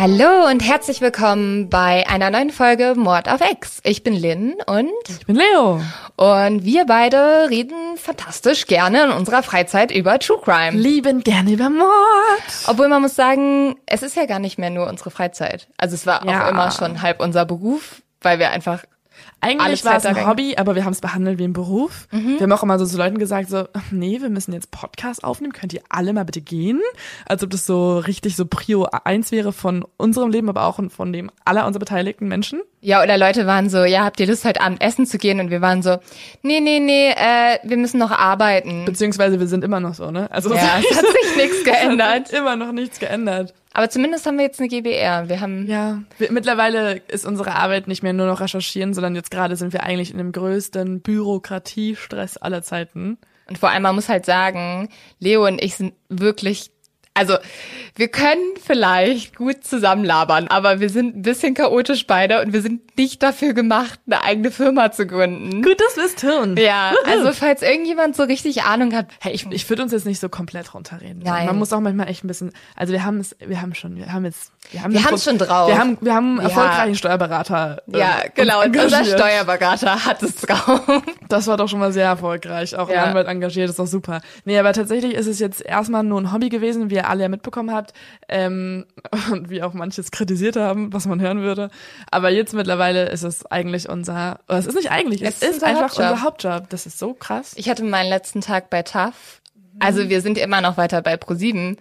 Hallo und herzlich willkommen bei einer neuen Folge Mord auf X. Ich bin Lynn und, Ich bin Leo. und wir beide reden fantastisch gerne in unserer Freizeit über True Crime. Lieben gerne über Mord. Obwohl man muss sagen, es ist ja gar nicht mehr nur unsere Freizeit. Also es war Ja. auch immer schon halb unser Beruf, weil wir einfach Eigentlich war es ein. Hobby, aber wir haben es behandelt wie ein Beruf. Wir haben auch immer so zu Leuten gesagt, so, nee, wir müssen jetzt Podcast aufnehmen, könnt ihr alle mal bitte gehen? Als ob das so richtig so Prio 1 wäre von unserem Leben, aber auch von dem aller unserer beteiligten Menschen. Ja, oder Leute waren so, ja, habt ihr Lust, heute Abend essen zu gehen? Und wir waren so, nee, nee, nee, äh, wir müssen noch arbeiten. Beziehungsweise wir sind immer noch so, ne? Also Ja, es hat sich nichts geändert. Es hat immer noch nichts geändert. Aber zumindest haben wir jetzt eine GBR. Wir haben, Ja, wir, mittlerweile ist unsere Arbeit nicht mehr nur noch recherchieren, sondern jetzt gerade sind wir eigentlich in dem größten Bürokratiestress aller Zeiten. und vor allem, man muss halt sagen, Leo und ich sind wirklich, also, wir können vielleicht gut zusammenlabern, aber wir sind ein bisschen chaotisch beide und wir sind nicht dafür gemacht, eine eigene Firma zu gründen. Gut, dass wir es tun. Ja, also falls irgendjemand so richtig Ahnung hat, Hey, ich, ich würde uns jetzt nicht so komplett runterreden. Nein. Man muss auch manchmal echt ein bisschen, also wir haben es, wir haben schon, wir haben jetzt, wir haben Wir Pro- schon drauf. Wir haben, wir haben einen Ja. erfolgreichen Steuerberater. äh, ja, genau, und unser. Steuerberater hat es drauf. Das war doch schon mal sehr erfolgreich. Auch Ja. ein Anwalt engagiert, ist doch super. Nee, aber tatsächlich ist es jetzt erstmal nur ein Hobby gewesen, wie ihr alle ja mitbekommen habt. Ähm, und wie auch manches kritisiert haben, was man hören würde. Aber jetzt mittlerweile ist es eigentlich unser, oder es ist nicht eigentlich, es, Es ist einfach Hauptjob. unser Hauptjob. Das ist so krass. Ich hatte meinen letzten Tag bei TAF. Also wir sind immer noch weiter bei ProSieben,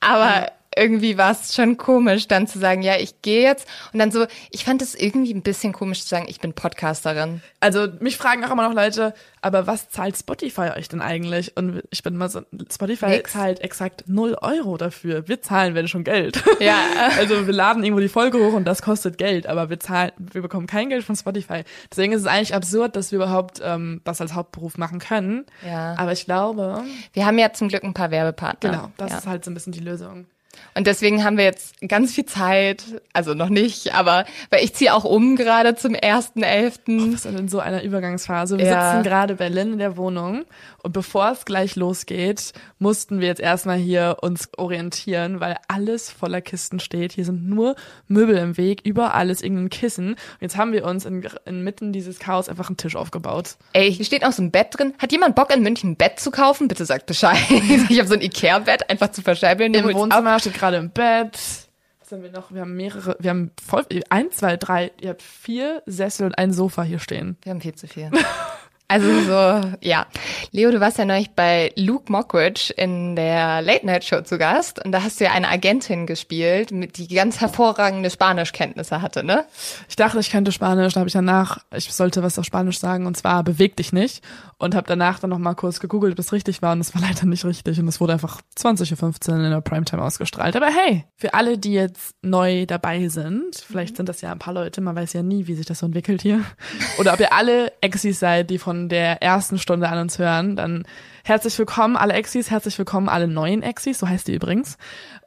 aber irgendwie war es schon komisch, dann zu sagen, ja, ich gehe jetzt. Und dann so, ich fand es irgendwie ein bisschen komisch zu sagen, ich bin Podcasterin. Also mich fragen auch immer noch Leute, aber was zahlt Spotify euch denn eigentlich? Und ich bin immer so, Spotify Nix. zahlt exakt 0 Euro dafür. Wir zahlen, wenn schon Geld. Ja. Also wir laden irgendwo die Folge hoch und das kostet Geld, aber wir zahlen, wir bekommen kein Geld von Spotify. Deswegen ist es eigentlich absurd, dass wir überhaupt ähm, das als Hauptberuf machen können. Ja. Aber ich glaube, Wir haben ja zum Glück ein paar Werbepartner. genau, das ja. ist halt so ein bisschen die Lösung. Und deswegen haben wir jetzt ganz viel Zeit, also noch nicht, aber weil ich ziehe auch um gerade zum 1.11. Wir sind in so einer Übergangsphase. Wir Ja. sitzen gerade Berlin in der Wohnung und bevor es gleich losgeht, mussten wir jetzt erstmal hier uns orientieren, weil alles voller Kisten steht. Hier sind nur Möbel im Weg, überall ist irgendein Kissen. Und jetzt haben wir uns in, inmitten dieses Chaos einfach einen Tisch aufgebaut. Ey, hier steht auch so ein Bett drin. Hat jemand Bock in München ein Bett zu kaufen? Bitte sagt Bescheid. ich habe so ein Ikea-Bett einfach zu verscheibeln. Im. Wohnzimmer steht gerade im Bett. Was haben wir noch? Wir haben mehrere, wir haben voll, eins, zwei, drei, ihr habt vier Sessel und ein Sofa hier stehen. Wir haben viel zu viel. Also so, ja. Leo, du warst ja neulich bei Luke Mockridge in der Late Night Show zu Gast und da hast du ja eine Agentin gespielt, mit die ganz hervorragende Spanischkenntnisse hatte, ne? Ich dachte, ich könnte Spanisch, da habe ich danach, ich sollte was auf Spanisch sagen und zwar beweg dich nicht und habe danach dann noch mal kurz gegoogelt, ob das richtig war und es war leider nicht richtig und es wurde einfach 20.15 Uhr in der Primetime ausgestrahlt. Aber hey, für alle, die jetzt neu dabei sind, vielleicht sind das ja ein paar Leute, man weiß ja nie, wie sich das so entwickelt hier, oder ob ihr alle Exis seid, die von der ersten Stunde an uns hören, dann herzlich willkommen alle Exis, herzlich willkommen alle neuen Exis, so heißt die übrigens.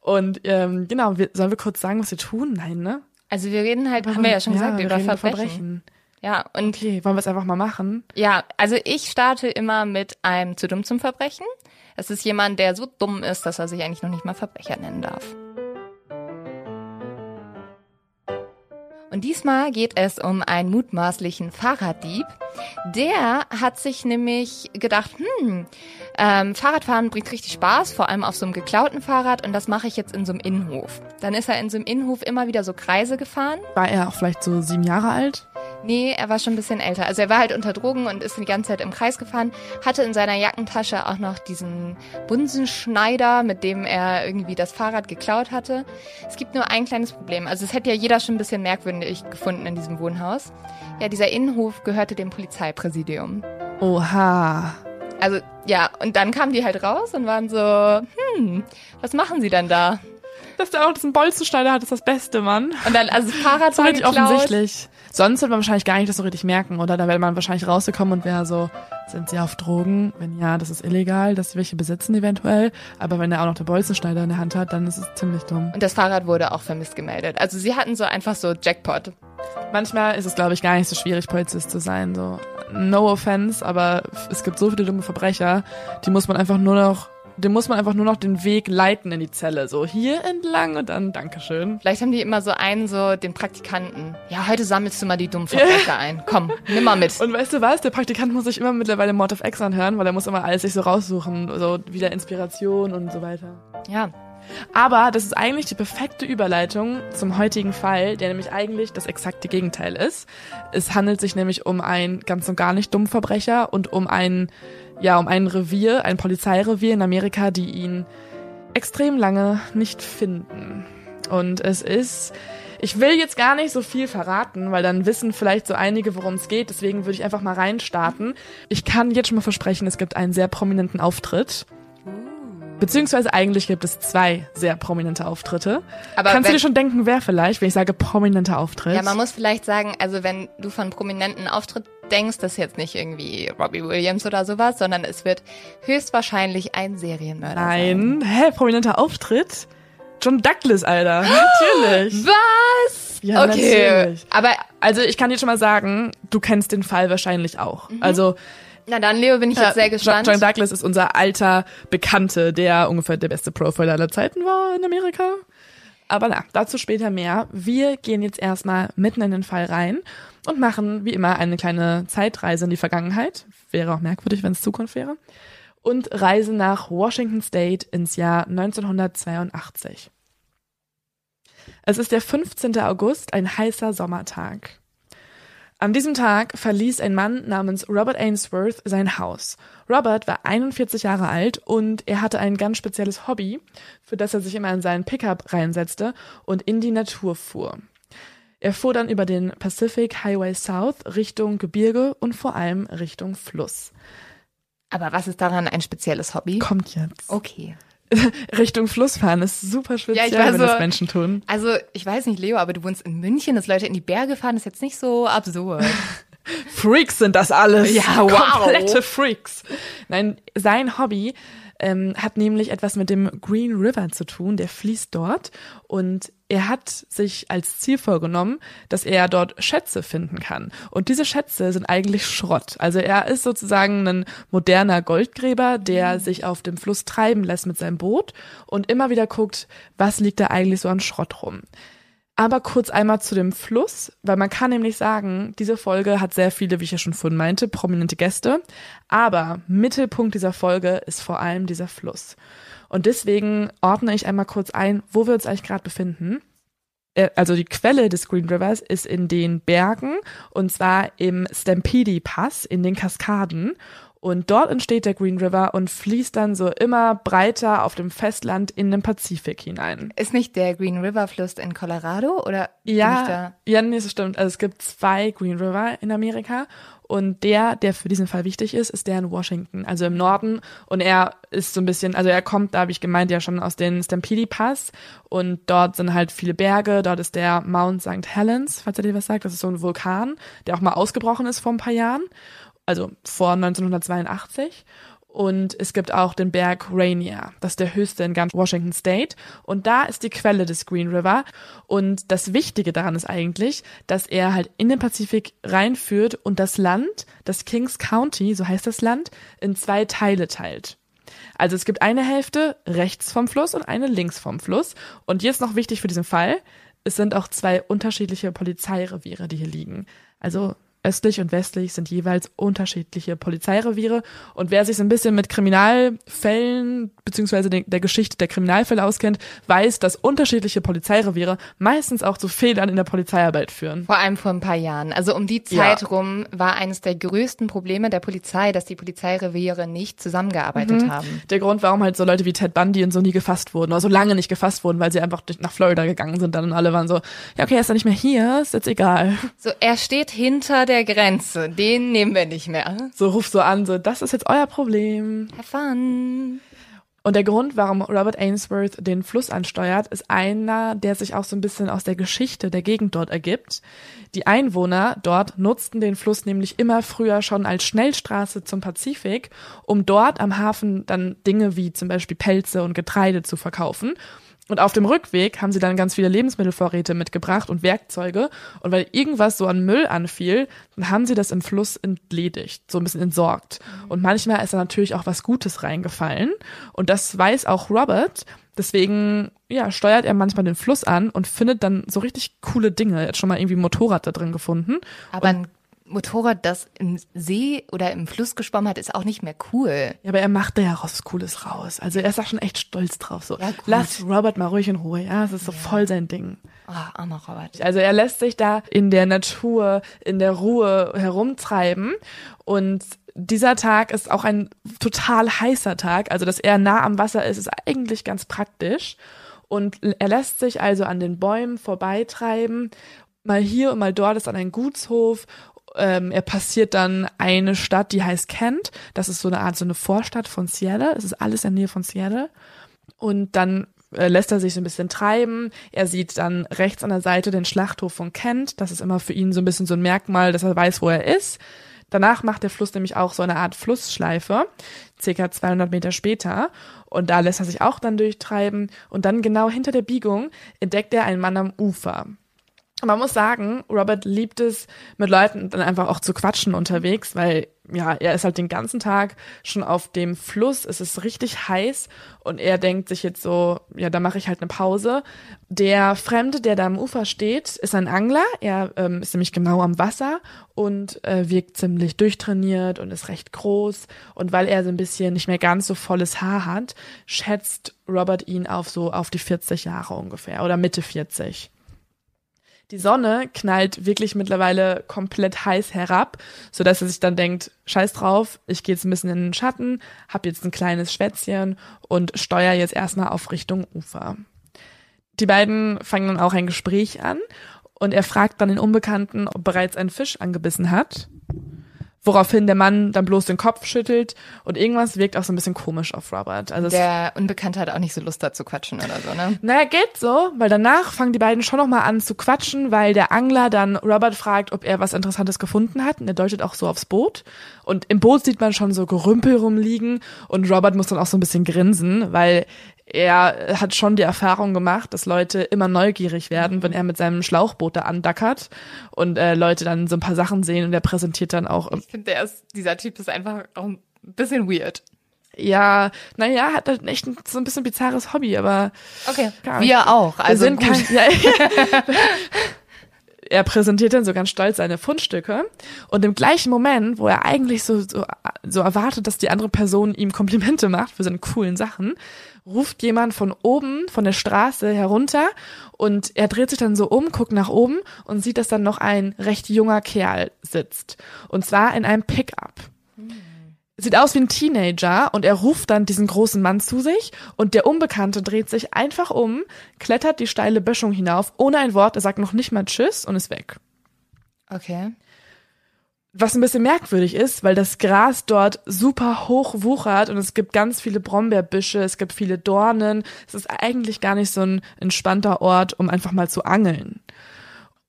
Und ähm, genau, wir, sollen wir kurz sagen, was wir tun? Nein, ne? Also wir reden halt, haben wir ja schon gesagt, wir über reden Verbrechen. Ja, und Okay, wollen wir es einfach mal machen? ja, also ich starte immer mit einem zu dumm zum Verbrechen. Das ist jemand, der so dumm ist, dass er sich eigentlich noch nicht mal Verbrecher nennen darf. Und diesmal geht es um einen mutmaßlichen Fahrraddieb. Der hat sich nämlich gedacht, hm, ähm, Fahrradfahren bringt richtig Spaß, vor allem auf so einem geklauten Fahrrad und das mache ich jetzt in so einem Innenhof. Dann ist er in so einem Innenhof immer wieder so Kreise gefahren. War er auch vielleicht so sieben Jahre alt? Nee, er war schon ein bisschen älter. Also er war halt unter Drogen und ist die ganze Zeit im Kreis gefahren, hatte in seiner Jackentasche auch noch diesen Bunsenschneider, mit dem er irgendwie das Fahrrad geklaut hatte. Es gibt nur ein kleines Problem. Also es hätte ja jeder schon ein bisschen merkwürdig gefunden in diesem Wohnhaus. Ja, dieser Innenhof gehörte dem Polizeipräsidium. Oha. Also ja, und dann kamen die halt raus und waren so, hm, was machen sie denn da? Dass der auch diesen Bolzenschneider hat, ist das Beste, Mann. Und dann, also das Fahrrad war geklaut. offensichtlich. Sonst wird man wahrscheinlich gar nicht das so richtig merken, oder? Da wäre man wahrscheinlich rausgekommen und wäre so, sind sie auf Drogen? Wenn ja, das ist illegal, dass sie welche besitzen eventuell. Aber wenn er auch noch den Bolzenschneider in der Hand hat, dann ist es ziemlich dumm. Und das Fahrrad wurde auch vermisst gemeldet. Also sie hatten so einfach so Jackpot. Manchmal ist es, glaube ich, gar nicht so schwierig, Polizist zu sein. So, no offense, aber es gibt so viele dumme Verbrecher, die muss man einfach nur noch, dem muss man einfach nur noch den Weg leiten in die Zelle. So hier entlang und dann Dankeschön. Vielleicht haben die immer so einen, so den Praktikanten. Ja, heute sammelst du mal die dummen Verbrecher ein. Komm, nimm mal mit. Und weißt du was? Der Praktikant muss sich immer mittlerweile Mord of X anhören, weil er muss immer alles sich so raussuchen, so wieder Inspiration und so weiter. Ja, Aber das ist eigentlich die perfekte Überleitung zum heutigen Fall, der nämlich eigentlich das exakte Gegenteil ist. Es handelt sich nämlich um einen ganz und gar nicht dummen Verbrecher und um ein, ja, um ein Revier, ein Polizeirevier in Amerika, die ihn extrem lange nicht finden. Und es ist, ich will jetzt gar nicht so viel verraten, weil dann wissen vielleicht so einige, worum es geht. Deswegen würde ich einfach mal reinstarten. Ich kann jetzt schon mal versprechen, es gibt einen sehr prominenten Auftritt. Beziehungsweise eigentlich gibt es zwei sehr prominente Auftritte. Aber Kannst du dir schon denken, wer vielleicht, wenn ich sage prominenter Auftritt? ja, man muss vielleicht sagen, also wenn du von prominenten Auftritt denkst, das ist jetzt nicht irgendwie Robbie Williams oder sowas, sondern es wird höchstwahrscheinlich ein Serienmörder sein. Nein. Hä, prominenter Auftritt? John Douglas, Alter. Natürlich. Was? Ja, okay. natürlich. Aber Also ich kann dir schon mal sagen, du kennst den Fall wahrscheinlich auch. Also na dann, Leo, bin ich jetzt sehr gespannt. John Douglas ist unser alter Bekannte, der ungefähr der beste Profiler aller Zeiten war in Amerika. Aber na, dazu später mehr. Wir gehen jetzt erstmal mitten in den Fall rein und machen wie immer eine kleine Zeitreise in die Vergangenheit. Wäre auch merkwürdig, wenn es Zukunft wäre. Und reisen nach Washington State ins Jahr 1982. Es ist der 15. August, ein heißer Sommertag. An diesem Tag verließ ein Mann namens Robert Ainsworth sein Haus. Robert war 41 Jahre alt und er hatte ein ganz spezielles Hobby, für das er sich immer in seinen Pickup reinsetzte und in die Natur fuhr. Er fuhr dann über den Pacific Highway South Richtung Gebirge und vor allem Richtung Fluss. Aber was ist daran ein spezielles Hobby? Kommt jetzt. Okay. Richtung Fluss fahren ist super speziell, Ja, wenn so- das Menschen tun. Also, ich weiß nicht, Leo, aber du wohnst in München, dass Leute in die Berge fahren, ist jetzt nicht so absurd. Freaks sind das alles. Ja, wow. Komplette Freaks. Nein, sein Hobby ähm, hat nämlich etwas mit dem Green River zu tun. Der fließt dort und er hat sich als Ziel vorgenommen, dass er dort Schätze finden kann. Und diese Schätze sind eigentlich Schrott. Also er ist sozusagen ein moderner Goldgräber, der sich auf dem Fluss treiben lässt mit seinem Boot und immer wieder guckt, was liegt da eigentlich so an Schrott rum. Aber kurz einmal zu dem Fluss, weil man kann nämlich sagen, diese Folge hat sehr viele, wie ich ja schon vorhin meinte, prominente Gäste. Aber Mittelpunkt dieser Folge ist vor allem dieser Fluss. Und deswegen ordne ich einmal kurz ein, wo wir uns eigentlich gerade befinden. Äh, Also die Quelle des Green Rivers ist in den Bergen und zwar im Stampede Pass in den Kaskaden. Und dort entsteht der Green River und fließt dann so immer breiter auf dem Festland in den Pazifik hinein. ist nicht der Green River Fluss in Colorado oder Ja, ja, nee, das stimmt. Also es gibt zwei Green River in Amerika und der, der für diesen Fall wichtig ist, ist der in Washington, also im Norden. Und er ist so ein bisschen, also er kommt, da habe ich gemeint, ja schon aus den Stampede Pass und dort sind halt viele Berge. Dort ist der Mount St. Helens, falls er dir was sagt. Das ist so ein Vulkan, der auch mal ausgebrochen ist vor ein paar Jahren, also vor 1982. Und es gibt auch den Berg Rainier. Das ist der höchste in ganz Washington State. Und da ist die Quelle des Green River. Und das Wichtige daran ist eigentlich, dass er halt in den Pazifik reinführt und das Land, das Kings County, so heißt das Land, in zwei Teile teilt. Also es gibt eine Hälfte rechts vom Fluss und eine links vom Fluss. Und jetzt noch wichtig für diesen Fall, es sind auch zwei unterschiedliche Polizeireviere, die hier liegen. Also östlich und westlich sind jeweils unterschiedliche Polizeireviere. Und wer sich so ein bisschen mit Kriminalfällen beziehungsweise der Geschichte der Kriminalfälle auskennt, weiß, dass unterschiedliche Polizeireviere meistens auch zu Fehlern in der Polizeiarbeit führen. Vor allem vor ein paar Jahren. Also um die Zeit ja. rum war eines der größten Probleme der Polizei, dass die Polizeireviere nicht zusammengearbeitet mhm. haben. Der Grund, warum halt so Leute wie Ted Bundy und so nie gefasst wurden, oder so lange nicht gefasst wurden, weil sie einfach nach Florida gegangen sind dann und alle waren so, ja okay, er ist ja nicht mehr hier, ist jetzt egal. So, er steht hinter der Grenze, den nehmen wir nicht mehr. So ruf so an, so, das ist jetzt euer Problem. Have fun. Und der Grund, warum Robert Ainsworth den Fluss ansteuert, ist einer, der sich auch so ein bisschen aus der Geschichte der Gegend dort ergibt. Die Einwohner dort nutzten den Fluss nämlich immer früher schon als Schnellstraße zum Pazifik, um dort am Hafen dann Dinge wie zum Beispiel Pelze und Getreide zu verkaufen. Und auf dem Rückweg haben sie dann ganz viele Lebensmittelvorräte mitgebracht und Werkzeuge. Und weil irgendwas so an Müll anfiel, dann haben sie das im Fluss entledigt, so ein bisschen entsorgt. Mhm. Und manchmal ist da natürlich auch was Gutes reingefallen. Und das weiß auch Robert. Deswegen, ja, steuert er manchmal den Fluss an und findet dann so richtig coole Dinge. Er hat schon mal irgendwie ein Motorrad da drin gefunden. Aber ein Motorrad, das im See oder im Fluss geschwommen hat, ist auch nicht mehr cool. Ja, aber er macht da ja was Cooles raus. Also er ist auch schon echt stolz drauf. So, ja, lass Robert mal ruhig in Ruhe. Ja, es ist so ja. voll sein Ding. Ah, oh, armer Robert. Also er lässt sich da in der Natur, in der Ruhe herumtreiben und dieser Tag ist auch ein total heißer Tag. Also, dass er nah am Wasser ist, ist eigentlich ganz praktisch. Und er lässt sich also an den Bäumen vorbeitreiben. Mal hier und mal dort ist an ein Gutshof ähm, er passiert dann eine Stadt, die heißt Kent. Das ist so eine Art, so eine Vorstadt von Seattle. Es ist alles in der Nähe von Seattle. Und dann äh, lässt er sich so ein bisschen treiben. Er sieht dann rechts an der Seite den Schlachthof von Kent. Das ist immer für ihn so ein bisschen so ein Merkmal, dass er weiß, wo er ist. Danach macht der Fluss nämlich auch so eine Art Flussschleife, circa 200 Meter später. Und da lässt er sich auch dann durchtreiben. Und dann genau hinter der Biegung entdeckt er einen Mann am Ufer man muss sagen, Robert liebt es, mit Leuten dann einfach auch zu quatschen unterwegs, weil ja, er ist halt den ganzen Tag schon auf dem Fluss, es ist richtig heiß und er denkt sich jetzt so, ja, da mache ich halt eine Pause. Der Fremde, der da am Ufer steht, ist ein Angler, er ähm, ist nämlich genau am Wasser und äh, wirkt ziemlich durchtrainiert und ist recht groß und weil er so ein bisschen nicht mehr ganz so volles Haar hat, schätzt Robert ihn auf so auf die 40 Jahre ungefähr oder Mitte 40. Die Sonne knallt wirklich mittlerweile komplett heiß herab, so dass er sich dann denkt, scheiß drauf, ich gehe jetzt ein bisschen in den Schatten, hab jetzt ein kleines Schwätzchen und steuere jetzt erstmal auf Richtung Ufer. Die beiden fangen dann auch ein Gespräch an und er fragt dann den Unbekannten, ob bereits ein Fisch angebissen hat. Woraufhin der Mann dann bloß den Kopf schüttelt und irgendwas wirkt auch so ein bisschen komisch auf Robert. Also der Unbekannte hat auch nicht so Lust da zu quatschen oder so, ne? Naja, geht so, weil danach fangen die beiden schon nochmal an zu quatschen, weil der Angler dann Robert fragt, ob er was Interessantes gefunden hat. Und er deutet auch so aufs Boot. Und im Boot sieht man schon so Gerümpel rumliegen und Robert muss dann auch so ein bisschen grinsen, weil er hat schon die Erfahrung gemacht, dass Leute immer neugierig werden, wenn er mit seinem Schlauchboot da andackert und äh, Leute dann so ein paar Sachen sehen und er präsentiert dann auch. Ich finde, der ist, dieser Typ ist einfach auch ein bisschen weird. Ja, naja, hat halt echt so ein bisschen bizarres Hobby, aber. Okay. Wir auch. Also wir sind kein, ja, er präsentiert dann so ganz stolz seine Fundstücke und im gleichen Moment, wo er eigentlich so, so, so erwartet, dass die andere Person ihm Komplimente macht für seine coolen Sachen, ruft jemand von oben, von der Straße herunter und er dreht sich dann so um, guckt nach oben und sieht, dass dann noch ein recht junger Kerl sitzt. Und zwar in einem Pickup. Sieht aus wie ein Teenager und er ruft dann diesen großen Mann zu sich und der Unbekannte dreht sich einfach um, klettert die steile Böschung hinauf, ohne ein Wort, er sagt noch nicht mal Tschüss und ist weg. Okay. Was ein bisschen merkwürdig ist, weil das Gras dort super hoch wuchert und es gibt ganz viele Brombeerbüsche, es gibt viele Dornen. Es ist eigentlich gar nicht so ein entspannter Ort, um einfach mal zu angeln.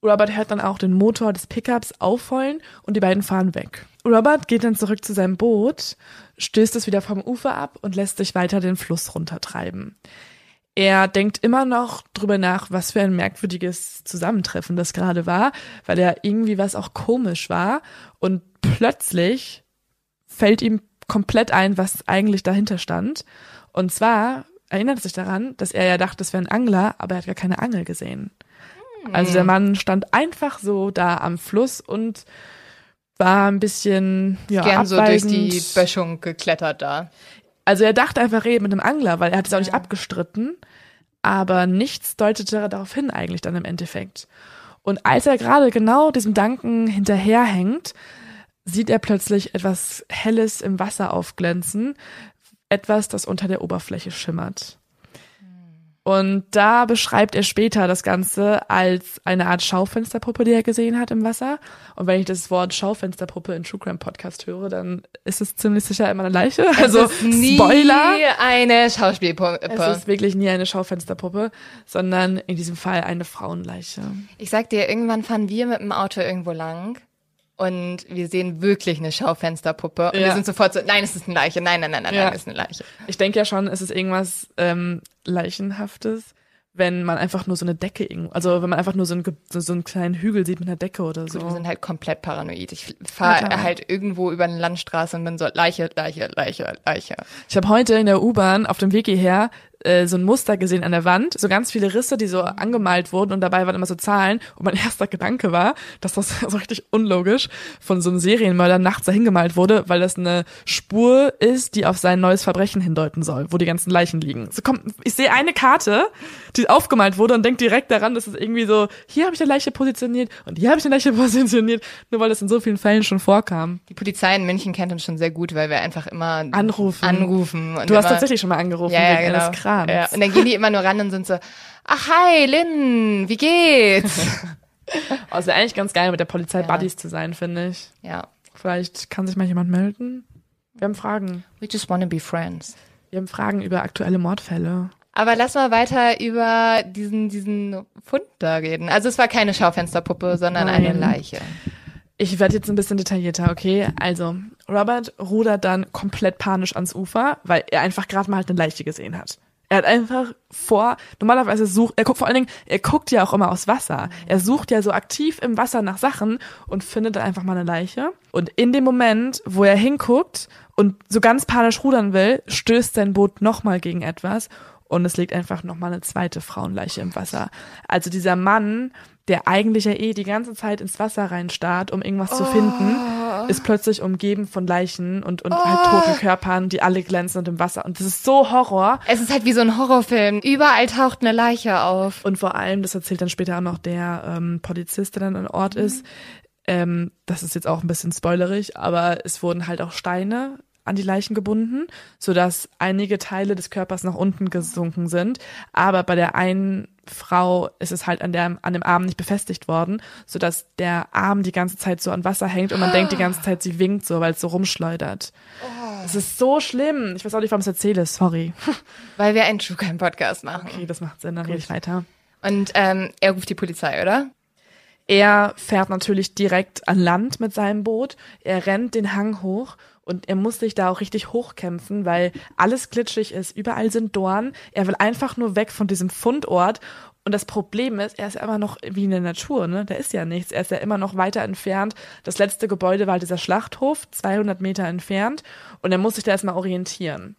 Robert hört dann auch den Motor des Pickups aufheulen und die beiden fahren weg. Robert geht dann zurück zu seinem Boot, stößt es wieder vom Ufer ab und lässt sich weiter den Fluss runtertreiben. Er denkt immer noch drüber nach, was für ein merkwürdiges Zusammentreffen das gerade war, weil er irgendwie was auch komisch war und plötzlich fällt ihm komplett ein, was eigentlich dahinter stand. Und zwar erinnert sich daran, dass er ja dachte, es wäre ein Angler, aber er hat gar keine Angel gesehen. Also der Mann stand einfach so da am Fluss und war ein bisschen ja, Gern so durch abweisend. die Böschung geklettert da. Also er dachte einfach reden mit einem Angler, weil er hat es auch nicht abgestritten, aber nichts deutete darauf hin eigentlich dann im Endeffekt. Und als er gerade genau diesem Danken hinterherhängt, sieht er plötzlich etwas Helles im Wasser aufglänzen, etwas, das unter der Oberfläche schimmert. Und da beschreibt er später das Ganze als eine Art Schaufensterpuppe, die er gesehen hat im Wasser. Und wenn ich das Wort Schaufensterpuppe in True Crime Podcast höre, dann ist es ziemlich sicher immer eine Leiche. Also es ist nie Spoiler. eine Schauspielpuppe. Es ist wirklich nie eine Schaufensterpuppe, sondern in diesem Fall eine Frauenleiche. Ich sag dir, irgendwann fahren wir mit dem Auto irgendwo lang und wir sehen wirklich eine Schaufensterpuppe und Ja. wir sind sofort so, nein, es ist eine Leiche, nein, nein, nein, nein, Ja. nein, es ist eine Leiche. Ich denke ja schon, es ist irgendwas ähm, Leichenhaftes, wenn man einfach nur so eine Decke irgendwo, also wenn man einfach nur so einen, so, einen kleinen Hügel sieht mit einer Decke oder so. Wir sind halt komplett paranoid. Ich Ja, fahre klar. halt irgendwo über eine Landstraße und bin so, Leiche, Leiche, Leiche, Leiche. Ich habe heute in der U-Bahn auf dem Weg hierher äh, so ein Muster gesehen an der Wand, so ganz viele Risse, die so angemalt wurden und dabei waren immer so Zahlen. Und mein erster Gedanke war, dass das so richtig unlogisch von so einem Serienmörder nachts dahin gemalt wurde, weil das eine Spur ist, die auf sein neues Verbrechen hindeuten soll, wo die ganzen Leichen liegen. So kommt, ich sehe eine Karte, die aufgemalt wurde und denke direkt daran, dass es irgendwie so, hier habe ich eine Leiche positioniert und hier habe ich eine Leiche positioniert, nur weil das in so vielen Fällen schon vorkam. Die Polizei in München kennt uns schon sehr gut, weil wir einfach immer Anrufen. anrufen. Du hast tatsächlich schon mal angerufen ja, ja, genau. Krams. Ja. Und dann gehen die immer nur ran und sind so, ach hi, Lynn, wie geht's? Also eigentlich ganz geil, mit der Polizei Ja. Buddies zu sein, finde ich. ja. Vielleicht kann sich mal jemand melden. Wir haben Fragen. We just wanna be friends. Wir haben Fragen über aktuelle Mordfälle. Aber lass mal weiter über diesen, diesen Fund da reden. Also es war keine Schaufensterpuppe, sondern eine Nein. Leiche. Ich werde jetzt ein bisschen detaillierter, okay? Also, Robert rudert dann komplett panisch ans Ufer, weil er einfach gerade mal halt eine Leiche gesehen hat. Er hat einfach vor, normalerweise sucht, er guckt vor allen Dingen, er guckt ja auch immer aufs Wasser. Er sucht ja so aktiv im Wasser nach Sachen und findet dann einfach mal eine Leiche. Und in dem Moment, wo er hinguckt und so ganz panisch rudern will, stößt sein Boot nochmal gegen etwas und es liegt einfach nochmal eine zweite Frauenleiche im Wasser. Also dieser Mann, der eigentlich ja eh die ganze Zeit ins Wasser reinstarrt, um irgendwas zu finden, ist plötzlich umgeben von Leichen und, und halt toten Körpern, die alle glänzen und im Wasser. Und das ist so Horror. Es ist halt wie so ein Horrorfilm. Überall taucht eine Leiche auf. Und vor allem, das erzählt dann später auch noch der ähm, Polizist, der dann an Ort ist, ähm, das ist jetzt auch ein bisschen spoilerig, aber es wurden halt auch Steine an die Leichen gebunden, sodass einige Teile des Körpers nach unten gesunken sind. Aber bei der einen Frau ist es halt an, der, an dem Arm nicht befestigt worden, sodass der Arm die ganze Zeit so an Wasser hängt und man denkt die ganze Zeit, sie winkt so, weil es so rumschleudert. Es ist so schlimm. Ich weiß auch nicht, warum ich es erzähle. Sorry. Weil wir einen True Crime Podcast machen. Okay, das macht Sinn, dann rede ich weiter. Und ähm, er ruft die Polizei, oder? Er fährt natürlich direkt an Land mit seinem Boot. Er rennt den Hang hoch und er muss sich da auch richtig hochkämpfen, weil alles glitschig ist. Überall sind Dornen. Er will einfach nur weg von diesem Fundort. Und das Problem ist, er ist ja immer noch wie in der Natur, ne? Da ist ja nichts. Er ist ja immer noch weiter entfernt. Das letzte Gebäude war dieser Schlachthof, 200 Meter entfernt. Und er muss sich da erstmal orientieren.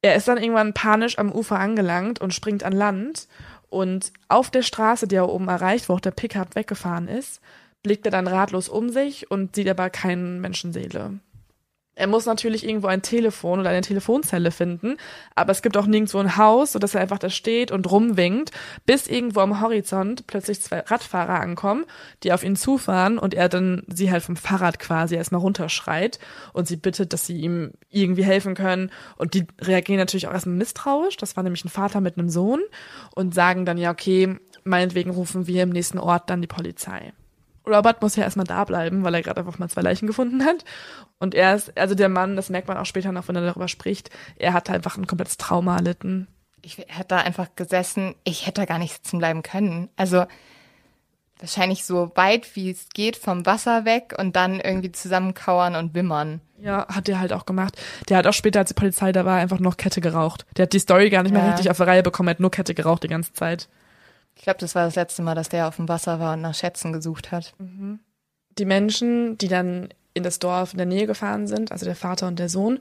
Er ist dann irgendwann panisch am Ufer angelangt und springt an Land. Und auf der Straße, die er oben erreicht, wo auch der Pickup weggefahren ist, blickt er dann ratlos um sich und sieht aber keine Menschenseele. Er muss natürlich irgendwo ein Telefon oder eine Telefonzelle finden, aber es gibt auch nirgendwo ein Haus, sodass er einfach da steht und rumwinkt, bis irgendwo am Horizont plötzlich zwei Radfahrer ankommen, die auf ihn zufahren und er dann sie halt vom Fahrrad quasi erstmal runterschreit und sie bittet, dass sie ihm irgendwie helfen können. Und die reagieren natürlich auch erstmal misstrauisch. Das war nämlich ein Vater mit einem Sohn und sagen dann, ja, okay, meinetwegen rufen wir im nächsten Ort dann die Polizei. Robert muss ja erstmal da bleiben, weil er gerade einfach mal zwei Leichen gefunden hat. Und er ist, also der Mann, das merkt man auch später noch, wenn er darüber spricht, er hat einfach ein komplettes Trauma erlitten. Ich hätte da einfach gesessen. Ich hätte da gar nicht sitzen bleiben können. Also wahrscheinlich so weit wie es geht vom Wasser weg und dann irgendwie zusammenkauern und wimmern. Ja, hat der halt auch gemacht. Der hat auch später, als die Polizei da war, einfach noch Kette geraucht. Der hat die Story gar nicht mehr Ja. richtig auf die Reihe bekommen, er hat nur Kette geraucht die ganze Zeit. Ich glaube, das war das letzte Mal, dass der auf dem Wasser war und nach Schätzen gesucht hat. Die Menschen, die dann in das Dorf in der Nähe gefahren sind, also der Vater und der Sohn,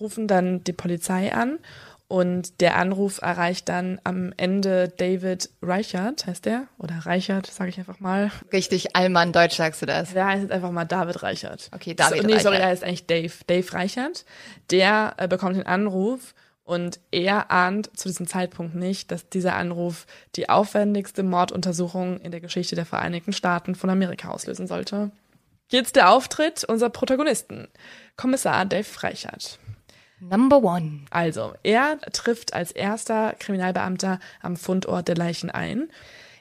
rufen dann die Polizei an und der Anruf erreicht dann am Ende David Reichert, heißt der? Oder Reichert, sage ich einfach mal. Richtig Allmann Deutsch sagst du das. Der heißt jetzt einfach mal David Reichert. Okay, David so, nee, Reichert. sorry, er heißt eigentlich Dave. Dave Reichert. Der äh, bekommt den Anruf und er ahnt zu diesem Zeitpunkt nicht, dass dieser Anruf die aufwendigste Morduntersuchung in der Geschichte der Vereinigten Staaten von Amerika auslösen sollte. Jetzt der Auftritt unserer Protagonisten. Kommissar Dave Reichert. Number one. Also, er trifft als erster Kriminalbeamter am Fundort der Leichen ein.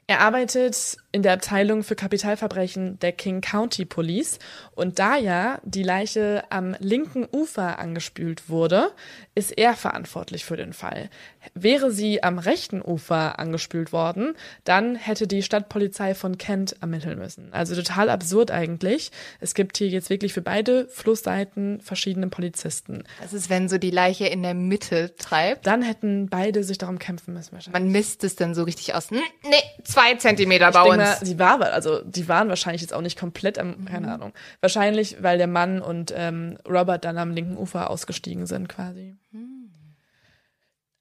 Er arbeitet in der Abteilung für Kapitalverbrechen der King County Police und da ja die Leiche am linken Ufer angespült wurde, ist er verantwortlich für den Fall. Wäre sie am rechten Ufer angespült worden, dann hätte die Stadtpolizei von Kent ermitteln müssen. Also total absurd eigentlich. Es gibt hier jetzt wirklich für beide Flussseiten verschiedene Polizisten. Das ist, wenn so die Leiche in der Mitte treibt. Dann hätten beide sich darum kämpfen müssen wahrscheinlich. Man misst es dann so richtig aus. Hm, Nee, zwei Zentimeter Ich mal, die war, also die waren wahrscheinlich jetzt auch nicht komplett am, keine Ahnung. Wahrscheinlich, weil der Mann und ähm, Robert dann am linken Ufer ausgestiegen sind quasi.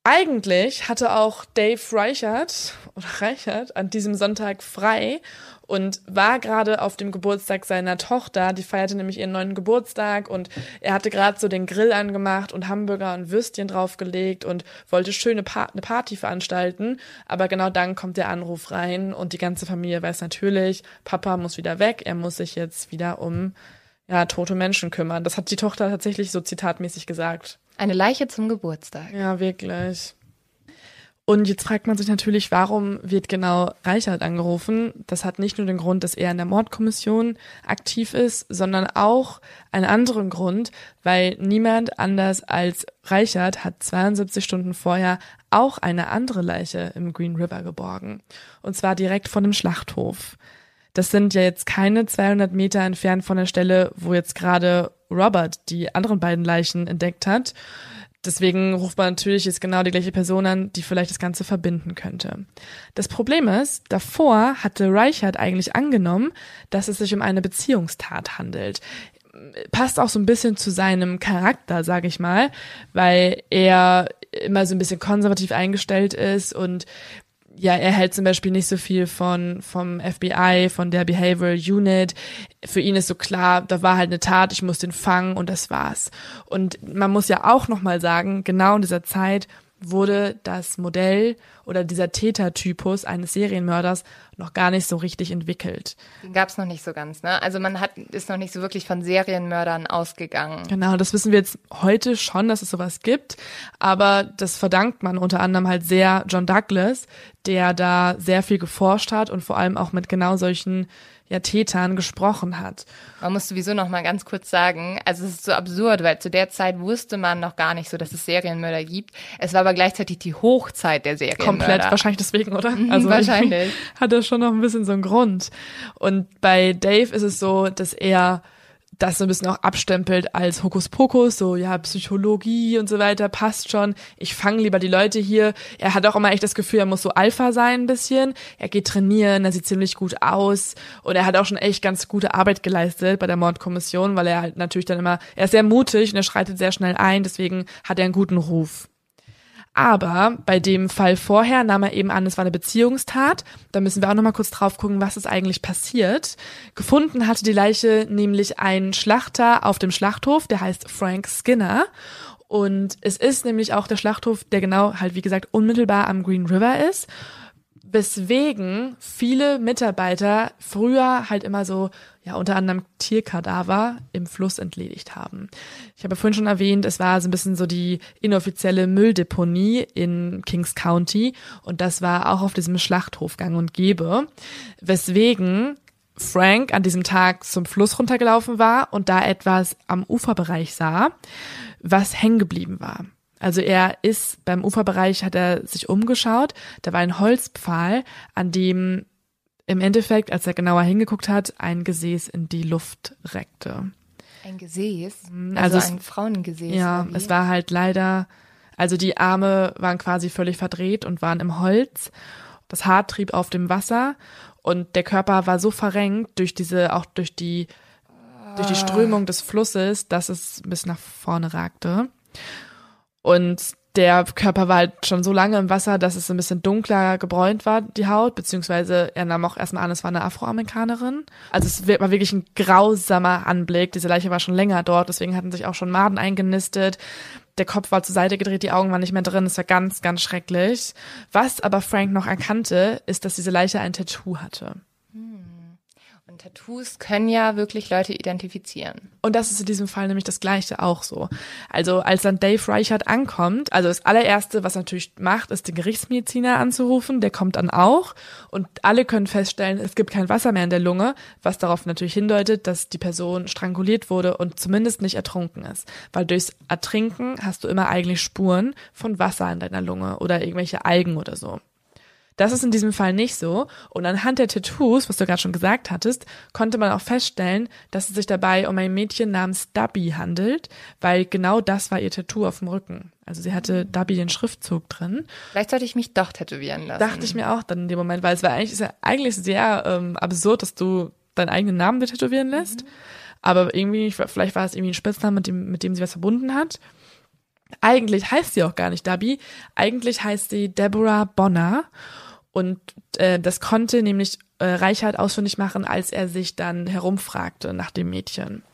Eigentlich hatte auch Dave Reichert oder Reichert an diesem Sonntag frei und war gerade auf dem Geburtstag seiner Tochter. Die feierte nämlich ihren neuen Geburtstag und er hatte gerade so den Grill angemacht und Hamburger und Würstchen draufgelegt und wollte schöne pa eine Party veranstalten. Aber genau dann kommt der Anruf rein und die ganze Familie weiß natürlich, Papa muss wieder weg, er muss sich jetzt wieder um ja, tote Menschen kümmern. Das hat die Tochter tatsächlich so zitatmäßig gesagt. Eine Leiche zum Geburtstag. Ja, wirklich. Und jetzt fragt man sich natürlich, warum wird genau Reichert angerufen? Das hat nicht nur den Grund, dass er in der Mordkommission aktiv ist, sondern auch einen anderen Grund, weil niemand anders als Reichert hat 72 Stunden vorher auch eine andere Leiche im Green River geborgen. Und zwar direkt von dem Schlachthof. Das sind ja jetzt keine 200 Meter entfernt von der Stelle, wo jetzt gerade Robert die anderen beiden Leichen entdeckt hat. Deswegen ruft man natürlich jetzt genau die gleiche Person an, die vielleicht das Ganze verbinden könnte. Das Problem ist, davor hatte Reichert eigentlich angenommen, dass es sich um eine Beziehungstat handelt. Passt auch so ein bisschen zu seinem Charakter, sage ich mal, weil er immer so ein bisschen konservativ eingestellt ist und ja, er hält zum Beispiel nicht so viel von vom FBI, von der Behavioral Unit. Für ihn ist so klar, da war halt eine Tat, ich muss den fangen und das war's. Und man muss ja auch noch mal sagen, genau in dieser Zeit wurde das Modell oder dieser Tätertypus eines Serienmörders noch gar nicht so richtig entwickelt. Gab es noch nicht so ganz, ne? Also man hat ist noch nicht so wirklich von Serienmördern ausgegangen. Genau, das wissen wir jetzt heute schon, dass es sowas gibt, aber das verdankt man unter anderem halt sehr John Douglas, der da sehr viel geforscht hat und vor allem auch mit genau solchen ja, Tätern gesprochen hat. Man muss sowieso noch mal ganz kurz sagen, also es ist so absurd, weil zu der Zeit wusste man noch gar nicht so, dass es Serienmörder gibt. Es war aber gleichzeitig die Hochzeit der Serienmörder. Komplett, wahrscheinlich deswegen, oder? Mhm, Also wahrscheinlich. Hat er schon noch ein bisschen so einen Grund. Und bei Dave ist es so, dass er das so ein bisschen auch abstempelt als Hokuspokus, so ja, Psychologie und so weiter, passt schon. Ich fange lieber die Leute hier. Er hat auch immer echt das Gefühl, er muss so Alpha sein ein bisschen. Er geht trainieren, er sieht ziemlich gut aus und er hat auch schon echt ganz gute Arbeit geleistet bei der Mordkommission, weil er halt natürlich dann immer, er ist sehr mutig und er schreitet sehr schnell ein, deswegen hat er einen guten Ruf. Aber bei dem Fall vorher nahm er eben an, es war eine Beziehungstat. Da müssen wir auch nochmal kurz drauf gucken, was ist eigentlich passiert. Gefunden hatte die Leiche nämlich ein Schlachter auf dem Schlachthof, der heißt Frank Skinner. Und es ist nämlich auch der Schlachthof, der genau halt, wie gesagt, unmittelbar am Green River ist. Weswegen viele Mitarbeiter früher halt immer so, ja, unter anderem Tierkadaver im Fluss entledigt haben. Ich habe vorhin schon erwähnt, es war so ein bisschen so die inoffizielle Mülldeponie in Kings County und das war auch auf diesem Schlachthof gang und gäbe. Weswegen Frank an diesem Tag zum Fluss runtergelaufen war und da etwas am Uferbereich sah, was hängen geblieben war. Also er ist beim Uferbereich, hat er sich umgeschaut, da war ein Holzpfahl, an dem im Endeffekt, als er genauer hingeguckt hat, ein Gesäß in die Luft reckte. Ein Gesäß, also, Also es- ein Frauengesäß. Ja, oder wie? es war halt leider, also die Arme waren quasi völlig verdreht und waren im Holz. Das Haar trieb auf dem Wasser und der Körper war so verrenkt durch diese, auch durch die durch die Strömung des Flusses, dass es bis nach vorne ragte. Und der Körper war halt schon so lange im Wasser, dass es ein bisschen dunkler gebräunt war, die Haut, beziehungsweise er nahm auch erstmal an, es war eine Afroamerikanerin. Also es war wirklich ein grausamer Anblick. Diese Leiche war schon länger dort, deswegen hatten sich auch schon Maden eingenistet. Der Kopf war zur Seite gedreht, die Augen waren nicht mehr drin. Es war ganz, ganz schrecklich. Was aber Frank noch erkannte, ist, dass diese Leiche ein Tattoo hatte. Tattoos können ja wirklich Leute identifizieren. Und das ist in diesem Fall nämlich das Gleiche auch so. Also als dann Dave Reichert ankommt, also das allererste, was er natürlich macht, ist den Gerichtsmediziner anzurufen, der kommt dann auch und alle können feststellen, es gibt kein Wasser mehr in der Lunge, was darauf natürlich hindeutet, dass die Person stranguliert wurde und zumindest nicht ertrunken ist. Weil durchs Ertrinken hast du immer eigentlich Spuren von Wasser in deiner Lunge oder irgendwelche Algen oder so. Das ist in diesem Fall nicht so. Und anhand der Tattoos, was du gerade schon gesagt hattest, konnte man auch feststellen, dass es sich dabei um ein Mädchen namens Dubby handelt, weil genau das war ihr Tattoo auf dem Rücken. Also sie hatte Dubby den Schriftzug drin. Vielleicht sollte ich mich doch tätowieren lassen. Dachte ich mir auch dann in dem Moment, weil es war eigentlich, ist ja eigentlich sehr ähm, absurd, dass du deinen eigenen Namen dir tätowieren lässt. Mhm. Aber irgendwie, vielleicht war es irgendwie ein Spitzname, mit dem, mit dem sie was verbunden hat. Eigentlich heißt sie auch gar nicht Dubby. Eigentlich heißt sie Deborah Bonner. Und äh, das konnte nämlich äh, Reichard ausfindig machen, als er sich dann herumfragte nach dem Mädchen.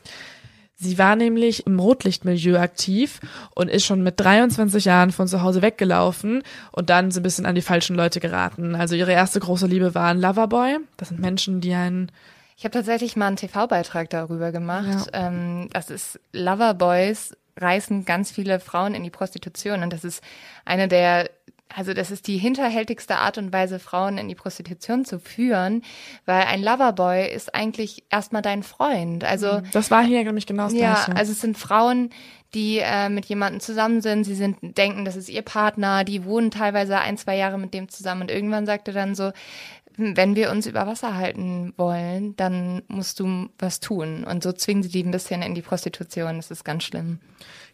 Sie war nämlich im Rotlichtmilieu aktiv und ist schon mit 23 Jahren von zu Hause weggelaufen und dann so ein bisschen an die falschen Leute geraten. Also ihre erste große Liebe war ein Loverboy. Das sind Menschen, die einen ich habe tatsächlich mal einen TV-Beitrag darüber gemacht. Ja. Ähm, das ist Loverboys reißen ganz viele Frauen in die Prostitution und das ist eine der also das ist die hinterhältigste Art und Weise, Frauen in die Prostitution zu führen, weil ein Loverboy ist eigentlich erstmal dein Freund. Also mhm. das war hier nämlich genau das Ja, Gleiche. also es sind Frauen, die äh, mit jemandem zusammen sind, sie sind denken, das ist ihr Partner, die wohnen teilweise ein, zwei Jahre mit dem zusammen und irgendwann sagt er dann so, hm, wenn wir uns über Wasser halten wollen, dann musst du was tun. Und so zwingen sie die ein bisschen in die Prostitution. Das ist ganz schlimm.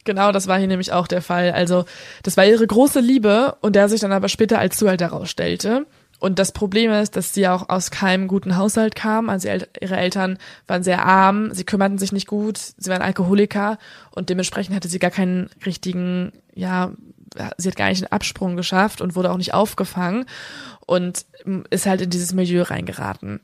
Genau, das war hier nämlich auch der Fall. Also, das war ihre große Liebe und der sich dann aber später als Zuhalt herausstellte. Und das Problem ist, dass sie auch aus keinem guten Haushalt kam. Also ihre Eltern waren sehr arm, sie kümmerten sich nicht gut, sie waren Alkoholiker und dementsprechend hatte sie gar keinen richtigen, ja, sie hat gar nicht einen Absprung geschafft und wurde auch nicht aufgefangen und ist halt in dieses Milieu reingeraten.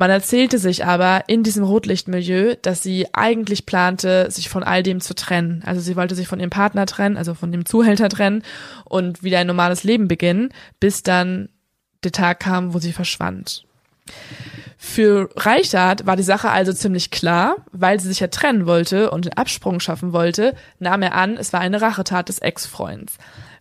Man erzählte sich aber in diesem Rotlichtmilieu, dass sie eigentlich plante, sich von all dem zu trennen. Also sie wollte sich von ihrem Partner trennen, also von dem Zuhälter trennen und wieder ein normales Leben beginnen, bis dann der Tag kam, wo sie verschwand. Für Reichard war die Sache also ziemlich klar, weil sie sich ja trennen wollte und einen Absprung schaffen wollte, nahm er an, es war eine Rachetat des Ex-Freunds.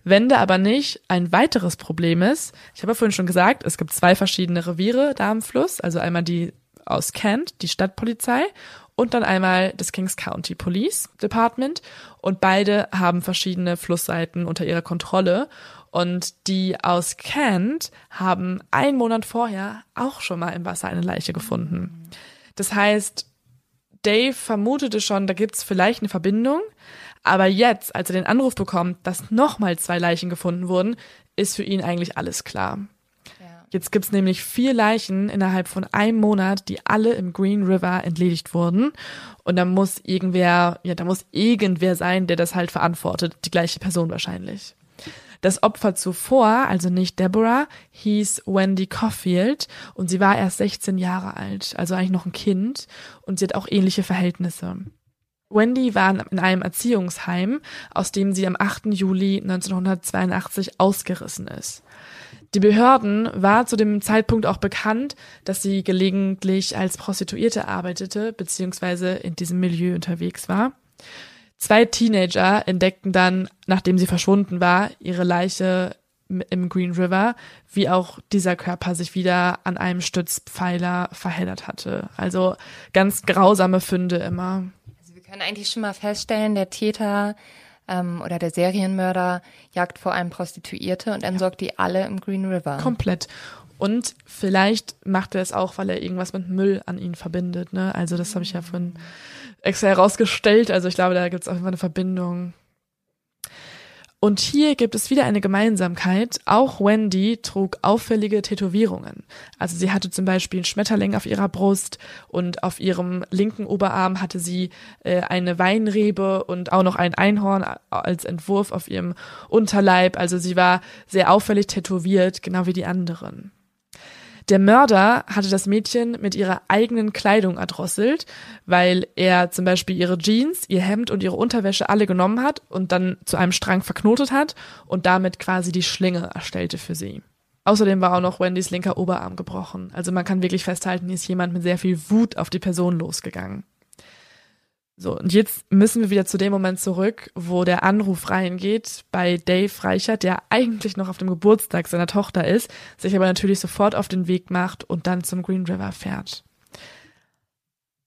Wenn da aber nicht ein weiteres Problem ist, ich habe ja vorhin schon gesagt, es gibt zwei verschiedene Reviere da am Fluss, also einmal die aus Kent, die Stadtpolizei, und dann einmal das Kings County Police Department. Und beide haben verschiedene Flussseiten unter ihrer Kontrolle. Und die aus Kent haben einen Monat vorher auch schon mal im Wasser eine Leiche gefunden. Das heißt, Dave vermutete schon, da gibt's vielleicht eine Verbindung, aber jetzt, als er den Anruf bekommt, dass nochmal zwei Leichen gefunden wurden, ist für ihn eigentlich alles klar. Jetzt gibt's nämlich vier Leichen innerhalb von einem Monat, die alle im Green River entledigt wurden. Und da muss irgendwer, ja, da muss irgendwer sein, der das halt verantwortet. Die gleiche Person wahrscheinlich. Das Opfer zuvor, also nicht Deborah, hieß Wendy Caulfield und sie war erst 16 Jahre alt, also eigentlich noch ein Kind und sie hat auch ähnliche Verhältnisse. Wendy war in einem Erziehungsheim, aus dem sie am 8. Juli 1982 ausgerissen ist. Die Behörden war zu dem Zeitpunkt auch bekannt, dass sie gelegentlich als Prostituierte arbeitete bzw. in diesem Milieu unterwegs war. Zwei Teenager entdeckten dann, nachdem sie verschwunden war, ihre Leiche im Green River, wie auch dieser Körper sich wieder an einem Stützpfeiler verheddert hatte. Also ganz grausame Funde immer können eigentlich schon mal feststellen, der Täter ähm, oder der Serienmörder jagt vor allem Prostituierte und entsorgt die alle im Green River. Komplett. Und vielleicht macht er es auch, weil er irgendwas mit Müll an ihn verbindet. Ne? Also das habe ich ja von extra herausgestellt. Also ich glaube, da gibt es auf jeden Fall eine Verbindung. Und hier gibt es wieder eine Gemeinsamkeit. Auch Wendy trug auffällige Tätowierungen. Also sie hatte zum Beispiel einen Schmetterling auf ihrer Brust und auf ihrem linken Oberarm hatte sie äh, eine Weinrebe und auch noch ein Einhorn als Entwurf auf ihrem Unterleib. Also sie war sehr auffällig tätowiert, genau wie die anderen. Der Mörder hatte das Mädchen mit ihrer eigenen Kleidung erdrosselt, weil er zum Beispiel ihre Jeans, ihr Hemd und ihre Unterwäsche alle genommen hat und dann zu einem Strang verknotet hat und damit quasi die Schlinge erstellte für sie. Außerdem war auch noch Wendys linker Oberarm gebrochen. Also man kann wirklich festhalten, hier ist jemand mit sehr viel Wut auf die Person losgegangen. So, und jetzt müssen wir wieder zu dem Moment zurück, wo der Anruf reingeht bei Dave Reichert, der eigentlich noch auf dem Geburtstag seiner Tochter ist, sich aber natürlich sofort auf den Weg macht und dann zum Green River fährt.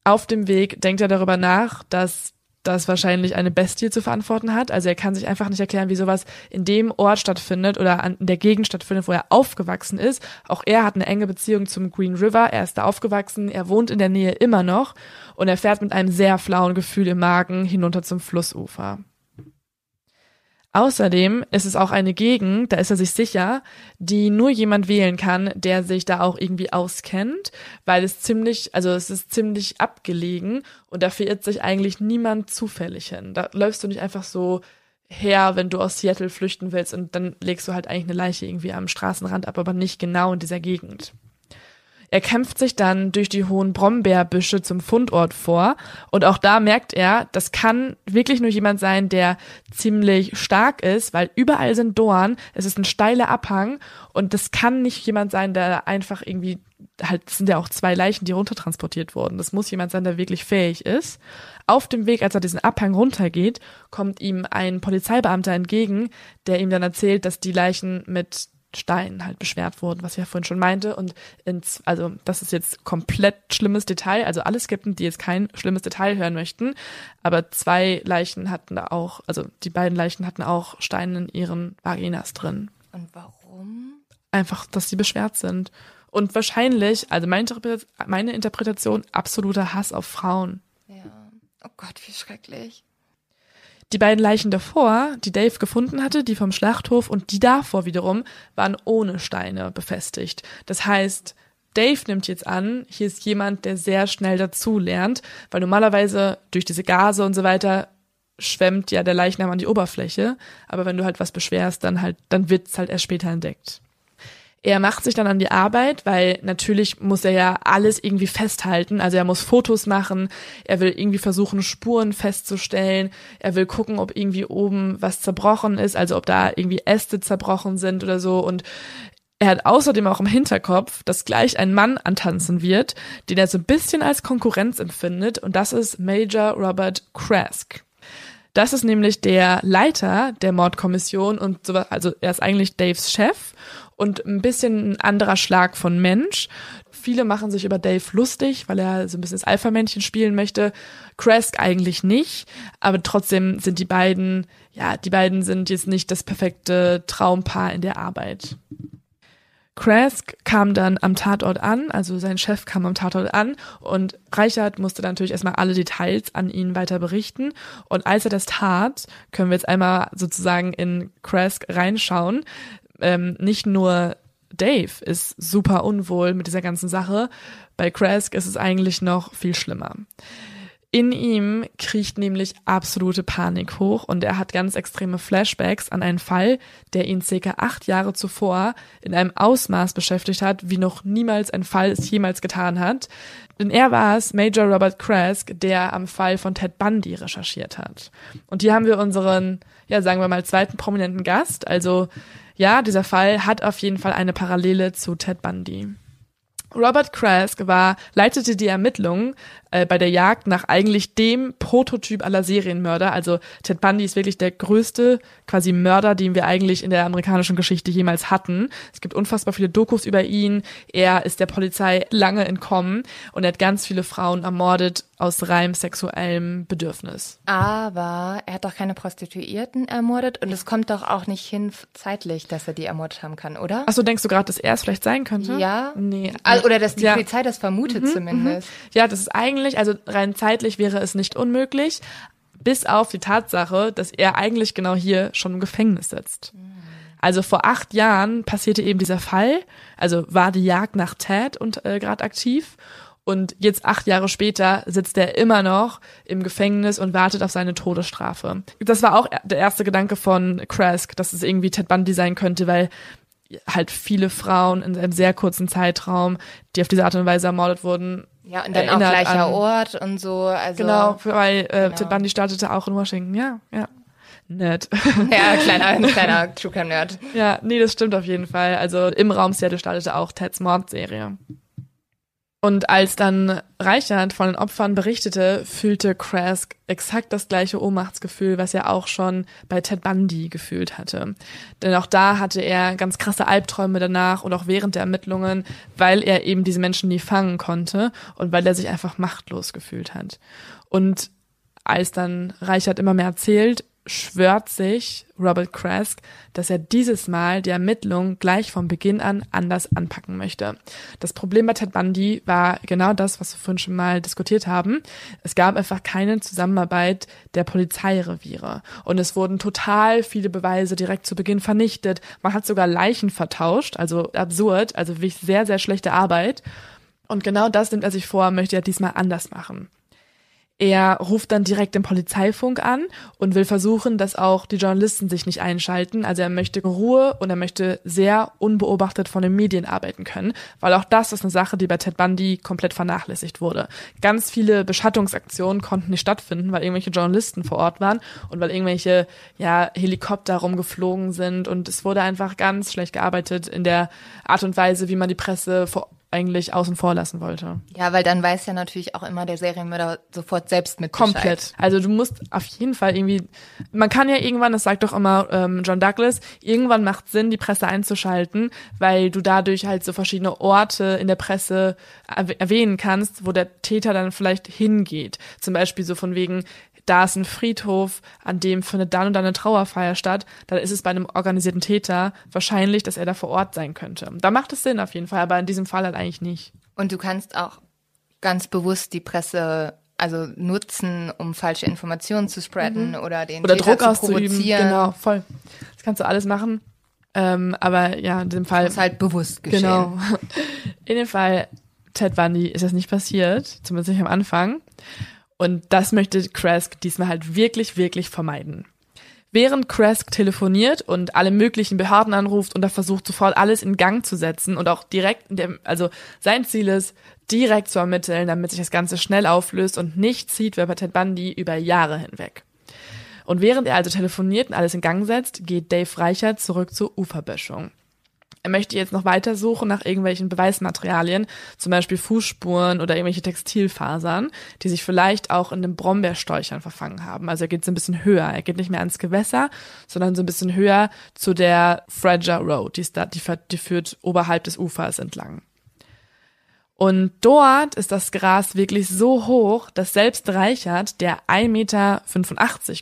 Auf dem Weg denkt er darüber nach, dass das wahrscheinlich eine Bestie zu verantworten hat. Also er kann sich einfach nicht erklären, wie sowas in dem Ort stattfindet oder an, in der Gegend stattfindet, wo er aufgewachsen ist. Auch er hat eine enge Beziehung zum Green River. Er ist da aufgewachsen, er wohnt in der Nähe immer noch und er fährt mit einem sehr flauen Gefühl im Magen hinunter zum Flussufer. Außerdem ist es auch eine Gegend, da ist er sich sicher, die nur jemand wählen kann, der sich da auch irgendwie auskennt, weil es ziemlich, also es ist ziemlich abgelegen und da verirrt sich eigentlich niemand zufällig hin. Da läufst du nicht einfach so her, wenn du aus Seattle flüchten willst und dann legst du halt eigentlich eine Leiche irgendwie am Straßenrand ab, aber nicht genau in dieser Gegend. Er kämpft sich dann durch die hohen Brombeerbüsche zum Fundort vor und auch da merkt er, das kann wirklich nur jemand sein, der ziemlich stark ist, weil überall sind Dorn, es ist ein steiler Abhang und das kann nicht jemand sein, der einfach irgendwie halt sind ja auch zwei Leichen, die runtertransportiert wurden. Das muss jemand sein, der wirklich fähig ist. Auf dem Weg, als er diesen Abhang runtergeht, kommt ihm ein Polizeibeamter entgegen, der ihm dann erzählt, dass die Leichen mit Steinen halt beschwert wurden, was ich ja vorhin schon meinte. Und ins, also das ist jetzt komplett schlimmes Detail. Also alle Skepten, die jetzt kein schlimmes Detail hören möchten, aber zwei Leichen hatten da auch, also die beiden Leichen hatten auch Steine in ihren Vaginas drin. Und warum? Einfach, dass sie beschwert sind. Und wahrscheinlich, also meine, meine Interpretation, absoluter Hass auf Frauen. Ja. Oh Gott, wie schrecklich. Die beiden Leichen davor, die Dave gefunden hatte, die vom Schlachthof und die davor wiederum, waren ohne Steine befestigt. Das heißt, Dave nimmt jetzt an, hier ist jemand, der sehr schnell dazu lernt, weil normalerweise durch diese Gase und so weiter schwemmt ja der Leichnam an die Oberfläche, aber wenn du halt was beschwerst, dann halt, dann wird's halt erst später entdeckt. Er macht sich dann an die Arbeit, weil natürlich muss er ja alles irgendwie festhalten. Also er muss Fotos machen, er will irgendwie versuchen, Spuren festzustellen, er will gucken, ob irgendwie oben was zerbrochen ist, also ob da irgendwie Äste zerbrochen sind oder so. Und er hat außerdem auch im Hinterkopf, dass gleich ein Mann antanzen wird, den er so ein bisschen als Konkurrenz empfindet, und das ist Major Robert Krask. Das ist nämlich der Leiter der Mordkommission und so, also er ist eigentlich Daves Chef und ein bisschen ein anderer Schlag von Mensch. Viele machen sich über Dave lustig, weil er so ein bisschen das Alpha-Männchen spielen möchte. Kresk eigentlich nicht, aber trotzdem sind die beiden, ja, die beiden sind jetzt nicht das perfekte Traumpaar in der Arbeit. Krask kam dann am Tatort an, also sein Chef kam am Tatort an und Reichert musste dann natürlich erstmal alle Details an ihn weiter berichten. Und als er das tat, können wir jetzt einmal sozusagen in Krask reinschauen ähm, nicht nur Dave ist super unwohl mit dieser ganzen Sache, bei Kresk ist es eigentlich noch viel schlimmer. In ihm kriecht nämlich absolute Panik hoch und er hat ganz extreme Flashbacks an einen Fall, der ihn circa acht Jahre zuvor in einem Ausmaß beschäftigt hat, wie noch niemals ein Fall es jemals getan hat. Denn er war es, Major Robert Krask, der am Fall von Ted Bundy recherchiert hat. Und hier haben wir unseren, ja, sagen wir mal, zweiten prominenten Gast, also ja, dieser Fall hat auf jeden Fall eine Parallele zu Ted Bundy. Robert Krask war, leitete die Ermittlungen äh, bei der Jagd nach eigentlich dem Prototyp aller Serienmörder. Also Ted Bundy ist wirklich der größte quasi Mörder, den wir eigentlich in der amerikanischen Geschichte jemals hatten. Es gibt unfassbar viele Dokus über ihn. Er ist der Polizei lange entkommen und er hat ganz viele Frauen ermordet aus reinem sexuellem Bedürfnis. Aber er hat doch keine Prostituierten ermordet und es kommt doch auch nicht hin zeitlich, dass er die ermordet haben kann, oder? Achso, denkst du gerade, dass er es vielleicht sein könnte? Ja. Nee. Also, oder dass die ja. Polizei das vermutet mhm, zumindest. Mhm. Ja, das ist eigentlich, also rein zeitlich wäre es nicht unmöglich, Bis auf die Tatsache, dass er eigentlich genau hier schon im Gefängnis sitzt. Also vor acht Jahren passierte eben dieser Fall, also war die Jagd nach Ted und äh, gerade aktiv und jetzt acht Jahre später sitzt er immer noch im Gefängnis und wartet auf seine Todesstrafe. Das war auch der erste Gedanke von Krask, dass es irgendwie Ted Bundy sein könnte, weil halt viele Frauen in einem sehr kurzen Zeitraum, die auf diese Art und Weise ermordet wurden. Ja, und dann auch gleicher an, Ort und so. Also, genau, weil äh, genau. Ted Bundy startete auch in Washington. Ja, ja. Nett. Ja, kleiner, kleiner True Crime Nerd. Ja, nee, das stimmt auf jeden Fall. Also im Raum Seattle startete auch Teds Mordserie. Und als dann Reichard von den Opfern berichtete, fühlte Krask exakt das gleiche Ohnmachtsgefühl, was er auch schon bei Ted Bundy gefühlt hatte. Denn auch da hatte er ganz krasse Albträume danach und auch während der Ermittlungen, weil er eben diese Menschen nie fangen konnte und weil er sich einfach machtlos gefühlt hat. Und als dann Reichard immer mehr erzählt, schwört sich Robert Krask, dass er dieses Mal die Ermittlung gleich vom Beginn an anders anpacken möchte. Das Problem bei Ted Bundy war genau das, was wir vorhin schon mal diskutiert haben. Es gab einfach keine Zusammenarbeit der Polizeireviere und es wurden total viele Beweise direkt zu Beginn vernichtet. Man hat sogar Leichen vertauscht, also absurd, also wirklich sehr, sehr schlechte Arbeit. Und genau das nimmt er sich vor, möchte er diesmal anders machen. Er ruft dann direkt den Polizeifunk an und will versuchen, dass auch die Journalisten sich nicht einschalten. Also er möchte Ruhe und er möchte sehr unbeobachtet von den Medien arbeiten können, weil auch das ist eine Sache, die bei Ted Bundy komplett vernachlässigt wurde. Ganz viele Beschattungsaktionen konnten nicht stattfinden, weil irgendwelche Journalisten vor Ort waren und weil irgendwelche ja, Helikopter rumgeflogen sind und es wurde einfach ganz schlecht gearbeitet in der Art und Weise, wie man die Presse vor eigentlich außen vor lassen wollte. Ja, weil dann weiß ja natürlich auch immer der Serienmörder sofort selbst mit Komplett. Also du musst auf jeden Fall irgendwie, man kann ja irgendwann, das sagt doch immer ähm, John Douglas, irgendwann macht Sinn, die Presse einzuschalten, weil du dadurch halt so verschiedene Orte in der Presse erwähnen kannst, wo der Täter dann vielleicht hingeht. Zum Beispiel so von wegen, da ist ein Friedhof, an dem findet dann und dann eine Trauerfeier statt, dann ist es bei einem organisierten Täter wahrscheinlich, dass er da vor Ort sein könnte. Da macht es Sinn auf jeden Fall, aber in diesem Fall halt eigentlich nicht. Und du kannst auch ganz bewusst die Presse also nutzen, um falsche Informationen zu spreaden mhm. oder den oder Täter Druck auszuüben. Genau, voll. Das kannst du alles machen. Ähm, aber ja, in dem Fall. Das ist halt bewusst geschehen. Genau. In dem Fall Ted Bundy ist das nicht passiert, zumindest nicht am Anfang. Und das möchte Krask diesmal halt wirklich, wirklich vermeiden. Während Krask telefoniert und alle möglichen Behörden anruft und er versucht sofort alles in Gang zu setzen und auch direkt, also sein Ziel ist, direkt zu ermitteln, damit sich das Ganze schnell auflöst und nicht zieht wie bei Ted Bundy über Jahre hinweg. Und während er also telefoniert und alles in Gang setzt, geht Dave Reichert zurück zur Uferböschung. Er möchte jetzt noch weiter suchen nach irgendwelchen Beweismaterialien, zum Beispiel Fußspuren oder irgendwelche Textilfasern, die sich vielleicht auch in den Brombeersträuchern verfangen haben. Also er geht so ein bisschen höher. Er geht nicht mehr ans Gewässer, sondern so ein bisschen höher zu der Frager Road. Die, ist da, die, die führt oberhalb des Ufers entlang. Und dort ist das Gras wirklich so hoch, dass selbst Reichert, der 1,85 Meter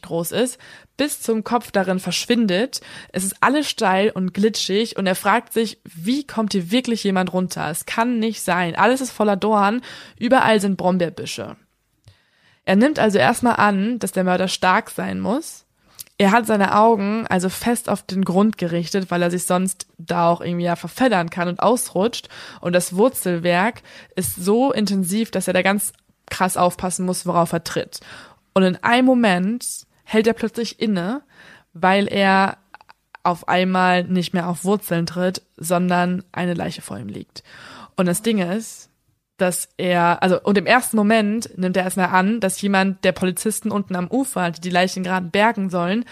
groß ist, bis zum Kopf darin verschwindet. Es ist alles steil und glitschig und er fragt sich, wie kommt hier wirklich jemand runter? Es kann nicht sein. Alles ist voller Dorn, überall sind Brombeerbüsche. Er nimmt also erstmal an, dass der Mörder stark sein muss er hat seine Augen also fest auf den Grund gerichtet, weil er sich sonst da auch irgendwie ja verfeddern kann und ausrutscht. Und das Wurzelwerk ist so intensiv, dass er da ganz krass aufpassen muss, worauf er tritt. Und in einem Moment hält er plötzlich inne, weil er auf einmal nicht mehr auf Wurzeln tritt, sondern eine Leiche vor ihm liegt. Und das Ding ist, dass er, also und im ersten Moment nimmt er erstmal an, dass jemand der Polizisten unten am Ufer, die die Leichen gerade bergen sollen,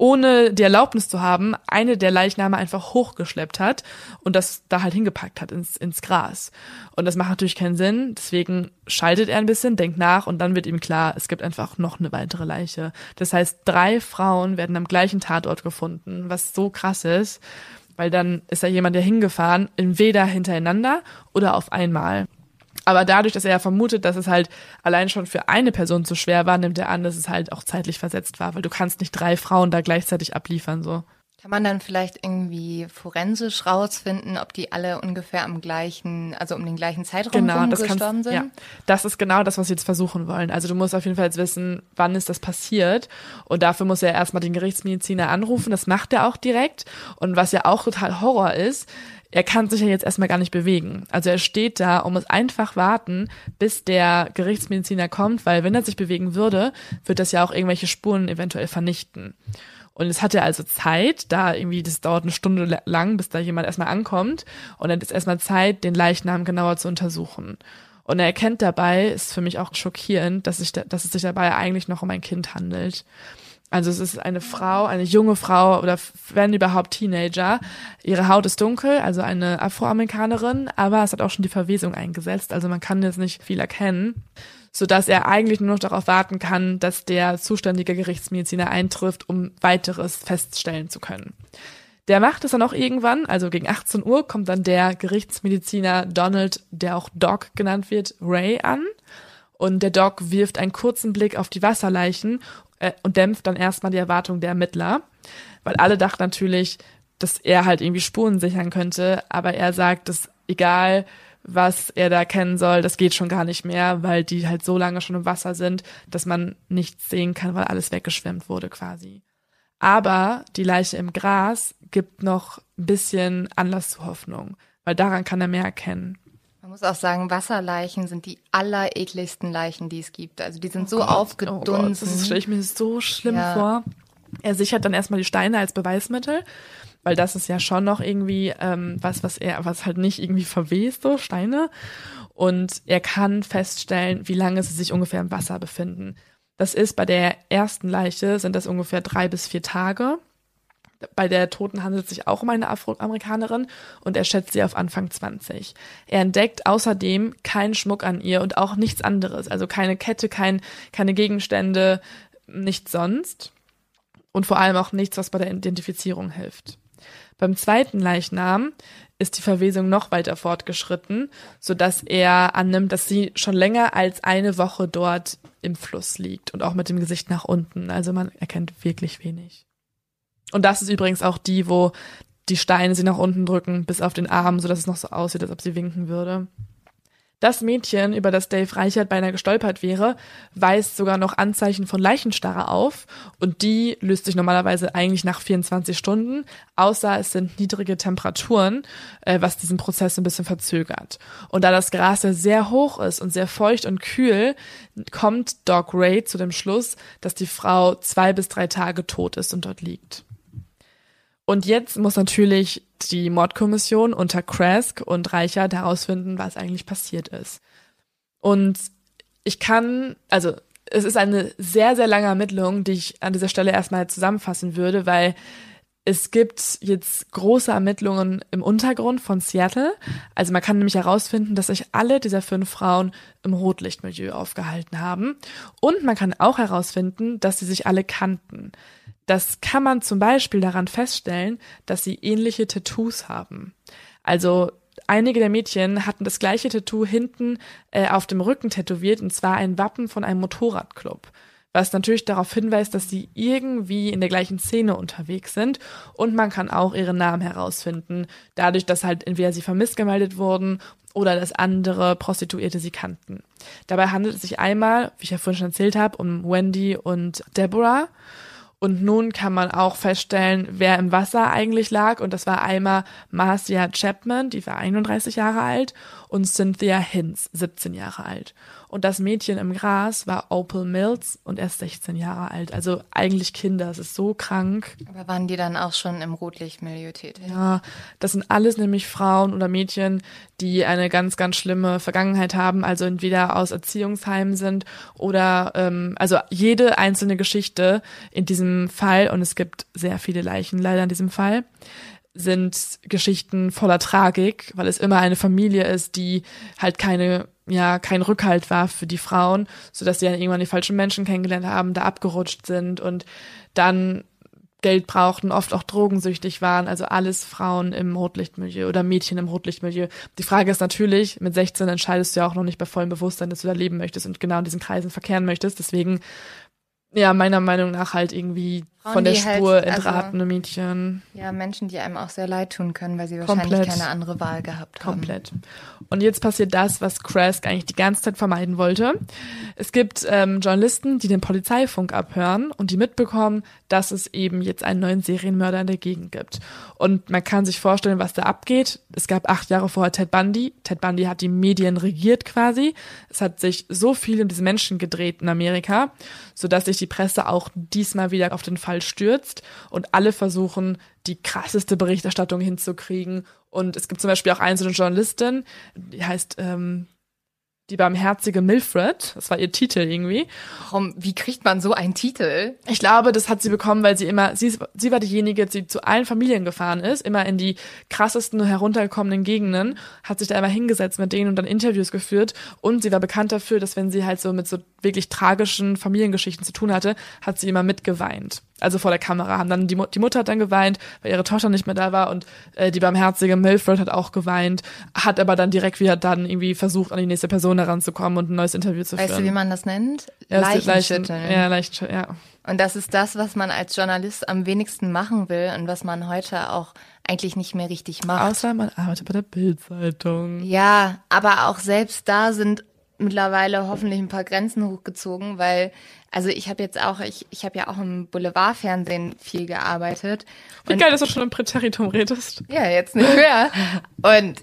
ohne die Erlaubnis zu haben, eine der Leichname einfach hochgeschleppt hat und das da halt hingepackt hat ins, ins Gras. Und das macht natürlich keinen Sinn, deswegen schaltet er ein bisschen, denkt nach und dann wird ihm klar, es gibt einfach noch eine weitere Leiche. Das heißt, drei Frauen werden am gleichen Tatort gefunden, was so krass ist weil dann ist da jemand, der hingefahren, entweder hintereinander oder auf einmal. Aber dadurch, dass er vermutet, dass es halt allein schon für eine Person zu schwer war, nimmt er an, dass es halt auch zeitlich versetzt war, weil du kannst nicht drei Frauen da gleichzeitig abliefern, so. Kann man dann vielleicht irgendwie forensisch rausfinden, ob die alle ungefähr am gleichen, also um den gleichen Zeitraum genau, das gestorben kannst, sind? Ja, das ist genau das, was sie jetzt versuchen wollen. Also du musst auf jeden Fall jetzt wissen, wann ist das passiert. Und dafür muss er erstmal den Gerichtsmediziner anrufen. Das macht er auch direkt. Und was ja auch total Horror ist, er kann sich ja jetzt erstmal gar nicht bewegen. Also er steht da und muss einfach warten, bis der Gerichtsmediziner kommt, weil wenn er sich bewegen würde, wird das ja auch irgendwelche Spuren eventuell vernichten. Und es hat er also Zeit, da irgendwie, das dauert eine Stunde lang, bis da jemand erstmal ankommt. Und dann ist erstmal Zeit, den Leichnam genauer zu untersuchen. Und er erkennt dabei, ist für mich auch schockierend, dass, ich, dass es sich dabei eigentlich noch um ein Kind handelt. Also es ist eine Frau, eine junge Frau oder wenn überhaupt Teenager. Ihre Haut ist dunkel, also eine Afroamerikanerin, aber es hat auch schon die Verwesung eingesetzt, also man kann jetzt nicht viel erkennen so dass er eigentlich nur noch darauf warten kann, dass der zuständige Gerichtsmediziner eintrifft, um weiteres feststellen zu können. Der macht es dann auch irgendwann, also gegen 18 Uhr kommt dann der Gerichtsmediziner Donald, der auch Doc genannt wird, Ray an. Und der Doc wirft einen kurzen Blick auf die Wasserleichen äh, und dämpft dann erstmal die Erwartung der Ermittler, weil alle dachten natürlich, dass er halt irgendwie Spuren sichern könnte, aber er sagt, dass egal was er da kennen soll, das geht schon gar nicht mehr, weil die halt so lange schon im Wasser sind, dass man nichts sehen kann, weil alles weggeschwemmt wurde quasi. Aber die Leiche im Gras gibt noch ein bisschen Anlass zur Hoffnung, weil daran kann er mehr erkennen. Man muss auch sagen, Wasserleichen sind die allerekligsten Leichen, die es gibt. Also die sind oh so Gott, aufgedunsen. Oh Gott, das stelle ich mir so schlimm Ja. vor. Er sichert dann erstmal die Steine als Beweismittel, weil das ist ja schon noch irgendwie ähm, was, was er, was halt nicht irgendwie verwest, so Steine. Und er kann feststellen, wie lange sie sich ungefähr im Wasser befinden. Das ist bei der ersten Leiche sind das ungefähr drei bis vier Tage. Bei der Toten handelt es sich auch um eine Afroamerikanerin und er schätzt sie auf Anfang 20. Er entdeckt außerdem keinen Schmuck an ihr und auch nichts anderes, also keine Kette, kein, keine Gegenstände, nichts sonst und vor allem auch nichts, was bei der Identifizierung hilft. Beim zweiten Leichnam ist die Verwesung noch weiter fortgeschritten, so dass er annimmt, dass sie schon länger als eine Woche dort im Fluss liegt und auch mit dem Gesicht nach unten. Also man erkennt wirklich wenig. Und das ist übrigens auch die, wo die Steine sie nach unten drücken, bis auf den Arm, so dass es noch so aussieht, als ob sie winken würde. Das Mädchen, über das Dave Reichert beinahe gestolpert wäre, weist sogar noch Anzeichen von Leichenstarre auf und die löst sich normalerweise eigentlich nach 24 Stunden, außer es sind niedrige Temperaturen, äh, was diesen Prozess ein bisschen verzögert. Und da das Gras ja sehr hoch ist und sehr feucht und kühl, kommt Doc Ray zu dem Schluss, dass die Frau zwei bis drei Tage tot ist und dort liegt. Und jetzt muss natürlich die Mordkommission unter Krask und Reichert herausfinden, was eigentlich passiert ist. Und ich kann, also es ist eine sehr, sehr lange Ermittlung, die ich an dieser Stelle erstmal zusammenfassen würde, weil es gibt jetzt große Ermittlungen im Untergrund von Seattle. Also man kann nämlich herausfinden, dass sich alle dieser fünf Frauen im Rotlichtmilieu aufgehalten haben. Und man kann auch herausfinden, dass sie sich alle kannten. Das kann man zum Beispiel daran feststellen, dass sie ähnliche Tattoos haben. Also einige der Mädchen hatten das gleiche Tattoo hinten äh, auf dem Rücken tätowiert, und zwar ein Wappen von einem Motorradclub. Was natürlich darauf hinweist, dass sie irgendwie in der gleichen Szene unterwegs sind. Und man kann auch ihren Namen herausfinden, dadurch, dass halt entweder sie vermisst gemeldet wurden oder dass andere Prostituierte sie kannten. Dabei handelt es sich einmal, wie ich ja vorhin schon erzählt habe, um Wendy und Deborah. Und nun kann man auch feststellen, wer im Wasser eigentlich lag. Und das war einmal Marcia Chapman, die war 31 Jahre alt, und Cynthia Hinz, 17 Jahre alt. Und das Mädchen im Gras war Opal Mills und erst 16 Jahre alt. Also eigentlich Kinder. Es ist so krank. Aber waren die dann auch schon im Rotlichtmilieu tätig? Ja, das sind alles nämlich Frauen oder Mädchen, die eine ganz, ganz schlimme Vergangenheit haben, also entweder aus Erziehungsheimen sind oder ähm, also jede einzelne Geschichte in diesem Fall, und es gibt sehr viele Leichen leider in diesem Fall, sind Geschichten voller Tragik, weil es immer eine Familie ist, die halt keine ja kein Rückhalt war für die Frauen, so dass sie dann irgendwann die falschen Menschen kennengelernt haben, da abgerutscht sind und dann Geld brauchten, oft auch drogensüchtig waren, also alles Frauen im Rotlichtmilieu oder Mädchen im Rotlichtmilieu. Die Frage ist natürlich, mit 16 entscheidest du ja auch noch nicht bei vollem Bewusstsein, dass du da leben möchtest und genau in diesen Kreisen verkehren möchtest. Deswegen, ja, meiner Meinung nach halt irgendwie Frauen, von der halt, Spur also- entratene Mädchen. Ja, Menschen, die einem auch sehr leid tun können, weil sie wahrscheinlich Komplett. keine andere Wahl gehabt haben. Komplett. Und jetzt passiert das, was Krask eigentlich die ganze Zeit vermeiden wollte. Es gibt ähm, Journalisten, die den Polizeifunk abhören und die mitbekommen, dass es eben jetzt einen neuen Serienmörder in der Gegend gibt. Und man kann sich vorstellen, was da abgeht. Es gab acht Jahre vorher Ted Bundy. Ted Bundy hat die Medien regiert quasi. Es hat sich so viel um diese Menschen gedreht in Amerika, sodass sich die Presse auch diesmal wieder auf den Fall stürzt und alle versuchen, die krasseste Berichterstattung hinzukriegen. Und es gibt zum Beispiel auch eine Journalistin, die heißt ähm, die barmherzige Milfred, das war ihr Titel irgendwie. Warum, wie kriegt man so einen Titel? Ich glaube, das hat sie bekommen, weil sie immer, sie, sie war diejenige, die zu allen Familien gefahren ist, immer in die krassesten heruntergekommenen Gegenden, hat sich da immer hingesetzt mit denen und dann Interviews geführt. Und sie war bekannt dafür, dass wenn sie halt so mit so wirklich tragischen Familiengeschichten zu tun hatte, hat sie immer mitgeweint. Also vor der Kamera haben dann die, Mu- die Mutter hat dann geweint, weil ihre Tochter nicht mehr da war und äh, die barmherzige Milfred hat auch geweint, hat aber dann direkt wieder dann irgendwie versucht, an die nächste Person heranzukommen und ein neues Interview zu Weißt du, führen. wie man das nennt? Ja, Leichenschütteln. Ja, Leichenschütteln, ja. Und das ist das, was man als Journalist am wenigsten machen will und was man heute auch eigentlich nicht mehr richtig macht. Außer man arbeitet bei der Bildzeitung. Ja, aber auch selbst da sind mittlerweile hoffentlich ein paar Grenzen hochgezogen, weil also ich habe jetzt auch ich ich habe ja auch im Boulevardfernsehen viel gearbeitet Wie geil, dass du schon im Präteritum redest. ja jetzt nicht mehr und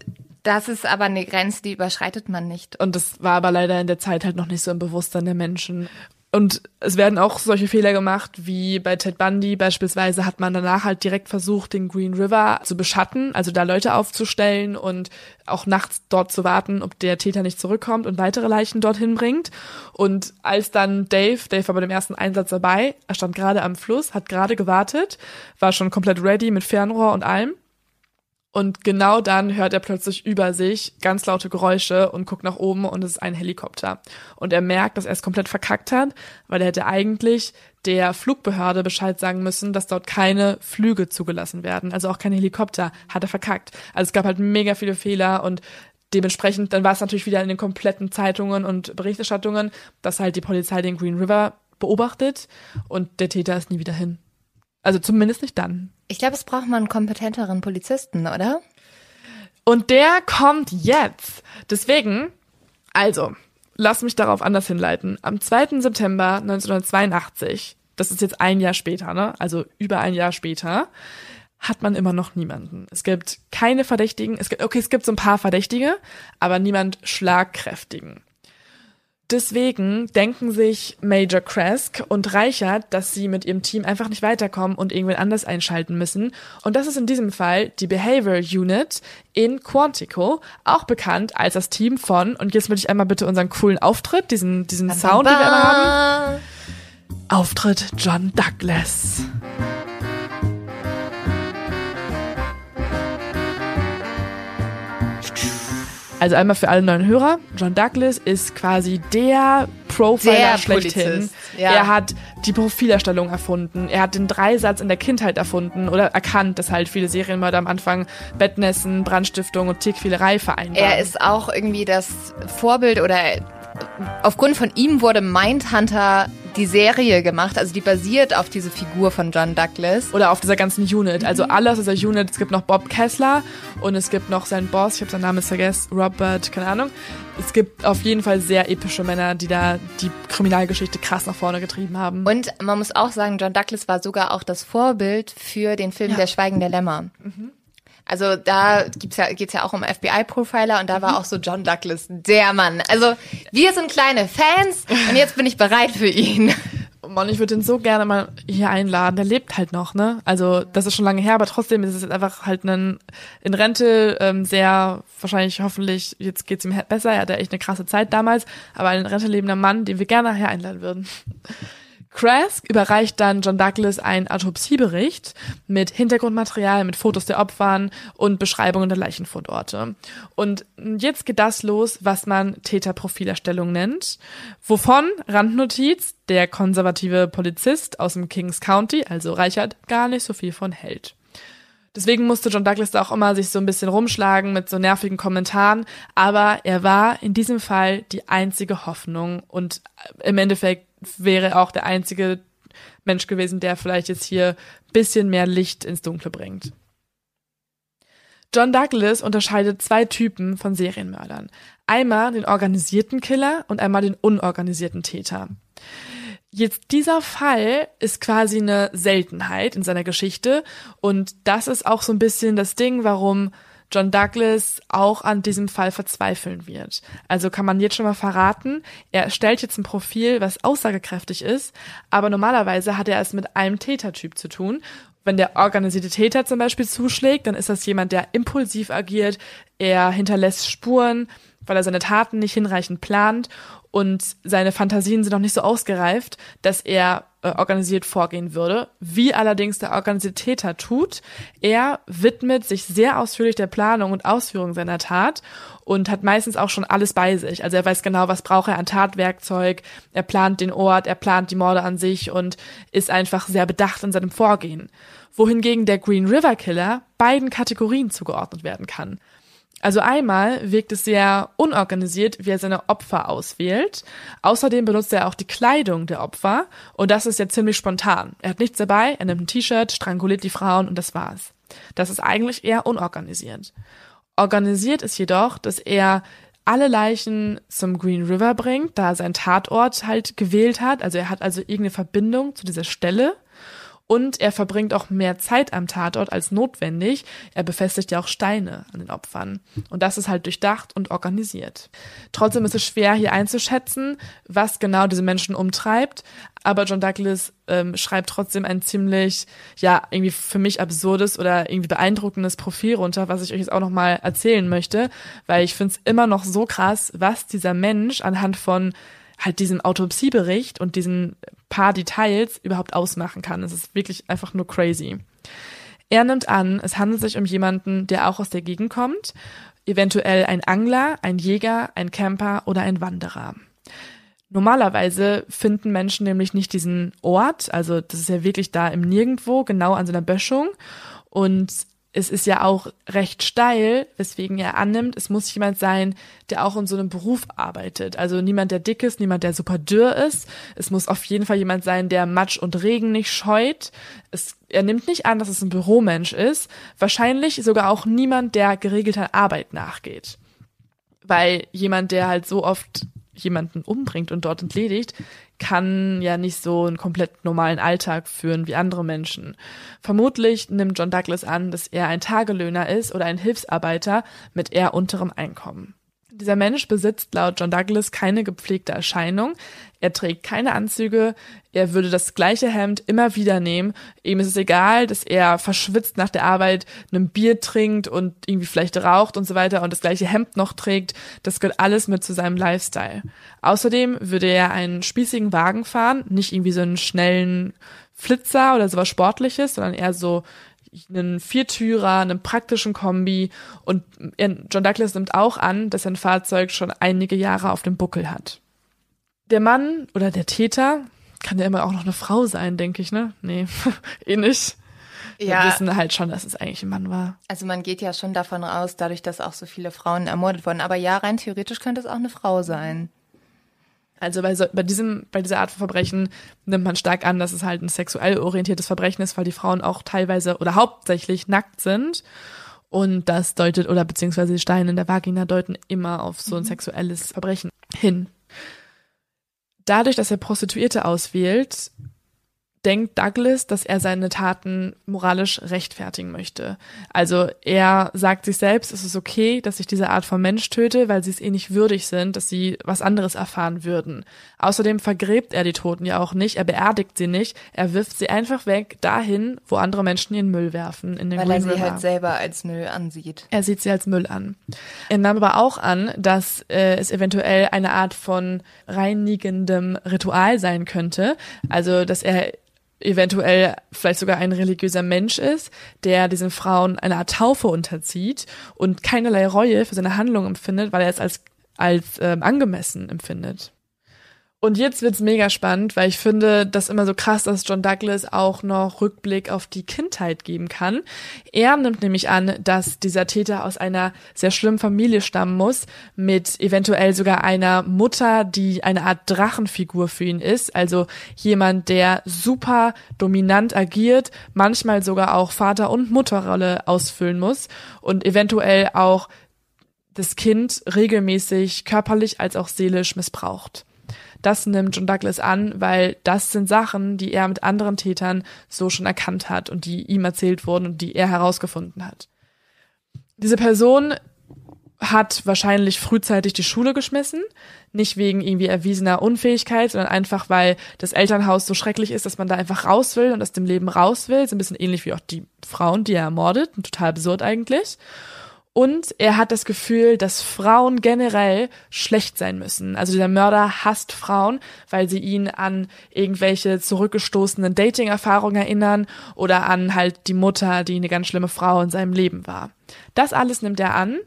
das ist aber eine Grenze, die überschreitet man nicht. Und das war aber leider in der Zeit halt noch nicht so im Bewusstsein der Menschen. Und es werden auch solche Fehler gemacht, wie bei Ted Bundy beispielsweise hat man danach halt direkt versucht, den Green River zu beschatten, also da Leute aufzustellen und auch nachts dort zu warten, ob der Täter nicht zurückkommt und weitere Leichen dorthin bringt. Und als dann Dave, Dave war bei dem ersten Einsatz dabei, er stand gerade am Fluss, hat gerade gewartet, war schon komplett ready mit Fernrohr und allem. Und genau dann hört er plötzlich über sich ganz laute Geräusche und guckt nach oben und es ist ein Helikopter. Und er merkt, dass er es komplett verkackt hat, weil er hätte eigentlich der Flugbehörde Bescheid sagen müssen, dass dort keine Flüge zugelassen werden, also auch keine Helikopter, hat er verkackt. Also es gab halt mega viele Fehler und dementsprechend, dann war es natürlich wieder in den kompletten Zeitungen und Berichterstattungen, dass halt die Polizei den Green River beobachtet und der Täter ist nie wieder hin. Also zumindest nicht dann. Ich glaube, es braucht man einen kompetenteren Polizisten, oder? Und der kommt jetzt. Deswegen, also, lass mich darauf anders hinleiten. Am 2. September 1982, das ist jetzt ein Jahr später, ne? Also über ein Jahr später, hat man immer noch niemanden. Es gibt keine Verdächtigen. Es gibt, okay, es gibt so ein paar Verdächtige, aber niemand Schlagkräftigen. Deswegen denken sich Major Kresk und Reichert, dass sie mit ihrem Team einfach nicht weiterkommen und irgendwen anders einschalten müssen. Und das ist in diesem Fall die Behavioral Unit in Quantico, auch bekannt als das Team von, und jetzt würde ich einmal bitte unseren coolen Auftritt, diesen, diesen Sound, den wir immer haben. Auftritt John Douglas. Also einmal für alle neuen Hörer, John Douglas ist quasi der Profiler Der schlechthin. Ja. Er hat die Profilerstellung erfunden. Er hat den Dreisatz in der Kindheit erfunden oder erkannt, dass halt viele Serienmörder am Anfang Bettnässen, Brandstiftung und Tierquälerei vereinbaren. Er ist auch irgendwie das Vorbild oder aufgrund von ihm wurde Mindhunter die Serie gemacht, also die basiert auf diese Figur von John Douglas. oder auf dieser ganzen Unit. Also alle aus dieser Unit. Es gibt noch Bob Kessler und es gibt noch seinen Boss, ich habe seinen Namen vergessen, Robert, keine Ahnung. Es gibt auf jeden Fall sehr epische Männer, die da die Kriminalgeschichte krass nach vorne getrieben haben. Und man muss auch sagen, John Douglas war sogar auch das Vorbild für den Film Der Schweigen der Lämmer. Also da gibt's ja, geht's ja auch um FBI-Profiler und da war auch so John Douglas der Mann. Also wir sind kleine Fans und jetzt bin ich bereit für ihn. Mann, ich würde ihn so gerne mal hier einladen. Der lebt halt noch, ne? Also das ist schon lange her, aber trotzdem ist es einfach halt ein in Rente ähm, sehr wahrscheinlich hoffentlich jetzt geht's ihm besser. Er hatte echt eine krasse Zeit damals, aber ein in Rente lebender Mann, den wir gerne nachher einladen würden. Krask überreicht dann John Douglas einen Autopsiebericht mit Hintergrundmaterial, mit Fotos der Opfern und Beschreibungen der Leichenfundorte. Und jetzt geht das los, was man Täterprofilerstellung nennt, wovon Randnotiz der konservative Polizist aus dem Kings County, also Reichert, gar nicht so viel von hält. Deswegen musste John Douglas da auch immer sich so ein bisschen rumschlagen mit so nervigen Kommentaren. Aber er war in diesem Fall die einzige Hoffnung und im Endeffekt wäre auch der einzige Mensch gewesen, der vielleicht jetzt hier bisschen mehr Licht ins Dunkle bringt. John Douglas unterscheidet zwei Typen von Serienmördern. Einmal den organisierten Killer und einmal den unorganisierten Täter. Jetzt dieser Fall ist quasi eine Seltenheit in seiner Geschichte und das ist auch so ein bisschen das Ding, warum John Douglas auch an diesem Fall verzweifeln wird. Also kann man jetzt schon mal verraten, er stellt jetzt ein Profil, was aussagekräftig ist, aber normalerweise hat er es mit einem Tätertyp zu tun. Wenn der organisierte Täter zum Beispiel zuschlägt, dann ist das jemand, der impulsiv agiert, er hinterlässt Spuren, weil er seine Taten nicht hinreichend plant und seine Fantasien sind noch nicht so ausgereift, dass er äh, organisiert vorgehen würde. Wie allerdings der organisierte Täter tut, er widmet sich sehr ausführlich der Planung und Ausführung seiner Tat und hat meistens auch schon alles bei sich. Also er weiß genau, was braucht er an Tatwerkzeug, er plant den Ort, er plant die Morde an sich und ist einfach sehr bedacht in seinem Vorgehen. Wohingegen der Green River Killer beiden Kategorien zugeordnet werden kann. Also einmal wirkt es sehr unorganisiert, wie er seine Opfer auswählt. Außerdem benutzt er auch die Kleidung der Opfer und das ist ja ziemlich spontan. Er hat nichts dabei, er nimmt ein T-Shirt, stranguliert die Frauen und das war's. Das ist eigentlich eher unorganisiert. Organisiert ist jedoch, dass er alle Leichen zum Green River bringt, da er seinen Tatort halt gewählt hat. Also er hat also irgendeine Verbindung zu dieser Stelle und er verbringt auch mehr Zeit am Tatort als notwendig. Er befestigt ja auch Steine an den Opfern. Und das ist halt durchdacht und organisiert. Trotzdem ist es schwer hier einzuschätzen, was genau diese Menschen umtreibt. Aber John Douglas ähm, schreibt trotzdem ein ziemlich, ja, irgendwie für mich absurdes oder irgendwie beeindruckendes Profil runter, was ich euch jetzt auch nochmal erzählen möchte, weil ich finde es immer noch so krass, was dieser Mensch anhand von halt diesem Autopsiebericht und diesen paar Details überhaupt ausmachen kann. Es ist wirklich einfach nur crazy. Er nimmt an, es handelt sich um jemanden, der auch aus der Gegend kommt, eventuell ein Angler, ein Jäger, ein Camper oder ein Wanderer. Normalerweise finden Menschen nämlich nicht diesen Ort, also das ist ja wirklich da im Nirgendwo, genau an seiner Böschung. Und es ist ja auch recht steil, weswegen er annimmt, es muss jemand sein, der auch in so einem Beruf arbeitet. Also niemand, der dick ist, niemand, der super dürr ist. Es muss auf jeden Fall jemand sein, der Matsch und Regen nicht scheut. Es, er nimmt nicht an, dass es ein Büromensch ist. Wahrscheinlich sogar auch niemand, der geregelter Arbeit nachgeht. Weil jemand, der halt so oft jemanden umbringt und dort entledigt, kann ja nicht so einen komplett normalen Alltag führen wie andere Menschen. Vermutlich nimmt John Douglas an, dass er ein Tagelöhner ist oder ein Hilfsarbeiter mit eher unterem Einkommen. Dieser Mensch besitzt laut John Douglas keine gepflegte Erscheinung. Er trägt keine Anzüge. Er würde das gleiche Hemd immer wieder nehmen. Ihm ist es egal, dass er verschwitzt nach der Arbeit ein Bier trinkt und irgendwie vielleicht raucht und so weiter und das gleiche Hemd noch trägt. Das gehört alles mit zu seinem Lifestyle. Außerdem würde er einen spießigen Wagen fahren, nicht irgendwie so einen schnellen Flitzer oder sowas Sportliches, sondern eher so einen Viertürer, einen praktischen Kombi und John Douglas nimmt auch an, dass sein Fahrzeug schon einige Jahre auf dem Buckel hat. Der Mann oder der Täter kann ja immer auch noch eine Frau sein, denke ich, ne? Nee, eh nicht. Ja. Wir wissen halt schon, dass es eigentlich ein Mann war. Also man geht ja schon davon aus, dadurch, dass auch so viele Frauen ermordet wurden. Aber ja, rein theoretisch könnte es auch eine Frau sein. Also bei, so, bei diesem, bei dieser Art von Verbrechen nimmt man stark an, dass es halt ein sexuell orientiertes Verbrechen ist, weil die Frauen auch teilweise oder hauptsächlich nackt sind. Und das deutet, oder beziehungsweise die Steine in der Vagina deuten immer auf so ein mhm. sexuelles Verbrechen hin. Dadurch, dass er Prostituierte auswählt, denkt Douglas, dass er seine Taten moralisch rechtfertigen möchte. Also er sagt sich selbst, es ist okay, dass ich diese Art von Mensch töte, weil sie es eh nicht würdig sind, dass sie was anderes erfahren würden. Außerdem vergräbt er die Toten ja auch nicht, er beerdigt sie nicht, er wirft sie einfach weg dahin, wo andere Menschen ihren Müll werfen. In den weil Green er sie River. halt selber als Müll ansieht. Er sieht sie als Müll an. Er nahm aber auch an, dass äh, es eventuell eine Art von reinigendem Ritual sein könnte. Also, dass er eventuell vielleicht sogar ein religiöser Mensch ist, der diesen Frauen eine Art Taufe unterzieht und keinerlei Reue für seine Handlung empfindet, weil er es als, als ähm, angemessen empfindet. Und jetzt wird's mega spannend, weil ich finde das immer so krass, dass John Douglas auch noch Rückblick auf die Kindheit geben kann. Er nimmt nämlich an, dass dieser Täter aus einer sehr schlimmen Familie stammen muss, mit eventuell sogar einer Mutter, die eine Art Drachenfigur für ihn ist, also jemand, der super dominant agiert, manchmal sogar auch Vater- und Mutterrolle ausfüllen muss und eventuell auch das Kind regelmäßig körperlich als auch seelisch missbraucht. Das nimmt John Douglas an, weil das sind Sachen, die er mit anderen Tätern so schon erkannt hat und die ihm erzählt wurden und die er herausgefunden hat. Diese Person hat wahrscheinlich frühzeitig die Schule geschmissen, nicht wegen irgendwie erwiesener Unfähigkeit, sondern einfach, weil das Elternhaus so schrecklich ist, dass man da einfach raus will und aus dem Leben raus will. So ein bisschen ähnlich wie auch die Frauen, die er ermordet. Total absurd eigentlich. Und er hat das Gefühl, dass Frauen generell schlecht sein müssen. Also dieser Mörder hasst Frauen, weil sie ihn an irgendwelche zurückgestoßenen Dating-Erfahrungen erinnern oder an halt die Mutter, die eine ganz schlimme Frau in seinem Leben war. Das alles nimmt er an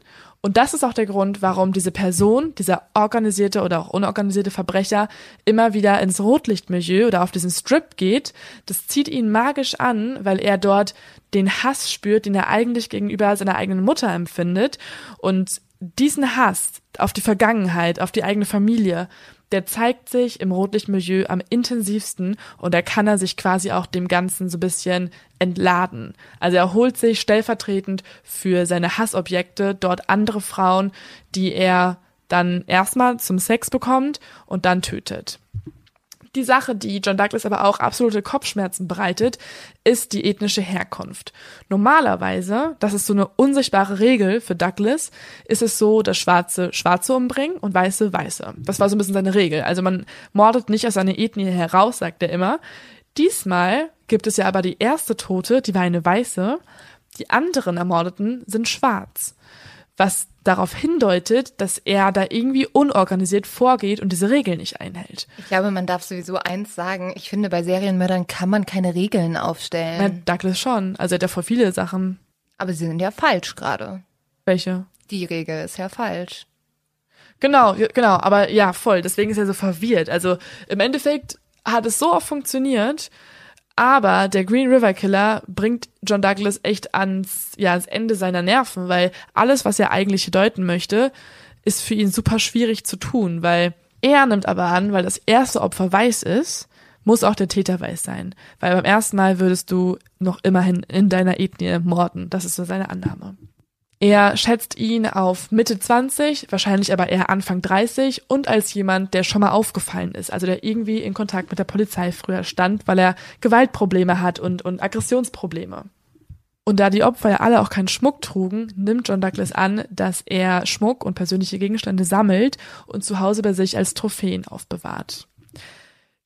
und das ist auch der Grund, warum diese Person, dieser organisierte oder auch unorganisierte Verbrecher immer wieder ins Rotlichtmilieu oder auf diesen Strip geht. Das zieht ihn magisch an, weil er dort den Hass spürt, den er eigentlich gegenüber seiner eigenen Mutter empfindet. Und diesen Hass auf die Vergangenheit, auf die eigene Familie, der zeigt sich im Rotlichtmilieu am intensivsten und da kann er sich quasi auch dem Ganzen so bisschen entladen. Also er holt sich stellvertretend für seine Hassobjekte dort andere Frauen, die er dann erstmal zum Sex bekommt und dann tötet. Die Sache, die John Douglas aber auch absolute Kopfschmerzen bereitet, ist die ethnische Herkunft. Normalerweise, das ist so eine unsichtbare Regel für Douglas, ist es so, dass Schwarze Schwarze umbringen und Weiße Weiße. Das war so ein bisschen seine Regel. Also man mordet nicht aus seiner Ethnie heraus, sagt er immer. Diesmal gibt es ja aber die erste Tote, die war eine Weiße. Die anderen Ermordeten sind schwarz. Was darauf hindeutet, dass er da irgendwie unorganisiert vorgeht und diese Regeln nicht einhält. Ich glaube, man darf sowieso eins sagen. Ich finde, bei Serienmördern kann man keine Regeln aufstellen. Na, Douglas schon. Also er hat ja voll viele Sachen. Aber sie sind ja falsch gerade. Welche? Die Regel ist ja falsch. Genau, genau. Aber ja, voll. Deswegen ist er so verwirrt. Also im Endeffekt hat es so oft funktioniert, aber der Green River Killer bringt John Douglas echt ans, ja, ans Ende seiner Nerven, weil alles, was er eigentlich deuten möchte, ist für ihn super schwierig zu tun, weil er nimmt aber an, weil das erste Opfer weiß ist, muss auch der Täter weiß sein. Weil beim ersten Mal würdest du noch immerhin in deiner Ethnie morden. Das ist so seine Annahme. Er schätzt ihn auf Mitte 20, wahrscheinlich aber eher Anfang 30 und als jemand, der schon mal aufgefallen ist, also der irgendwie in Kontakt mit der Polizei früher stand, weil er Gewaltprobleme hat und, und Aggressionsprobleme. Und da die Opfer ja alle auch keinen Schmuck trugen, nimmt John Douglas an, dass er Schmuck und persönliche Gegenstände sammelt und zu Hause bei sich als Trophäen aufbewahrt.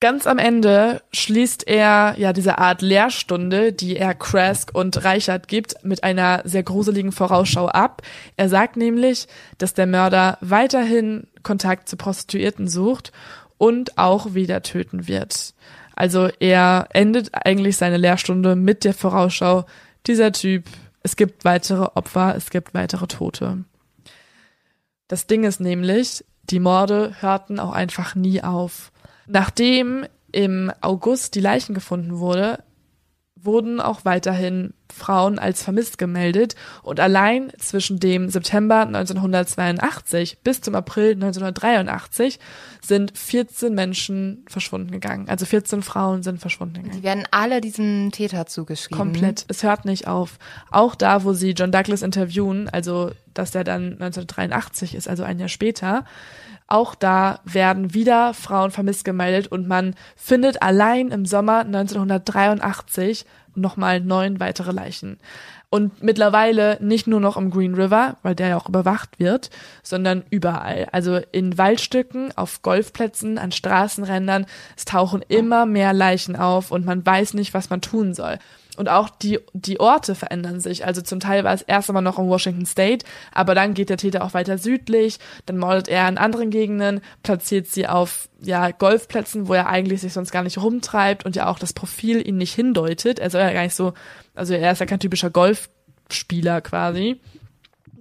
Ganz am Ende schließt er ja diese Art Lehrstunde, die er Krask und Reichert gibt, mit einer sehr gruseligen Vorausschau ab. Er sagt nämlich, dass der Mörder weiterhin Kontakt zu Prostituierten sucht und auch wieder töten wird. Also er endet eigentlich seine Lehrstunde mit der Vorausschau, dieser Typ, es gibt weitere Opfer, es gibt weitere Tote. Das Ding ist nämlich, die Morde hörten auch einfach nie auf. Nachdem im August die Leichen gefunden wurde, wurden auch weiterhin Frauen als vermisst gemeldet und allein zwischen dem September 1982 bis zum April 1983 sind 14 Menschen verschwunden gegangen. Also 14 Frauen sind verschwunden gegangen. Die werden alle diesem Täter zugeschrieben. Komplett. Es hört nicht auf. Auch da, wo sie John Douglas interviewen, also dass der dann 1983 ist, also ein Jahr später, auch da werden wieder Frauen vermisst gemeldet und man findet allein im Sommer 1983 nochmal neun weitere Leichen. Und mittlerweile nicht nur noch im Green River, weil der ja auch überwacht wird, sondern überall. Also in Waldstücken, auf Golfplätzen, an Straßenrändern. Es tauchen immer mehr Leichen auf und man weiß nicht, was man tun soll. Und auch die, die Orte verändern sich. Also zum Teil war es erst einmal noch in Washington State, aber dann geht der Täter auch weiter südlich, dann mordet er in anderen Gegenden, platziert sie auf ja, Golfplätzen, wo er eigentlich sich sonst gar nicht rumtreibt und ja auch das Profil ihn nicht hindeutet. Er soll ja gar nicht so, also er ist ja kein typischer Golfspieler quasi.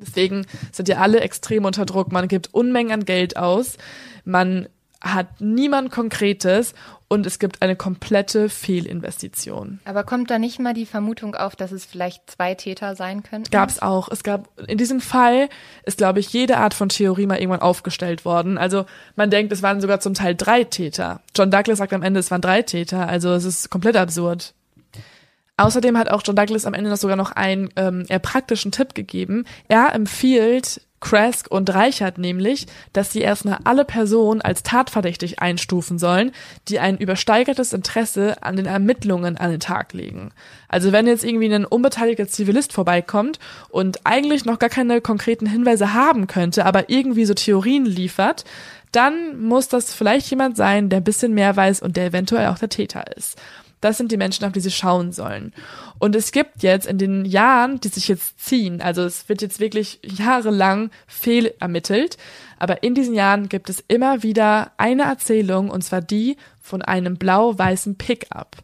Deswegen sind ja alle extrem unter Druck. Man gibt Unmengen an Geld aus. Man hat niemand Konkretes und es gibt eine komplette Fehlinvestition. Aber kommt da nicht mal die Vermutung auf, dass es vielleicht zwei Täter sein könnten? Gab es auch. Es gab in diesem Fall ist, glaube ich, jede Art von Theorie mal irgendwann aufgestellt worden. Also man denkt, es waren sogar zum Teil drei Täter. John Douglas sagt am Ende, es waren drei Täter. Also es ist komplett absurd. Außerdem hat auch John Douglas am Ende noch sogar noch einen ähm, eher praktischen Tipp gegeben. Er empfiehlt Krask und Reichert nämlich, dass sie erstmal alle Personen als tatverdächtig einstufen sollen, die ein übersteigertes Interesse an den Ermittlungen an den Tag legen. Also wenn jetzt irgendwie ein unbeteiligter Zivilist vorbeikommt und eigentlich noch gar keine konkreten Hinweise haben könnte, aber irgendwie so Theorien liefert, dann muss das vielleicht jemand sein, der ein bisschen mehr weiß und der eventuell auch der Täter ist. Das sind die Menschen, auf die sie schauen sollen. Und es gibt jetzt in den Jahren, die sich jetzt ziehen, also es wird jetzt wirklich jahrelang fehlermittelt, aber in diesen Jahren gibt es immer wieder eine Erzählung, und zwar die von einem blau-weißen Pickup.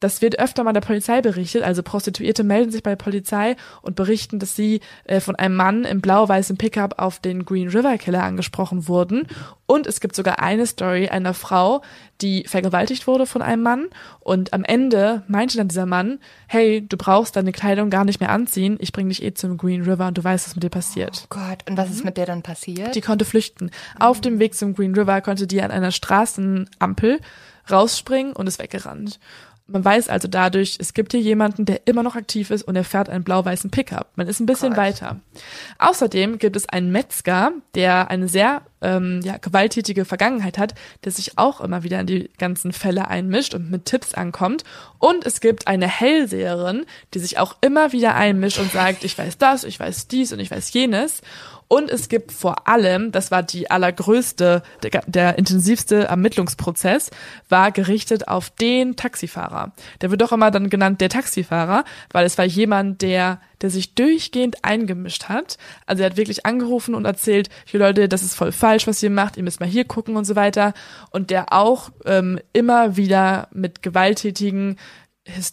Das wird öfter mal der Polizei berichtet. Also Prostituierte melden sich bei der Polizei und berichten, dass sie äh, von einem Mann im blau-weißen Pickup auf den Green River Killer angesprochen wurden. Und es gibt sogar eine Story einer Frau, die vergewaltigt wurde von einem Mann. Und am Ende meinte dann dieser Mann, hey, du brauchst deine Kleidung gar nicht mehr anziehen. Ich bring dich eh zum Green River und du weißt, was mit dir passiert. Oh Gott, und was ist mit der dann passiert? Die konnte flüchten. Auf dem Weg zum Green River konnte die an einer Straßenampel rausspringen und ist weggerannt. Man weiß also dadurch, es gibt hier jemanden, der immer noch aktiv ist und er fährt einen blau-weißen Pickup. Man ist ein bisschen Gott. weiter. Außerdem gibt es einen Metzger, der eine sehr ähm, ja, gewalttätige Vergangenheit hat, der sich auch immer wieder in die ganzen Fälle einmischt und mit Tipps ankommt. Und es gibt eine Hellseherin, die sich auch immer wieder einmischt und sagt, ich weiß das, ich weiß dies und ich weiß jenes. Und es gibt vor allem, das war die allergrößte, der, der, intensivste Ermittlungsprozess, war gerichtet auf den Taxifahrer. Der wird doch immer dann genannt der Taxifahrer, weil es war jemand, der, der sich durchgehend eingemischt hat. Also er hat wirklich angerufen und erzählt, hier Leute, das ist voll falsch, was ihr macht, ihr müsst mal hier gucken und so weiter. Und der auch ähm, immer wieder mit gewalttätigen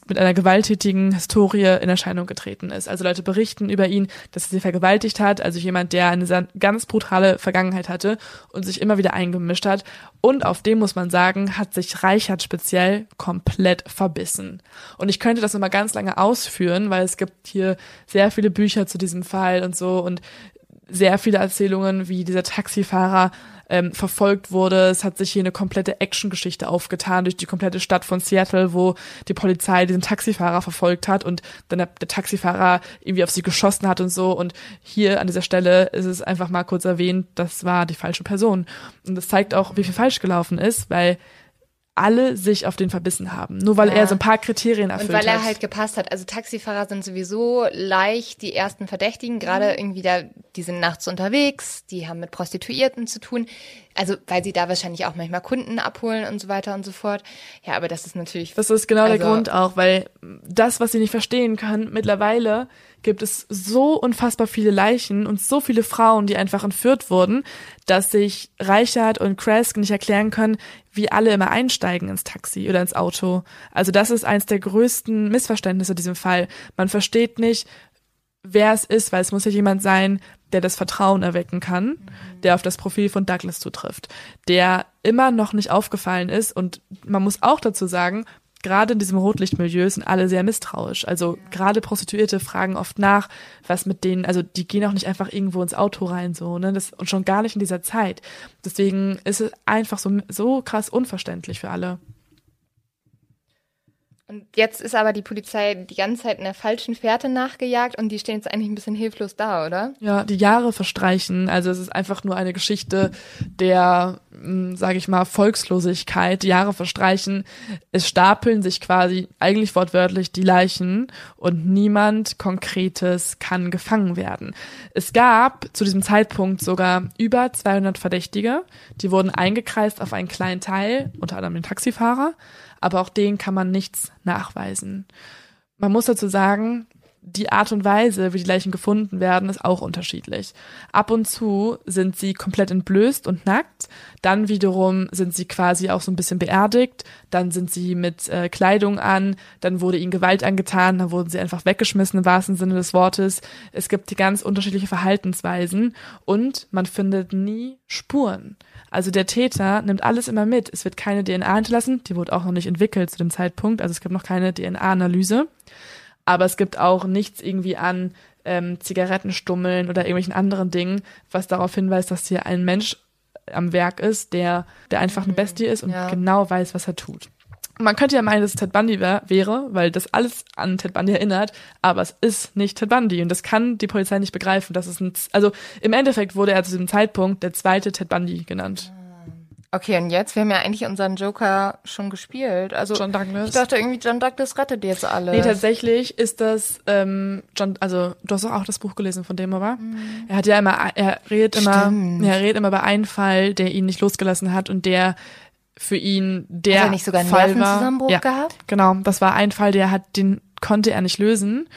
mit einer gewalttätigen Historie in Erscheinung getreten ist. Also Leute berichten über ihn, dass er sie vergewaltigt hat, also jemand, der eine ganz brutale Vergangenheit hatte und sich immer wieder eingemischt hat. Und auf dem muss man sagen, hat sich Reichert speziell komplett verbissen. Und ich könnte das nochmal ganz lange ausführen, weil es gibt hier sehr viele Bücher zu diesem Fall und so und sehr viele Erzählungen, wie dieser Taxifahrer ähm, verfolgt wurde. Es hat sich hier eine komplette Actiongeschichte aufgetan durch die komplette Stadt von Seattle, wo die Polizei diesen Taxifahrer verfolgt hat und dann der, der Taxifahrer irgendwie auf sie geschossen hat und so. Und hier an dieser Stelle ist es einfach mal kurz erwähnt, das war die falsche Person. Und das zeigt auch, wie viel falsch gelaufen ist, weil alle sich auf den verbissen haben. Nur weil ja. er so ein paar Kriterien erfüllt hat. Und weil er halt gepasst hat. Also Taxifahrer sind sowieso leicht die ersten Verdächtigen. Gerade mhm. irgendwie da, die sind nachts unterwegs, die haben mit Prostituierten zu tun. Also weil sie da wahrscheinlich auch manchmal Kunden abholen und so weiter und so fort. Ja, aber das ist natürlich. Das ist genau also, der Grund auch, weil das, was sie nicht verstehen können, mittlerweile gibt es so unfassbar viele Leichen und so viele Frauen, die einfach entführt wurden, dass sich Reichard und Kresk nicht erklären können, wie alle immer einsteigen ins Taxi oder ins Auto. Also das ist eins der größten Missverständnisse in diesem Fall. Man versteht nicht, wer es ist, weil es muss ja jemand sein, der das Vertrauen erwecken kann, der auf das Profil von Douglas zutrifft, der immer noch nicht aufgefallen ist und man muss auch dazu sagen, gerade in diesem Rotlichtmilieu sind alle sehr misstrauisch. Also gerade Prostituierte fragen oft nach, was mit denen, also die gehen auch nicht einfach irgendwo ins Auto rein, so, ne, das, und schon gar nicht in dieser Zeit. Deswegen ist es einfach so, so krass unverständlich für alle. Und jetzt ist aber die Polizei die ganze Zeit in der falschen Fährte nachgejagt und die stehen jetzt eigentlich ein bisschen hilflos da, oder? Ja, die Jahre verstreichen. Also es ist einfach nur eine Geschichte der, hm, sage ich mal, Volkslosigkeit. Die Jahre verstreichen. Es stapeln sich quasi eigentlich wortwörtlich die Leichen und niemand Konkretes kann gefangen werden. Es gab zu diesem Zeitpunkt sogar über 200 Verdächtige. Die wurden eingekreist auf einen kleinen Teil, unter anderem den Taxifahrer aber auch denen kann man nichts nachweisen. Man muss dazu sagen, die Art und Weise, wie die Leichen gefunden werden, ist auch unterschiedlich. Ab und zu sind sie komplett entblößt und nackt, dann wiederum sind sie quasi auch so ein bisschen beerdigt, dann sind sie mit äh, Kleidung an, dann wurde ihnen Gewalt angetan, dann wurden sie einfach weggeschmissen im wahrsten Sinne des Wortes. Es gibt die ganz unterschiedliche Verhaltensweisen und man findet nie Spuren. Also der Täter nimmt alles immer mit. Es wird keine DNA hinterlassen, die wurde auch noch nicht entwickelt zu dem Zeitpunkt, also es gibt noch keine DNA-Analyse aber es gibt auch nichts irgendwie an ähm, Zigarettenstummeln oder irgendwelchen anderen Dingen, was darauf hinweist, dass hier ein Mensch am Werk ist, der, der einfach eine Bestie ist und Ja. genau weiß, was er tut. Man könnte ja meinen, dass es Ted Bundy wär, wäre, weil das alles an Ted Bundy erinnert, aber es ist nicht Ted Bundy und das kann die Polizei nicht begreifen. Das ist ein, Z- also im Endeffekt wurde er zu diesem Zeitpunkt der zweite Ted Bundy genannt. Okay, und jetzt? Wir haben ja eigentlich unseren Joker schon gespielt. Also John Douglas. ich dachte irgendwie, John Douglas rettet jetzt alle. Nee, tatsächlich ist das ähm, John, also du hast doch auch das Buch gelesen von dem, aber er hat ja immer, er redet immer, Mhm. Stimmt. er redet immer über einen Fall, der ihn nicht losgelassen hat und der für ihn der Hat er nicht sogar einen Fall war. Ja, gehabt? Genau, das war ein Fall, der hat, den konnte er nicht lösen.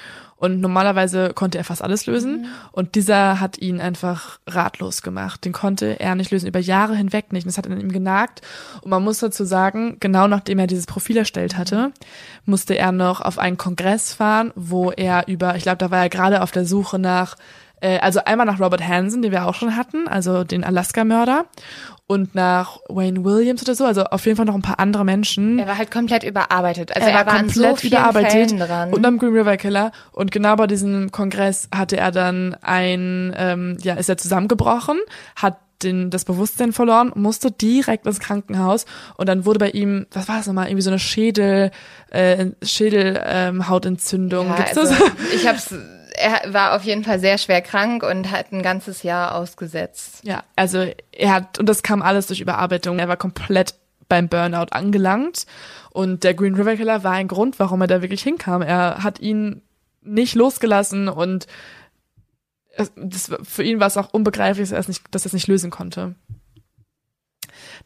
Und normalerweise konnte er fast alles lösen. Mhm. Und dieser hat ihn einfach ratlos gemacht. Den konnte er nicht lösen, über Jahre hinweg nicht. Und das hat an ihm genagt. Und man muss dazu sagen, genau nachdem er dieses Profil erstellt hatte, musste er noch auf einen Kongress fahren, wo er über, ich glaube, da war er gerade auf der Suche nach, äh, also einmal nach Robert Hansen, den wir auch schon hatten, also den Alaska-Mörder. Und nach Wayne Williams oder so, also auf jeden Fall noch ein paar andere Menschen er war halt komplett überarbeitet. Also er er, war war an so komplett vielen überarbeitet und am Green River Killer und genau bei diesem Kongress hatte er dann ein ähm, ja ist er zusammengebrochen hat den, das Bewusstsein verloren, musste direkt ins Krankenhaus und dann wurde bei ihm, was war das nochmal, irgendwie so eine Schädel, äh, Schädelhautentzündung. Ähm, Hautentzündung. ja, Gibt's also, das? ich hab's, er war auf jeden Fall sehr schwer krank und hat ein ganzes Jahr ausgesetzt. Ja, also er hat, und das kam alles durch Überarbeitung. Er war komplett beim Burnout angelangt. Und der Green River Killer war ein Grund, warum er da wirklich hinkam. Er hat ihn nicht losgelassen und das, für ihn war es auch unbegreiflich, dass er es nicht, dass er es nicht lösen konnte.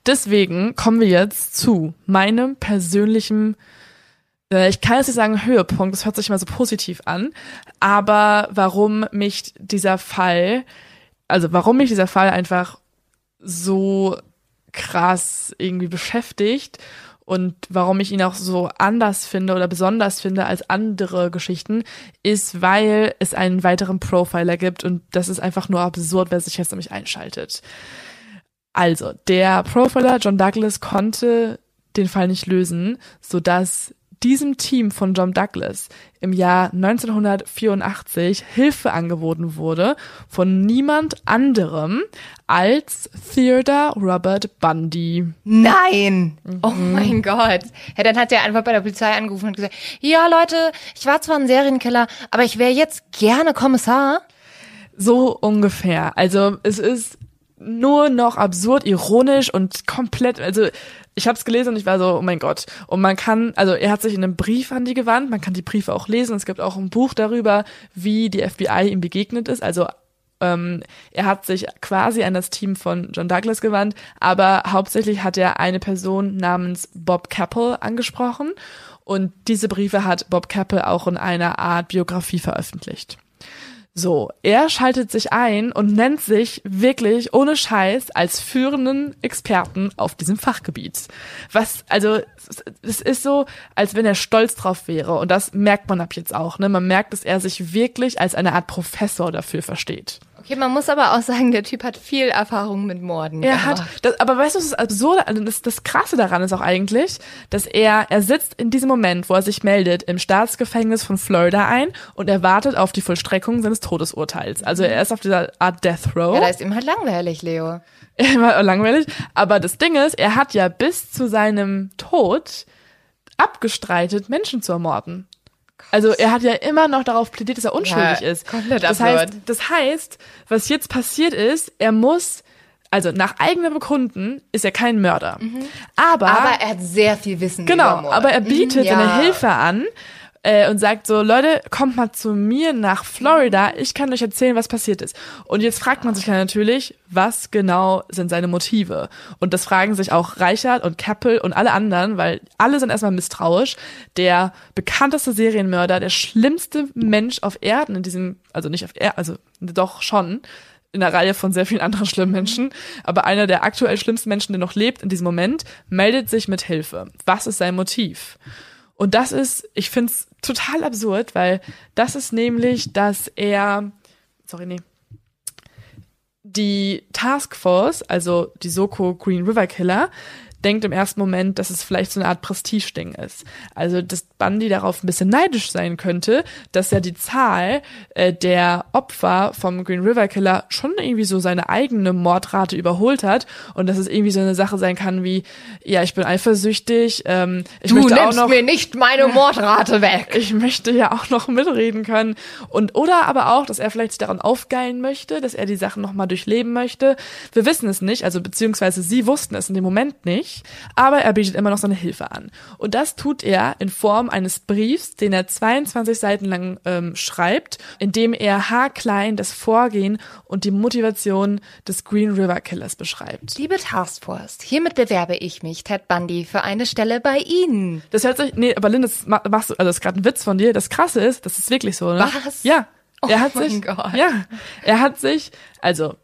Deswegen kommen wir jetzt zu meinem persönlichen, ich kann jetzt nicht sagen Höhepunkt, das hört sich immer so positiv an, aber warum mich dieser Fall, also warum mich dieser Fall einfach so krass irgendwie beschäftigt und warum ich ihn auch so anders finde oder besonders finde als andere Geschichten, ist, weil es einen weiteren Profiler gibt und das ist einfach nur absurd, wer sich jetzt nämlich einschaltet. Also, der Profiler John Douglas konnte den Fall nicht lösen, sodass diesem Team von John Douglas im Jahr 1984 Hilfe angeboten wurde von niemand anderem als Theodore Robert Bundy. Nein! Oh Mhm. mein Gott. Ja, dann hat er einfach bei der Polizei angerufen und gesagt, ja Leute, ich war zwar ein Serienkiller, aber ich wäre jetzt gerne Kommissar. So ungefähr. Also es ist nur noch absurd, ironisch und komplett, also ich habe es gelesen und ich war so, oh mein Gott. Und man kann, also er hat sich in einem Brief an die gewandt, man kann die Briefe auch lesen. Es gibt auch ein Buch darüber, wie die FBI ihm begegnet ist. Also ähm, er hat sich quasi an das Team von John Douglas gewandt, aber hauptsächlich hat er eine Person namens Bob Capel angesprochen. Und diese Briefe hat Bob Capel auch in einer Art Biografie veröffentlicht. So, er schaltet sich ein und nennt sich wirklich ohne Scheiß als führenden Experten auf diesem Fachgebiet. Was, also, es ist so, als wenn er stolz drauf wäre. Und das merkt man ab jetzt auch, ne? Man merkt, dass er sich wirklich als eine Art Professor dafür versteht. Okay, man muss aber auch sagen, der Typ hat viel Erfahrung mit Morden Er gemacht. hat, das, aber weißt du, das Absurde, also das, das Krasse daran ist auch eigentlich, dass er, er sitzt in diesem Moment, wo er sich meldet, im Staatsgefängnis von Florida ein und er wartet auf die Vollstreckung seines Todesurteils. Also er ist auf dieser Art Death Row. Ja, da ist ihm halt langweilig, Leo. Er war langweilig. Aber das Ding ist, er hat ja bis zu seinem Tod abgestreitet, Menschen zu ermorden. Also er hat ja immer noch darauf plädiert, dass er unschuldig Ja, ist. komplett das absurd. heißt, das heißt, was jetzt passiert ist, er muss, also nach eigenem Bekunden ist er kein Mörder. Aber, Aber er hat sehr viel Wissen genau, aber er bietet Mhm, ja. seine Hilfe an, äh, und sagt so, Leute, kommt mal zu mir nach Florida, ich kann euch erzählen, was passiert ist. Und jetzt fragt man sich ja natürlich, was genau sind seine Motive? Und das fragen sich auch Reichert und Keppel und alle anderen, weil alle sind erstmal misstrauisch. Der bekannteste Serienmörder, der schlimmste Mensch auf Erden in diesem, also nicht auf Erden, also doch schon, in der Reihe von sehr vielen anderen schlimmen Menschen, aber einer der aktuell schlimmsten Menschen, der noch lebt in diesem Moment, meldet sich mit Hilfe. Was ist sein Motiv? Und das ist, ich finde es total absurd, weil das ist nämlich, dass er, sorry, nee, die Taskforce, also die Soko Green River Killer, denkt im ersten Moment, dass es vielleicht so eine Art Prestigeding ist. Also, dass Bundy darauf ein bisschen neidisch sein könnte, dass ja die Zahl äh, der Opfer vom Green River Killer schon irgendwie so seine eigene Mordrate überholt hat und dass es irgendwie so eine Sache sein kann wie, ja, ich bin eifersüchtig, ähm, ich du möchte nimmst auch noch, mir nicht meine Mordrate weg. ich möchte ja auch noch mitreden können und oder aber auch, dass er vielleicht sich daran aufgeilen möchte, dass er die Sachen noch mal durchleben möchte. Wir wissen es nicht, also beziehungsweise sie wussten es in dem Moment nicht, aber er bietet immer noch seine Hilfe an und das tut er in Form eines Briefs, den er 22 Seiten lang ähm, schreibt, in dem er haarklein das Vorgehen und die Motivation des Green River Killers beschreibt. Liebe Taskforce, hiermit bewerbe ich mich, Ted Bundy, für eine Stelle bei Ihnen. Das hört sich, nee, aber Lynn, das ma- machst du, also das ist gerade ein Witz von dir. Das Krasse ist, das ist wirklich so, ne? Was? Ja. Oh er hat mein sich, Gott. ja, er hat sich, also,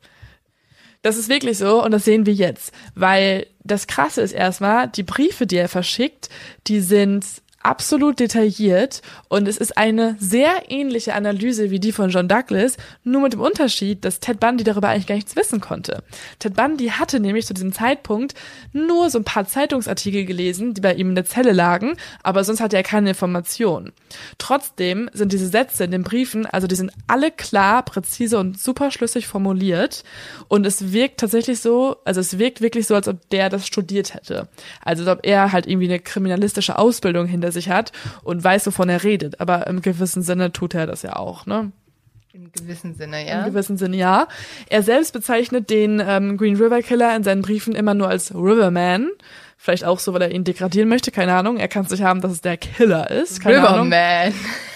das ist wirklich so und das sehen wir jetzt, weil das Krasse ist erstmal, die Briefe, die er verschickt, die sind absolut detailliert und es ist eine sehr ähnliche Analyse wie die von John Douglas, nur mit dem Unterschied, dass Ted Bundy darüber eigentlich gar nichts wissen konnte. Ted Bundy hatte nämlich zu diesem Zeitpunkt nur so ein paar Zeitungsartikel gelesen, die bei ihm in der Zelle lagen, aber sonst hatte er keine Informationen. Trotzdem sind diese Sätze in den Briefen, also die sind alle klar, präzise und super schlüssig formuliert und es wirkt tatsächlich so, also es wirkt wirklich so, als ob der das studiert hätte. Also als ob er halt irgendwie eine kriminalistische Ausbildung hinter sich hat und weiß, wovon er redet. Aber im gewissen Sinne tut er das ja auch, ne? Im gewissen Sinne, Im ja. gewissen Sinne ja. Er selbst bezeichnet den ähm, Green River Killer in seinen Briefen immer nur als Riverman. Vielleicht auch so, weil er ihn degradieren möchte, keine Ahnung. Er kann es nicht haben, dass es der Killer ist, keine Ahnung.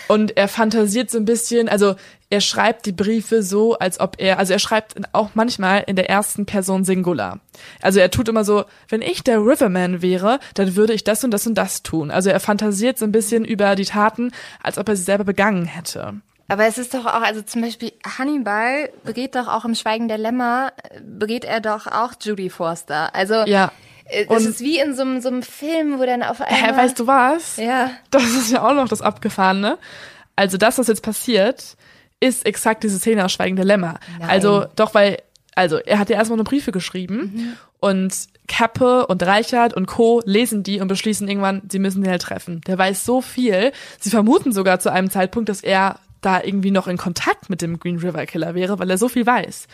Und er fantasiert so ein bisschen, also er schreibt die Briefe so, als ob er, also er schreibt auch manchmal in der ersten Person Singular. Also er tut immer so, wenn ich der Riverman wäre, dann würde ich das und das und das tun. Also er fantasiert so ein bisschen über die Taten, als ob er sie selber begangen hätte. Aber es ist doch auch, also zum Beispiel Hannibal begeht doch auch im Schweigen der Lämmer, äh, begeht er doch auch Judy Forster. Also Ja. Äh, das ist wie in so einem, so einem Film, wo dann auf einmal... Hä, weißt du was? Ja. Das ist ja auch noch das Abgefahrene. Also das, was jetzt passiert, ist exakt diese Szene aus Schweigen Lämmer. Nein. Also doch, weil, also er hat ja erstmal eine Briefe geschrieben und Kappe und Reichert und Co. lesen die und beschließen irgendwann, sie müssen den halt treffen. Der weiß so viel. Sie vermuten sogar zu einem Zeitpunkt, dass er da irgendwie noch in Kontakt mit dem Green River Killer wäre, weil er so viel weiß.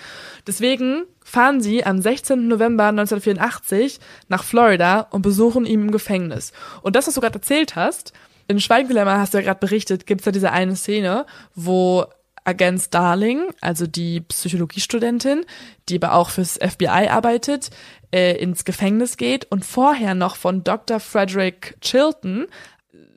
Deswegen fahren sie am 16. November 1984 nach Florida und besuchen ihn im Gefängnis. Und das, was du gerade erzählt hast, in Schweigendilemma hast du ja gerade berichtet, gibt's da diese eine Szene, wo Agent Starling, also die Psychologiestudentin, die aber auch fürs FBI arbeitet, äh, ins Gefängnis geht und vorher noch von Dr. Frederick Chilton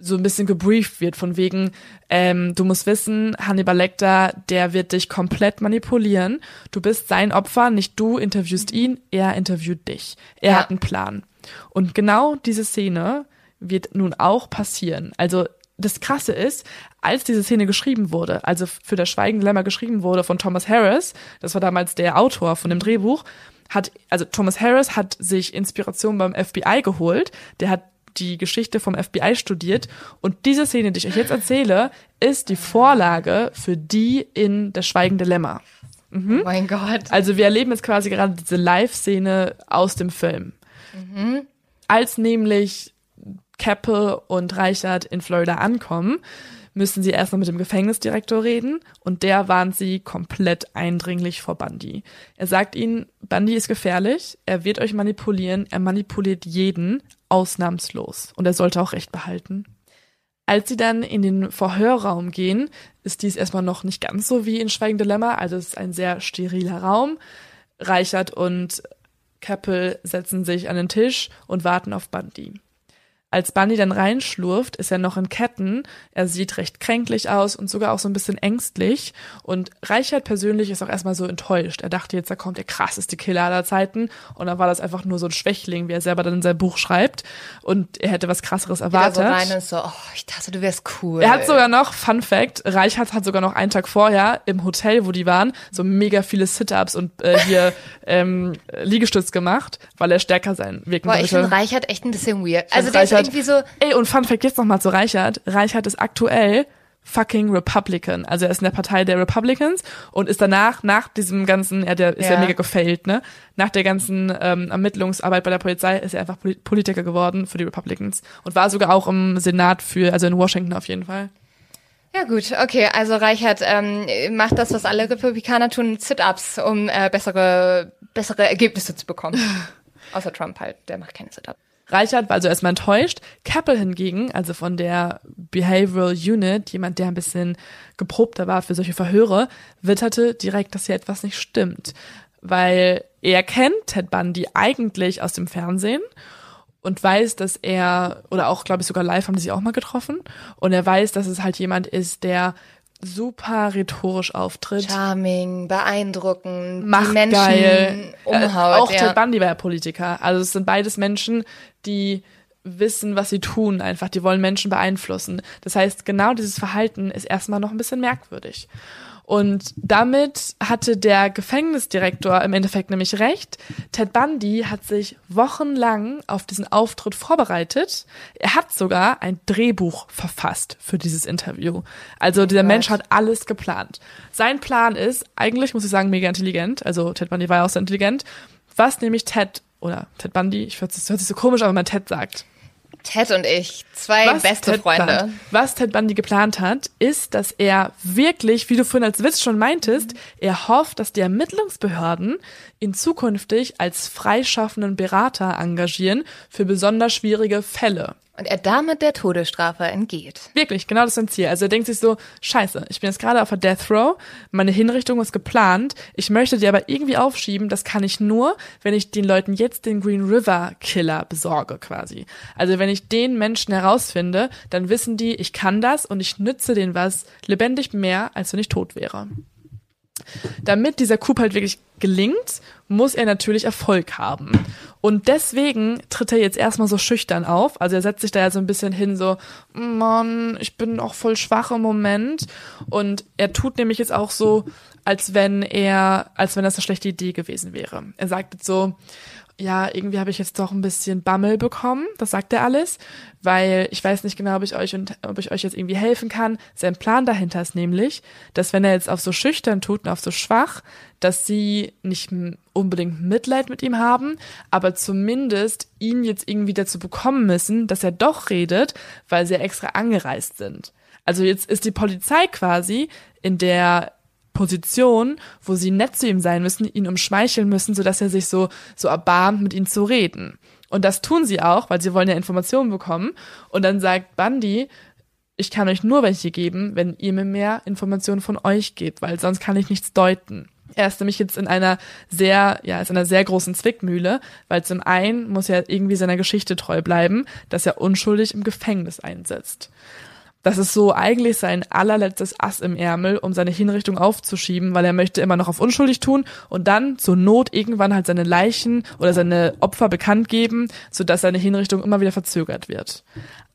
so ein bisschen gebrieft wird von wegen, ähm, du musst wissen, Hannibal Lecter, der wird dich komplett manipulieren. Du bist sein Opfer, nicht du interviewst ihn, er interviewt dich. Er Ja. hat einen Plan. Und genau diese Szene wird nun auch passieren. Also das Krasse ist, als diese Szene geschrieben wurde, also für das Schweigende Lämmer geschrieben wurde von Thomas Harris, das war damals der Autor von dem Drehbuch, hat, also Thomas Harris hat sich Inspiration beim FBI geholt, der hat die Geschichte vom FBI studiert und diese Szene, die ich euch jetzt erzähle, ist die Vorlage für die in Das Schweigende Lämmer. Oh mein Gott. Also wir erleben jetzt quasi gerade diese Live-Szene aus dem Film. Als nämlich Keppel und Reichert in Florida ankommen, müssen sie erstmal mit dem Gefängnisdirektor reden und der warnt sie komplett eindringlich vor Bundy. Er sagt ihnen, Bundy ist gefährlich, er wird euch manipulieren, er manipuliert jeden, ausnahmslos. Und er sollte auch Recht behalten. Als sie dann in den Verhörraum gehen, ist dies erstmal noch nicht ganz so wie in Schweigen Dilemma, also es ist ein sehr steriler Raum. Reichert und Keppel setzen sich an den Tisch und warten auf Bundy. Als Bunny dann reinschlurft, ist er noch in Ketten. Er sieht recht kränklich aus und sogar auch so ein bisschen ängstlich. Und Reichert persönlich ist auch erstmal so enttäuscht. Er dachte jetzt, da kommt der krasseste Killer aller Zeiten. Und dann war das einfach nur so ein Schwächling, wie er selber dann in sein Buch schreibt. Und er hätte was krasseres erwartet. Wieder so rein und so, oh, ich dachte, du wärst cool. Er hat sogar noch, Fun Fact, Reichert hat sogar noch einen Tag vorher im Hotel, wo die waren, so mega viele Sit-Ups und äh, hier ähm, Liegestütz gemacht, weil er stärker sein wirken Boah, wollte. ich finde Reichert echt ein bisschen weird. Also der Reichert- irgendwie so, Ey, und Fun Fact jetzt nochmal zu Reichert. Reichert ist aktuell fucking Republican. Also er ist in der Partei der Republicans und ist danach, nach diesem ganzen, er der, ist ja, Ja. mega gefailt, ne? Nach der ganzen ähm, Ermittlungsarbeit bei der Polizei ist er einfach Poli- Politiker geworden für die Republicans und war sogar auch im Senat für, also in Washington auf jeden Fall. Ja gut, okay, also Reichert ähm, macht das, was alle Republikaner tun, Sit-Ups, um äh, bessere, bessere Ergebnisse zu bekommen. Außer Trump halt, der macht keine Sit-Ups. Reichert war also erstmal enttäuscht. Keppel hingegen, also von der Behavioral Unit, jemand, der ein bisschen geprobter war für solche Verhöre, witterte direkt, dass hier etwas nicht stimmt. Weil er kennt Ted Bundy eigentlich aus dem Fernsehen und weiß, dass er, oder auch, glaube ich, sogar live haben die sich auch mal getroffen, und er weiß, dass es halt jemand ist, der super rhetorisch auftritt. Charming, beeindruckend, Macht die Menschen geil. umhaut. Äh, auch ja. Ted Bundy war ja Politiker. Also es sind beides Menschen, die wissen, was sie tun einfach. Die wollen Menschen beeinflussen. Das heißt, genau dieses Verhalten ist erstmal noch ein bisschen merkwürdig. Und damit hatte der Gefängnisdirektor im Endeffekt nämlich recht. Ted Bundy hat sich wochenlang auf diesen Auftritt vorbereitet. Er hat sogar ein Drehbuch verfasst für dieses Interview. Also dieser Gott. Mensch hat alles geplant. Sein Plan ist, eigentlich muss ich sagen, mega intelligent. Also Ted Bundy war ja auch sehr intelligent. Was nämlich Ted, oder Ted Bundy, ich weiß, das hört sich so komisch, an, wenn man Ted sagt. Ted und ich, zwei beste Ted Freunde. Plant, was Ted Bundy geplant hat, ist, dass er wirklich, wie du vorhin als Witz schon meintest, er hofft, dass die Ermittlungsbehörden ihn zukünftig als freischaffenden Berater engagieren für besonders schwierige Fälle. Und er damit der Todesstrafe entgeht. Wirklich, genau das ist sein Ziel. Also er denkt sich so, scheiße, ich bin jetzt gerade auf der Death Row, meine Hinrichtung ist geplant, ich möchte die aber irgendwie aufschieben, das kann ich nur, wenn ich den Leuten jetzt den Green River Killer besorge quasi. Also wenn ich den Menschen herausfinde, dann wissen die, ich kann das und ich nütze denen was lebendig mehr, als wenn ich tot wäre. Damit dieser Coup halt wirklich gelingt, muss er natürlich Erfolg haben. Und deswegen tritt er jetzt erstmal so schüchtern auf. Also er setzt sich da ja so ein bisschen hin, so, Mann, ich bin auch voll schwach im Moment. Und er tut nämlich jetzt auch so, als wenn er, als wenn das eine schlechte Idee gewesen wäre. Er sagt jetzt so, ja, irgendwie habe ich jetzt doch ein bisschen Bammel bekommen, das sagt er alles, weil ich weiß nicht genau, ob ich euch und ob ich euch jetzt irgendwie helfen kann. Sein Plan dahinter ist nämlich, dass wenn er jetzt auf so schüchtern tut und auf so schwach, dass sie nicht unbedingt Mitleid mit ihm haben, aber zumindest ihn jetzt irgendwie dazu bekommen müssen, dass er doch redet, weil sie ja extra angereist sind. Also jetzt ist die Polizei quasi in der Position, wo sie nett zu ihm sein müssen, ihn umschmeicheln müssen, sodass er sich so, so erbarmt, mit ihnen zu reden. Und das tun sie auch, weil sie wollen ja Informationen bekommen. Und dann sagt Bundy, ich kann euch nur welche geben, wenn ihr mir mehr Informationen von euch gebt, weil sonst kann ich nichts deuten. Er ist nämlich jetzt in einer sehr, ja, ist in einer sehr großen Zwickmühle, weil zum einen muss er irgendwie seiner Geschichte treu bleiben, dass er unschuldig im Gefängnis einsetzt. Das ist so eigentlich sein allerletztes Ass im Ärmel, um seine Hinrichtung aufzuschieben, weil er möchte immer noch auf unschuldig tun und dann zur Not irgendwann halt seine Leichen oder seine Opfer bekannt geben, sodass seine Hinrichtung immer wieder verzögert wird.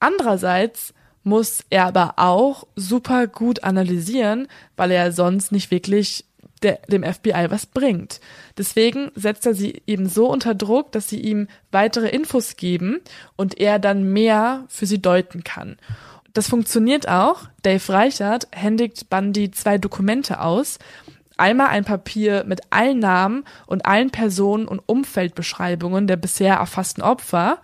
Andererseits muss er aber auch super gut analysieren, weil er sonst nicht wirklich der, dem FBI was bringt. Deswegen setzt er sie eben so unter Druck, dass sie ihm weitere Infos geben und er dann mehr für sie deuten kann. Das funktioniert auch. Dave Reichert händigt Bundy zwei Dokumente aus. Einmal ein Papier mit allen Namen und allen Personen und Umfeldbeschreibungen der bisher erfassten Opfer.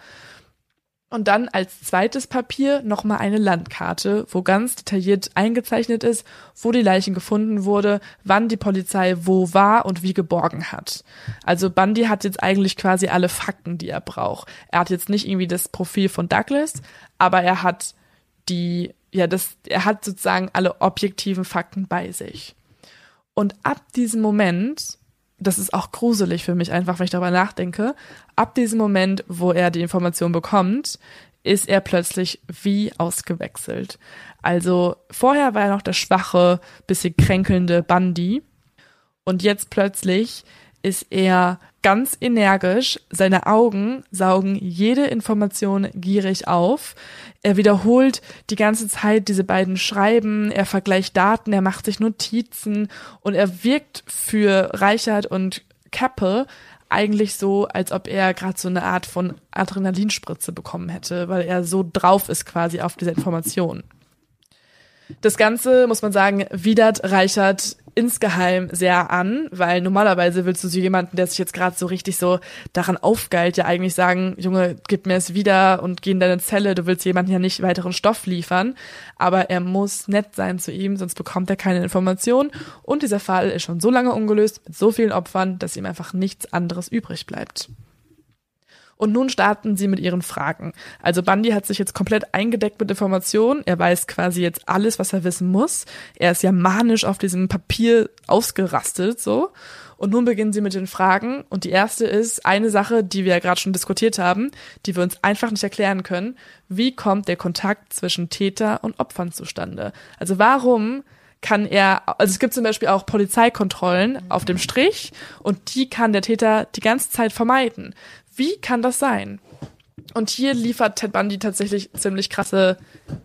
Und dann als zweites Papier nochmal eine Landkarte, wo ganz detailliert eingezeichnet ist, wo die Leichen gefunden wurde, wann die Polizei wo war und wie geborgen hat. Also Bundy hat jetzt eigentlich quasi alle Fakten, die er braucht. Er hat jetzt nicht irgendwie das Profil von Douglas, aber er hat die, ja, das, er hat sozusagen alle objektiven Fakten bei sich. Und ab diesem Moment, das ist auch gruselig für mich einfach, wenn ich darüber nachdenke, ab diesem Moment, wo er die Information bekommt, ist er plötzlich wie ausgewechselt. Also vorher war er noch der schwache, bisschen kränkelnde Bundy und jetzt plötzlich ist er ganz energisch, seine Augen saugen jede Information gierig auf. Er wiederholt die ganze Zeit diese beiden Schreiben, er vergleicht Daten, er macht sich Notizen und er wirkt für Reichert und Keppel eigentlich so, als ob er gerade so eine Art von Adrenalinspritze bekommen hätte, weil er so drauf ist quasi auf diese Information. Das Ganze, muss man sagen, widert Reichert insgeheim sehr an, weil normalerweise willst du so jemanden, der sich jetzt gerade so richtig so daran aufgeilt, ja eigentlich sagen, Junge, gib mir es wieder und geh in deine Zelle, du willst jemanden ja nicht weiteren Stoff liefern, aber er muss nett sein zu ihm, sonst bekommt er keine Information und dieser Fall ist schon so lange ungelöst mit so vielen Opfern, dass ihm einfach nichts anderes übrig bleibt. Und nun starten sie mit ihren Fragen. Also Bundy hat sich jetzt komplett eingedeckt mit Informationen. Er weiß quasi jetzt alles, was er wissen muss. Er ist ja manisch auf diesem Papier ausgerastet, so. Und nun beginnen sie mit den Fragen. Und die erste ist eine Sache, die wir ja gerade schon diskutiert haben, die wir uns einfach nicht erklären können. Wie kommt der Kontakt zwischen Täter und Opfern zustande? Also warum kann er, also es gibt zum Beispiel auch Polizeikontrollen auf dem Strich und die kann der Täter die ganze Zeit vermeiden. Wie kann das sein? Und hier liefert Ted Bundy tatsächlich ziemlich krasse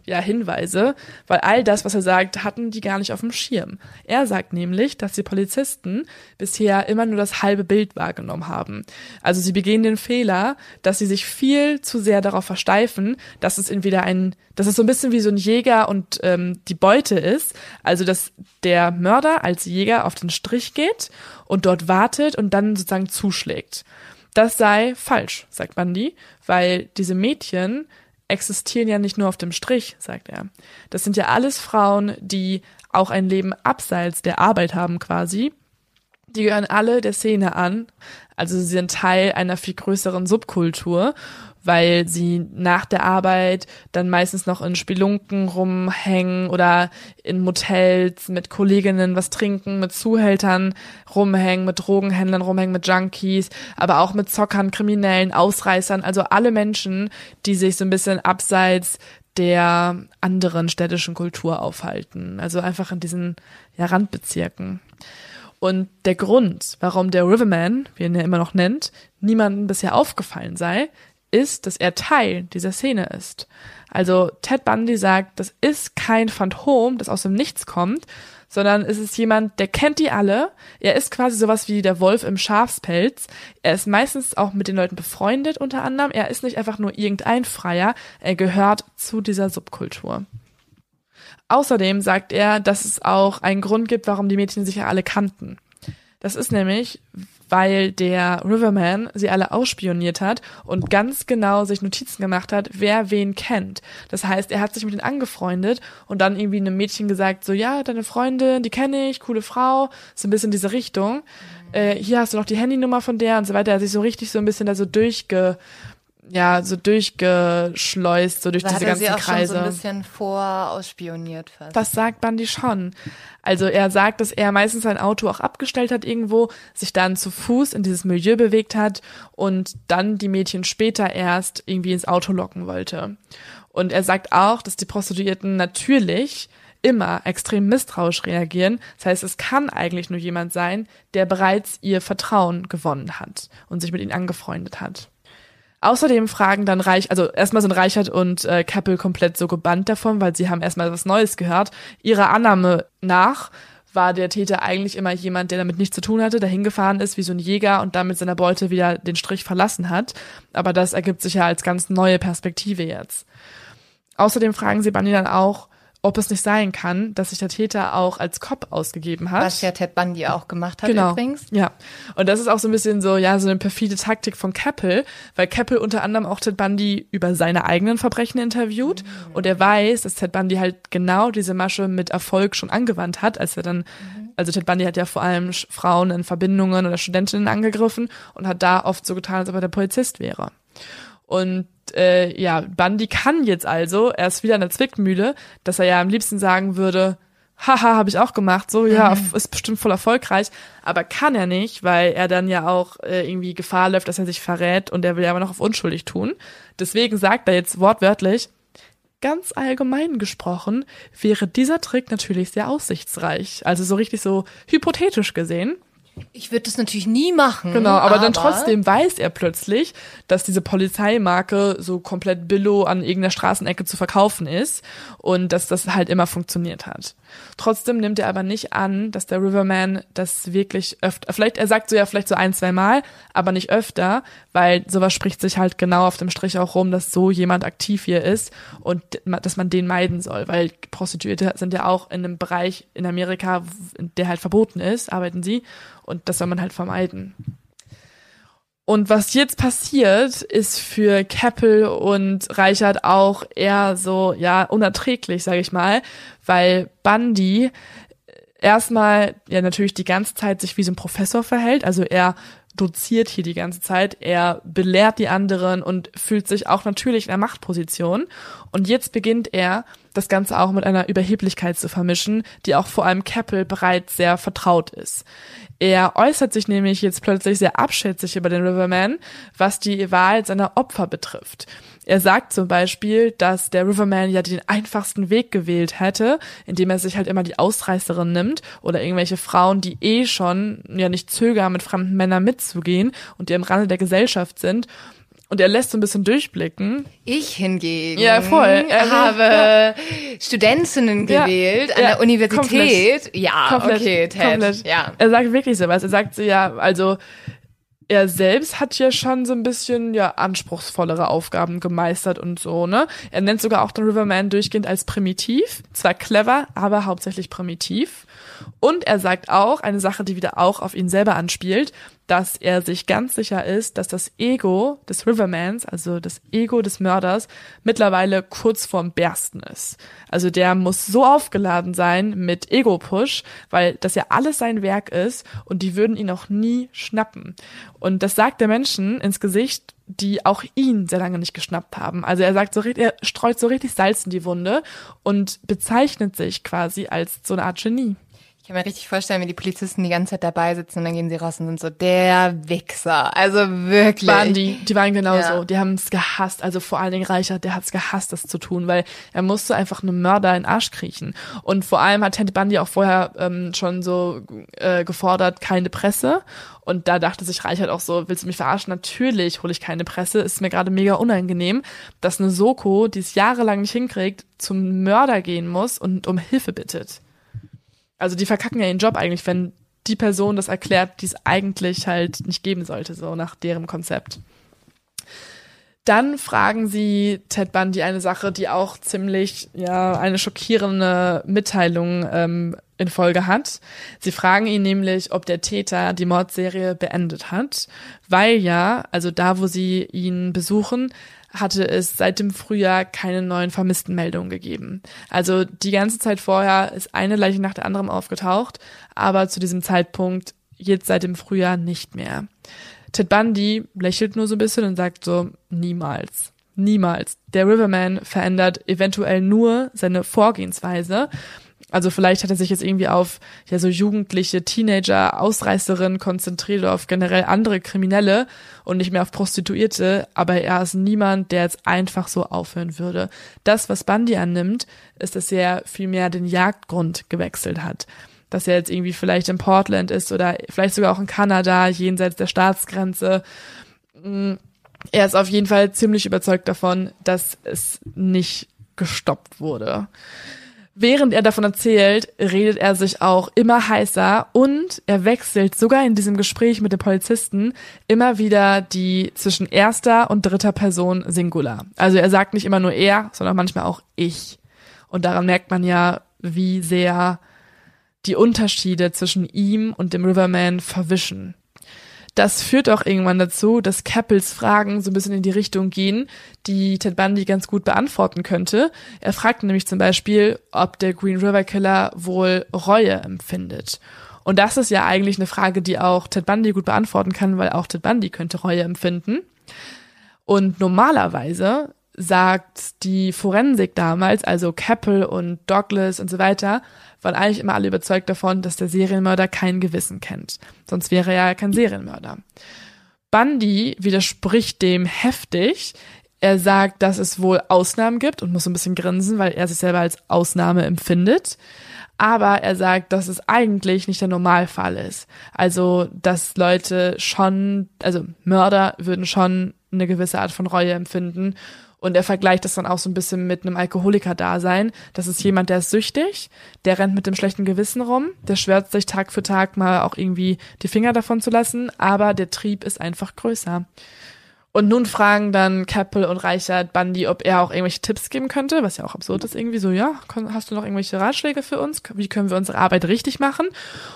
ja, Hinweise, weil all das, was er sagt, hatten die gar nicht auf dem Schirm. Er sagt nämlich, dass die Polizisten bisher immer nur das halbe Bild wahrgenommen haben. Also sie begehen den Fehler, dass sie sich viel zu sehr darauf versteifen, dass es entweder ein, dass es so ein bisschen wie so ein Jäger und ähm, die Beute ist. Also dass der Mörder als Jäger auf den Strich geht und dort wartet und dann sozusagen zuschlägt. Das sei falsch, sagt Bundy, weil diese Mädchen existieren ja nicht nur auf dem Strich, sagt er. Das sind ja alles Frauen, die auch ein Leben abseits der Arbeit haben quasi. Die gehören alle der Szene an, also sie sind Teil einer viel größeren Subkultur weil sie nach der Arbeit dann meistens noch in Spelunken rumhängen oder in Motels mit Kolleginnen was trinken, mit Zuhältern rumhängen, mit Drogenhändlern rumhängen, mit Junkies, aber auch mit Zockern, Kriminellen, Ausreißern, also alle Menschen, die sich so ein bisschen abseits der anderen städtischen Kultur aufhalten. Also einfach in diesen ja, Randbezirken. Und der Grund, warum der Riverman, wie er ihn ja immer noch nennt, niemandem bisher aufgefallen sei, ist, dass er Teil dieser Szene ist. Also Ted Bundy sagt, das ist kein Phantom, das aus dem Nichts kommt, sondern es ist jemand, der kennt die alle. Er ist quasi sowas wie der Wolf im Schafspelz. Er ist meistens auch mit den Leuten befreundet unter anderem. Er ist nicht einfach nur irgendein Freier, er gehört zu dieser Subkultur. Außerdem sagt er, dass es auch einen Grund gibt, warum die Mädchen sich ja alle kannten. Das ist nämlich, weil der Riverman sie alle ausspioniert hat und ganz genau sich Notizen gemacht hat, wer wen kennt. Das heißt, er hat sich mit ihnen angefreundet und dann irgendwie einem Mädchen gesagt, so ja, deine Freundin, die kenne ich, coole Frau, so ein bisschen diese Richtung. Äh, hier hast du noch die Handynummer von der und so weiter. Er hat sich so richtig so ein bisschen da so durchge ja, so durchgeschleust, so durch da diese hat er ganzen sie auch Kreise. Schon so ein bisschen vorausspioniert fast. Das sagt Bundy schon. Also er sagt, dass er meistens sein Auto auch abgestellt hat irgendwo, sich dann zu Fuß in dieses Milieu bewegt hat und dann die Mädchen später erst irgendwie ins Auto locken wollte. Und er sagt auch, dass die Prostituierten natürlich immer extrem misstrauisch reagieren. Das heißt, es kann eigentlich nur jemand sein, der bereits ihr Vertrauen gewonnen hat und sich mit ihnen angefreundet hat. Außerdem fragen dann Reich, also erstmal sind Reichert und äh, Kappel komplett so gebannt davon, weil sie haben erstmal was Neues gehört. Ihrer Annahme nach war der Täter eigentlich immer jemand, der damit nichts zu tun hatte, der hingefahren ist wie so ein Jäger und damit seiner Beute wieder den Strich verlassen hat. Aber das ergibt sich ja als ganz neue Perspektive jetzt. Außerdem fragen sie Bunny dann auch, ob es nicht sein kann, dass sich der Täter auch als Cop ausgegeben hat. Was ja Ted Bundy auch gemacht hat genau. übrigens. Ja. Und das ist auch so ein bisschen so, ja, so eine perfide Taktik von Keppel, weil Keppel unter anderem auch Ted Bundy über seine eigenen Verbrechen interviewt mhm. und er weiß, dass Ted Bundy halt genau diese Masche mit Erfolg schon angewandt hat, als er dann, mhm. also Ted Bundy hat ja vor allem Frauen in Verbindungen oder Studentinnen angegriffen und hat da oft so getan, als ob er der Polizist wäre. Und äh, ja, Bundy kann jetzt also, er ist wieder in der Zwickmühle, dass er ja am liebsten sagen würde, haha, habe ich auch gemacht, so ja, mhm. ist bestimmt voll erfolgreich, aber kann er nicht, weil er dann ja auch äh, irgendwie Gefahr läuft, dass er sich verrät und er will ja aber noch auf unschuldig tun. Deswegen sagt er jetzt wortwörtlich, ganz allgemein gesprochen, wäre dieser Trick natürlich sehr aussichtsreich. Also so richtig so hypothetisch gesehen. Ich würde das natürlich nie machen. Genau, aber, aber, dann trotzdem weiß er plötzlich, dass diese Polizeimarke so komplett billo an irgendeiner Straßenecke zu verkaufen ist und dass das halt immer funktioniert hat. Trotzdem nimmt er aber nicht an, dass der Riverman das wirklich öfter, vielleicht, er sagt so ja vielleicht so ein, zwei Mal, aber nicht öfter, weil sowas spricht sich halt genau auf dem Strich auch rum, dass so jemand aktiv hier ist und dass man den meiden soll, weil Prostituierte sind ja auch in einem Bereich in Amerika, der halt verboten ist, arbeiten sie und das soll man halt vermeiden. Und was jetzt passiert, ist für Keppel und Reichert auch eher so, ja, unerträglich, sage ich mal, weil Bundy erstmal ja natürlich die ganze Zeit sich wie so ein Professor verhält, also er doziert hier die ganze Zeit, er belehrt die anderen und fühlt sich auch natürlich in der Machtposition. Und jetzt beginnt er, das Ganze auch mit einer Überheblichkeit zu vermischen, die auch vor allem Keppel bereits sehr vertraut ist. Er äußert sich nämlich jetzt plötzlich sehr abschätzig über den Riverman, was die Wahl seiner Opfer betrifft. Er sagt zum Beispiel, dass der Riverman ja den einfachsten Weg gewählt hätte, indem er sich halt immer die Ausreißerin nimmt oder irgendwelche Frauen, die eh schon ja nicht zögern, mit fremden Männern mitzugehen und die im Rande der Gesellschaft sind und er lässt so ein bisschen durchblicken. Ich hingegen ja, voll. Er habe ja. Studentinnen gewählt ja, an der Universität. Komplett. Ja, komplett, okay, Ted. Komplett. Ja. Er sagt wirklich sowas. Er sagt so, ja, also er selbst hat ja schon so ein bisschen ja anspruchsvollere Aufgaben gemeistert und so, ne? Er nennt sogar auch den Riverman durchgehend als primitiv, zwar clever, aber hauptsächlich primitiv. Und er sagt auch eine Sache, die wieder auch auf ihn selber anspielt, dass er sich ganz sicher ist, dass das Ego des Rivermans, also das Ego des Mörders, mittlerweile kurz vorm Bersten ist. Also der muss so aufgeladen sein mit Ego-Push, weil das ja alles sein Werk ist und die würden ihn auch nie schnappen. Und das sagt der Menschen ins Gesicht, die auch ihn sehr lange nicht geschnappt haben. Also er sagt so, er streut so richtig Salz in die Wunde und bezeichnet sich quasi als so eine Art Genie kann mir richtig vorstellen, wie die Polizisten die ganze Zeit dabei sitzen und dann gehen sie raus und sind so, der Wichser. Also wirklich. Waren die, die waren genauso. Ja. Die haben es gehasst. Also vor allen Dingen Reichert, der hat es gehasst, das zu tun, weil er musste einfach einem Mörder in den Arsch kriechen. Und vor allem hat Ted Bundy auch vorher ähm, schon so äh, gefordert, keine Presse. Und da dachte sich Reichert auch so, willst du mich verarschen? Natürlich hole ich keine Presse. Ist mir gerade mega unangenehm, dass eine Soko, die es jahrelang nicht hinkriegt, zum Mörder gehen muss und um Hilfe bittet. Also die verkacken ja ihren Job eigentlich, wenn die Person das erklärt, die es eigentlich halt nicht geben sollte, so nach deren Konzept. Dann fragen sie Ted Bundy eine Sache, die auch ziemlich, ja, eine schockierende Mitteilung ähm, in Folge hat. Sie fragen ihn nämlich, ob der Täter die Mordserie beendet hat, weil ja, also da, wo sie ihn besuchen, hatte es seit dem Frühjahr keine neuen Vermisstenmeldungen gegeben. Also die ganze Zeit vorher ist eine Leiche nach der anderen aufgetaucht, aber zu diesem Zeitpunkt jetzt seit dem Frühjahr nicht mehr. Ted Bundy lächelt nur so ein bisschen und sagt so, niemals. Niemals. Der Riverman verändert eventuell nur seine Vorgehensweise also vielleicht hat er sich jetzt irgendwie auf ja so jugendliche Teenager, Ausreißerinnen konzentriert oder auf generell andere Kriminelle und nicht mehr auf Prostituierte, aber er ist niemand, der jetzt einfach so aufhören würde. Das, was Bundy annimmt, ist, dass er viel mehr den Jagdgrund gewechselt hat. Dass er jetzt irgendwie vielleicht in Portland ist oder vielleicht sogar auch in Kanada, jenseits der Staatsgrenze. Mm, er ist auf jeden Fall ziemlich überzeugt davon, dass es nicht gestoppt wurde. Während er davon erzählt, redet er sich auch immer heißer und er wechselt sogar in diesem Gespräch mit dem Polizisten immer wieder die zwischen erster und dritter Person Singular. Also er sagt nicht immer nur er, sondern manchmal auch ich. Und daran merkt man ja, wie sehr die Unterschiede zwischen ihm und dem Riverman verwischen. Das führt auch irgendwann dazu, dass Cappels Fragen so ein bisschen in die Richtung gehen, die Ted Bundy ganz gut beantworten könnte. Er fragt nämlich zum Beispiel, ob der Green River Killer wohl Reue empfindet. Und das ist ja eigentlich eine Frage, die auch Ted Bundy gut beantworten kann, weil auch Ted Bundy könnte Reue empfinden. Und normalerweise sagt die Forensik damals, also Keppel und Douglas und so weiter, waren eigentlich immer alle überzeugt davon, dass der Serienmörder kein Gewissen kennt. Sonst wäre er ja kein Serienmörder. Bundy widerspricht dem heftig. Er sagt, dass es wohl Ausnahmen gibt und muss so ein bisschen grinsen, weil er sich selber als Ausnahme empfindet. Aber er sagt, dass es eigentlich nicht der Normalfall ist. Also, dass Leute schon, also Mörder würden schon eine gewisse Art von Reue empfinden und er vergleicht das dann auch so ein bisschen mit einem Alkoholiker-Dasein. Das ist jemand, der ist süchtig, der rennt mit dem schlechten Gewissen rum, der schwört sich Tag für Tag mal auch irgendwie die Finger davon zu lassen, aber der Trieb ist einfach größer. Und nun fragen dann Keppel und Reichert Bundy, ob er auch irgendwelche Tipps geben könnte, was ja auch absurd ist irgendwie so, ja, hast du noch irgendwelche Ratschläge für uns? Wie können wir unsere Arbeit richtig machen?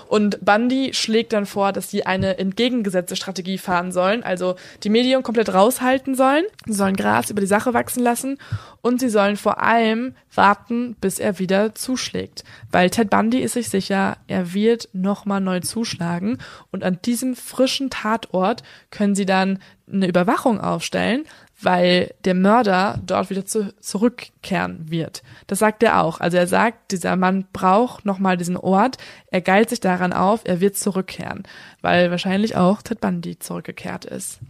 Und Bundy schlägt dann vor, dass sie eine entgegengesetzte Strategie fahren sollen, also die Medien komplett raushalten sollen, sie sollen Gras über die Sache wachsen lassen und sie sollen vor allem warten, bis er wieder zuschlägt. Weil Ted Bundy ist sich sicher, er wird nochmal neu zuschlagen und an diesem frischen Tatort können sie dann eine Überwachung aufstellen, weil der Mörder dort wieder zu, zurückkehren wird. Das sagt er auch. Also er sagt, dieser Mann braucht nochmal diesen Ort, er geilt sich daran auf, er wird zurückkehren, weil wahrscheinlich auch Ted Bundy zurückgekehrt ist.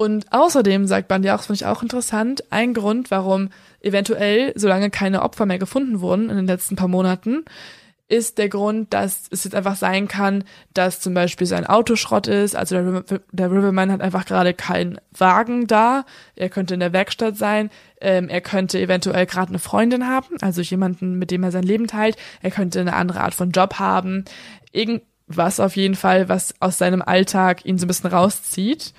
Und außerdem sagt Bundy auch, das finde ich auch interessant, ein Grund, warum eventuell, solange keine Opfer mehr gefunden wurden in den letzten paar Monaten, ist der Grund, dass es jetzt einfach sein kann, dass zum Beispiel sein Auto Schrott ist. Also der, der Riverman hat einfach gerade keinen Wagen da. Er könnte in der Werkstatt sein. Ähm, er könnte eventuell gerade eine Freundin haben, also jemanden, mit dem er sein Leben teilt. Er könnte eine andere Art von Job haben. Irgendwas auf jeden Fall, was aus seinem Alltag ihn so ein bisschen rauszieht.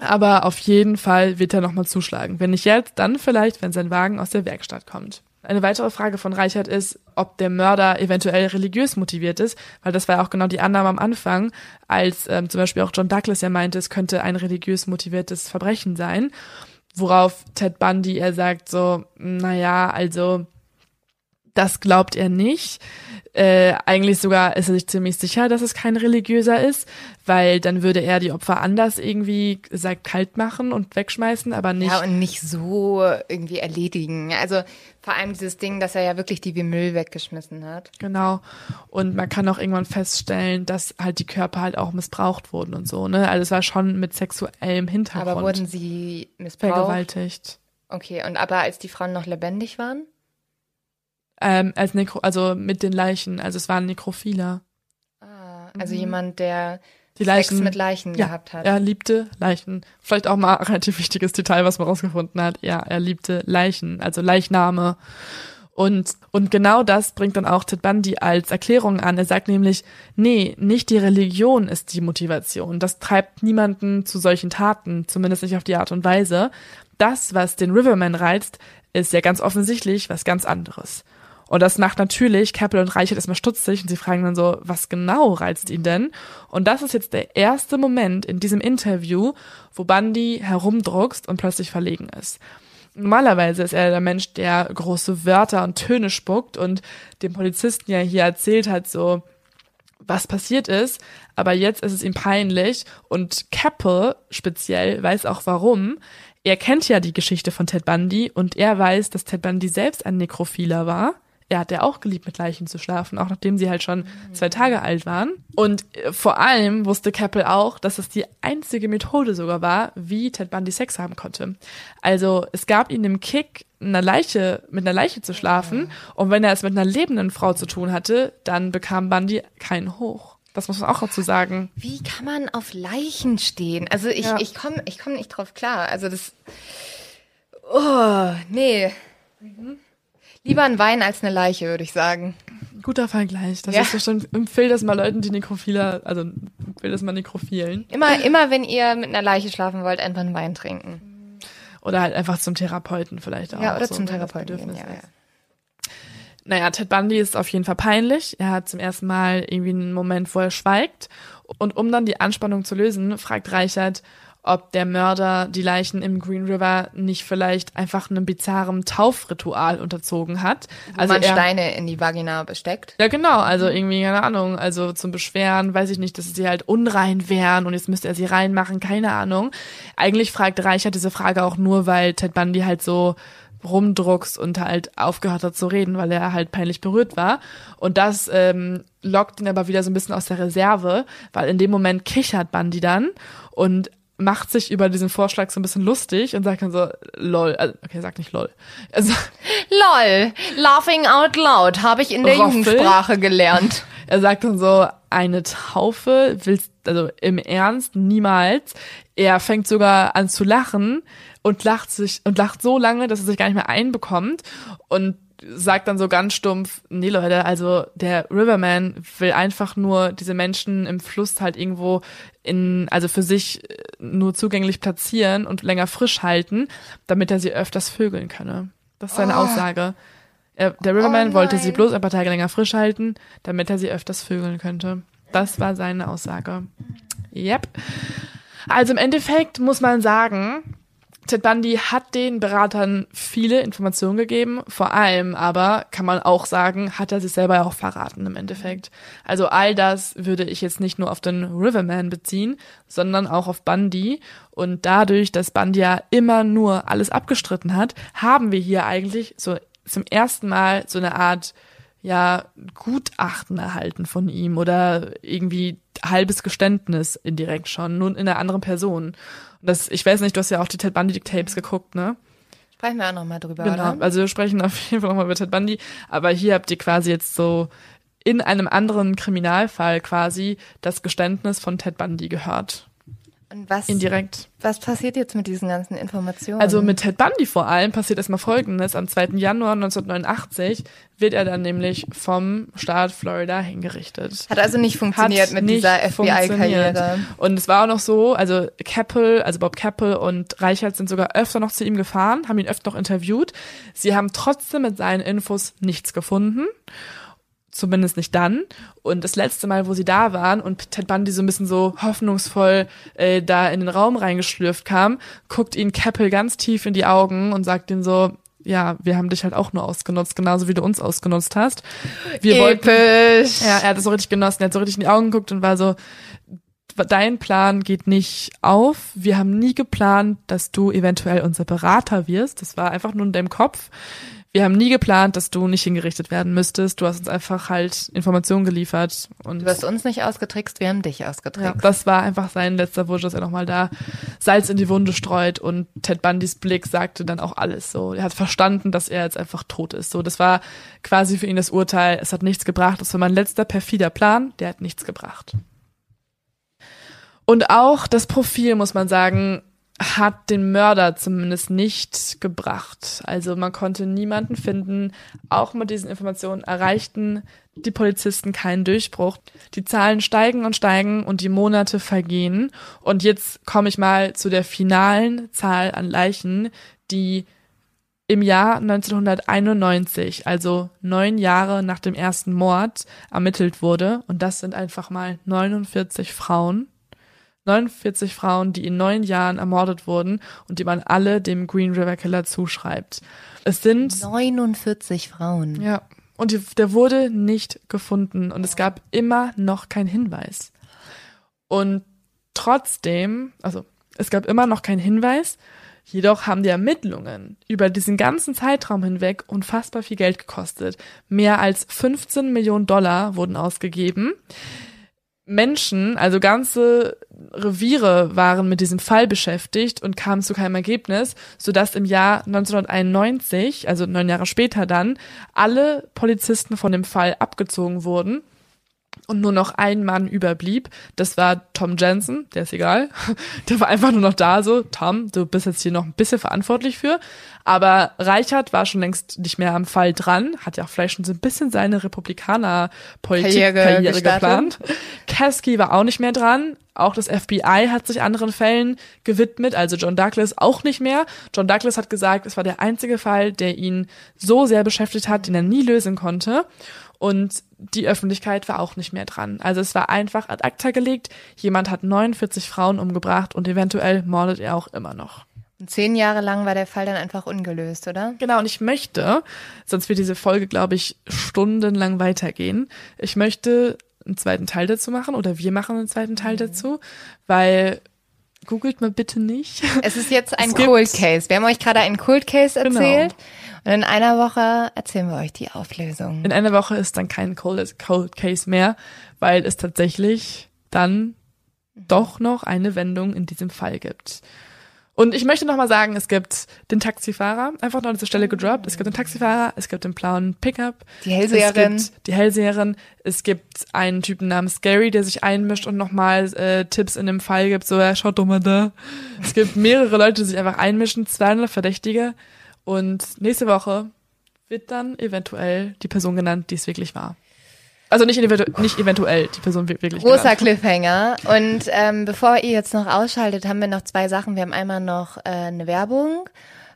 Aber auf jeden Fall wird er nochmal zuschlagen. Wenn nicht jetzt, dann vielleicht, wenn sein Wagen aus der Werkstatt kommt. Eine weitere Frage von Reichert ist, ob der Mörder eventuell religiös motiviert ist, weil das war ja auch genau die Annahme am Anfang, als ähm, zum Beispiel auch John Douglas ja meinte, es könnte ein religiös motiviertes Verbrechen sein. Worauf Ted Bundy er sagt so, naja, also das glaubt er nicht. Äh, eigentlich sogar ist er sich ziemlich sicher, dass es kein religiöser ist, weil dann würde er die Opfer anders irgendwie sagt kalt machen und wegschmeißen, aber nicht. Ja, und nicht so irgendwie erledigen. Also vor allem dieses Ding, dass er ja wirklich die wie Müll weggeschmissen hat. Genau. Und man kann auch irgendwann feststellen, dass halt die Körper halt auch missbraucht wurden und so, ne? Also es war schon mit sexuellem Hintergrund. Aber wurden sie missbraucht? Vergewaltigt. Okay, und aber als die Frauen noch lebendig waren? Ähm, als Nekro, also mit den Leichen, also es waren Nekrophiler. Ah, also mhm. jemand, der die Leichen, Sex mit Leichen ja, gehabt hat. Er liebte Leichen. Vielleicht auch mal ein relativ wichtiges Detail, was man rausgefunden hat. Ja, er liebte Leichen, also Leichname. Und, und genau das bringt dann auch Ted Bundy als Erklärung an. Er sagt nämlich, nee, nicht die Religion ist die Motivation. Das treibt niemanden zu solchen Taten, zumindest nicht auf die Art und Weise. Das, was den Riverman reizt, ist ja ganz offensichtlich was ganz anderes. Und das macht natürlich Keppel und Reichert erstmal stutzig und sie fragen dann so, was genau reizt ihn denn? Und das ist jetzt der erste Moment in diesem Interview, wo Bundy herumdruckst und plötzlich verlegen ist. Normalerweise ist er der Mensch, der große Wörter und Töne spuckt und dem Polizisten ja hier erzählt hat, so, was passiert ist, aber jetzt ist es ihm peinlich und Keppel speziell weiß auch warum. Er kennt ja die Geschichte von Ted Bundy und er weiß, dass Ted Bundy selbst ein Nekrophiler war er hat ja auch geliebt, mit Leichen zu schlafen, auch nachdem sie halt schon zwei Tage alt waren. Und äh, vor allem wusste Keppel auch, dass es die einzige Methode sogar war, wie Ted Bundy Sex haben konnte. Also es gab ihm den Kick, einer Leiche, mit einer Leiche zu schlafen. Und wenn er es mit einer lebenden Frau zu tun hatte, dann bekam Bundy keinen Hoch. Das muss man auch dazu sagen. Wie kann man auf Leichen stehen? Also ich, ja. ich komme ich komm nicht drauf klar. Also das. Oh, nee. Mhm. Lieber ein Wein als eine Leiche, würde ich sagen. Guter Vergleich. Das ja. ist bestimmt, empfehle das mal Leuten, die Nekrophiler, also empfehle das mal Nekrophilen. Immer, immer wenn ihr mit einer Leiche schlafen wollt, einfach einen Wein trinken. Oder halt einfach zum Therapeuten vielleicht auch. Ja, oder so, zum Therapeuten. Gehen, ja, ja. Naja, Ted Bundy ist auf jeden Fall peinlich. Er hat zum ersten Mal irgendwie einen Moment, wo er schweigt. Und um dann die Anspannung zu lösen, fragt Reichert, ob der Mörder die Leichen im Green River nicht vielleicht einfach einem bizarren Taufritual unterzogen hat. Wo also man er, Steine in die Vagina besteckt. ja, genau. Also irgendwie, keine Ahnung, also zum Beschweren, weiß ich nicht, dass sie halt unrein wären und jetzt müsste er sie reinmachen, keine Ahnung. Eigentlich fragt Reichert diese Frage auch nur, weil Ted Bundy halt so rumdruckst und halt aufgehört hat zu reden, weil er halt peinlich berührt war. Und das ähm, lockt ihn aber wieder so ein bisschen aus der Reserve, weil in dem Moment kichert Bundy dann und macht sich über diesen Vorschlag so ein bisschen lustig und sagt dann so, lol, also, okay, sag nicht lol. Also, LOL, laughing out loud, habe ich in der Roffel? Jugendsprache gelernt. Er sagt dann so, eine Taufe willst, also im Ernst, niemals. Er fängt sogar an zu lachen und lacht sich, und lacht so lange, dass er sich gar nicht mehr einbekommt und sagt dann so ganz stumpf, nee Leute, also der Riverman will einfach nur diese Menschen im Fluss halt irgendwo in, also für sich äh, nur zugänglich platzieren und länger frisch halten, damit er sie öfters vögeln könne. Das ist seine Aussage. Er, der Riverman Oh wollte sie bloß ein paar Tage länger frisch halten, damit er sie öfters vögeln könnte. Das war seine Aussage. Yep. Also im Endeffekt muss man sagen, Ted Bundy hat den Beratern viele Informationen gegeben, vor allem aber kann man auch sagen, hat er sich selber auch verraten im Endeffekt. Also all das würde ich jetzt nicht nur auf den Riverman beziehen, sondern auch auf Bundy. Und dadurch, dass Bundy ja immer nur alles abgestritten hat, haben wir hier eigentlich so zum ersten Mal so eine Art ja, Gutachten erhalten von ihm oder irgendwie halbes Geständnis indirekt schon, nun in einer anderen Person. Und das, ich weiß nicht, du hast ja auch die Ted Bundy Tapes geguckt, ne? Sprechen wir auch nochmal drüber, Genau. oder? Also wir sprechen auf jeden Fall nochmal über Ted Bundy, aber hier habt ihr quasi jetzt so in einem anderen Kriminalfall quasi das Geständnis von Ted Bundy gehört. Und was, Indirekt. was passiert jetzt mit diesen ganzen Informationen? Also mit Ted Bundy vor allem passiert erstmal Folgendes. Am 2. Januar 1989 wird er dann nämlich vom Staat Florida hingerichtet. Hat also nicht funktioniert Hat mit nicht dieser FBI-Karriere. Und es war auch noch so, also Keppel, also Bob Keppel und Reichert sind sogar öfter noch zu ihm gefahren, haben ihn öfter noch interviewt. Sie haben trotzdem mit seinen Infos nichts gefunden. Zumindest nicht dann. Und das letzte Mal, wo sie da waren und Ted Bundy so ein bisschen so hoffnungsvoll äh, da in den Raum reingeschlürft kam, guckt ihn Keppel ganz tief in die Augen und sagt ihm so, ja, wir haben dich halt auch nur ausgenutzt, genauso wie du uns ausgenutzt hast. Wir wollten, Episch. ja, er hat es so richtig genossen. Er hat so richtig in die Augen geguckt und war so, dein Plan geht nicht auf. Wir haben nie geplant, dass du eventuell unser Berater wirst. Das war einfach nur in deinem Kopf. Wir haben nie geplant, dass du nicht hingerichtet werden müsstest. Du hast uns einfach halt Informationen geliefert. Und Du hast uns nicht ausgetrickst, wir haben dich ja, ausgetrickst. das war einfach sein letzter Wunsch, dass er nochmal da Salz in die Wunde streut und Ted Bundys Blick sagte dann auch alles so. Er hat verstanden, dass er jetzt einfach tot ist. So, das war quasi für ihn das Urteil. Es hat nichts gebracht. Das war mein letzter perfider Plan. Der hat nichts gebracht. Und auch das Profil, muss man sagen, hat den Mörder zumindest nicht gebracht. Also man konnte niemanden finden. Auch mit diesen Informationen erreichten die Polizisten keinen Durchbruch. Die Zahlen steigen und steigen und die Monate vergehen. Und jetzt komme ich mal zu der finalen Zahl an Leichen, die im Jahr 1991, also neun Jahre nach dem ersten Mord, ermittelt wurde. Und das sind einfach mal 49 Frauen. 49 Frauen, die in neun Jahren ermordet wurden und die man alle dem Green River Killer zuschreibt. Es sind 49 Frauen. ja. Und die, der wurde nicht gefunden und es gab immer noch keinen Hinweis. Und trotzdem, also es gab immer noch keinen Hinweis, jedoch haben die Ermittlungen über diesen ganzen Zeitraum hinweg unfassbar viel Geld gekostet. Mehr als 15 Millionen Dollar wurden ausgegeben. Menschen, also ganze Reviere waren mit diesem Fall beschäftigt und kamen zu keinem Ergebnis, sodass im Jahr 1991, also neun Jahre später dann, alle Polizisten von dem Fall abgezogen wurden und nur noch ein Mann überblieb. Das war Tom Jensen, der ist egal. Der war einfach nur noch da so, Tom, du bist jetzt hier noch ein bisschen verantwortlich für. Aber Reichert war schon längst nicht mehr am Fall dran, hat ja auch vielleicht schon so ein bisschen seine Republikaner-Politik Karriere geplant. Kasky war auch nicht mehr dran. Auch das FBI hat sich anderen Fällen gewidmet, also John Douglas auch nicht mehr. John Douglas hat gesagt, es war der einzige Fall, der ihn so sehr beschäftigt hat, den er nie lösen konnte. Und die Öffentlichkeit war auch nicht mehr dran. Also es war einfach ad acta gelegt. Jemand hat 49 Frauen umgebracht und eventuell mordet er auch immer noch. Und zehn Jahre lang war der Fall dann einfach ungelöst, oder? Genau, und ich möchte, sonst wird diese Folge, glaube ich, stundenlang weitergehen. Ich möchte einen zweiten Teil dazu machen oder wir machen einen zweiten Teil mhm. dazu, weil googelt mal bitte nicht. Es ist jetzt ein Cold Case. Wir haben euch gerade einen Cold Case genau. erzählt. Genau. Und in einer Woche erzählen wir euch die Auflösung. In einer Woche ist dann kein Cold, Cold Case mehr, weil es tatsächlich dann doch noch eine Wendung in diesem Fall gibt. Und ich möchte nochmal sagen, es gibt den Taxifahrer, einfach noch an dieser Stelle gedroppt. Es gibt den Taxifahrer, es gibt den blauen Pickup. Die Hellseherin. Es gibt die Hellseherin. Es gibt einen Typen namens Gary, der sich einmischt und nochmal äh, Tipps in dem Fall gibt. So, ja, schaut doch mal da. Es gibt mehrere Leute, die sich einfach einmischen, 200 Verdächtige. Und nächste Woche wird dann eventuell die Person genannt, die es wirklich war. Also nicht, nicht eventuell, die Person wirklich. Großer genannt. Cliffhanger. Und ähm, bevor ihr jetzt noch ausschaltet, haben wir noch zwei Sachen. Wir haben einmal noch äh, eine Werbung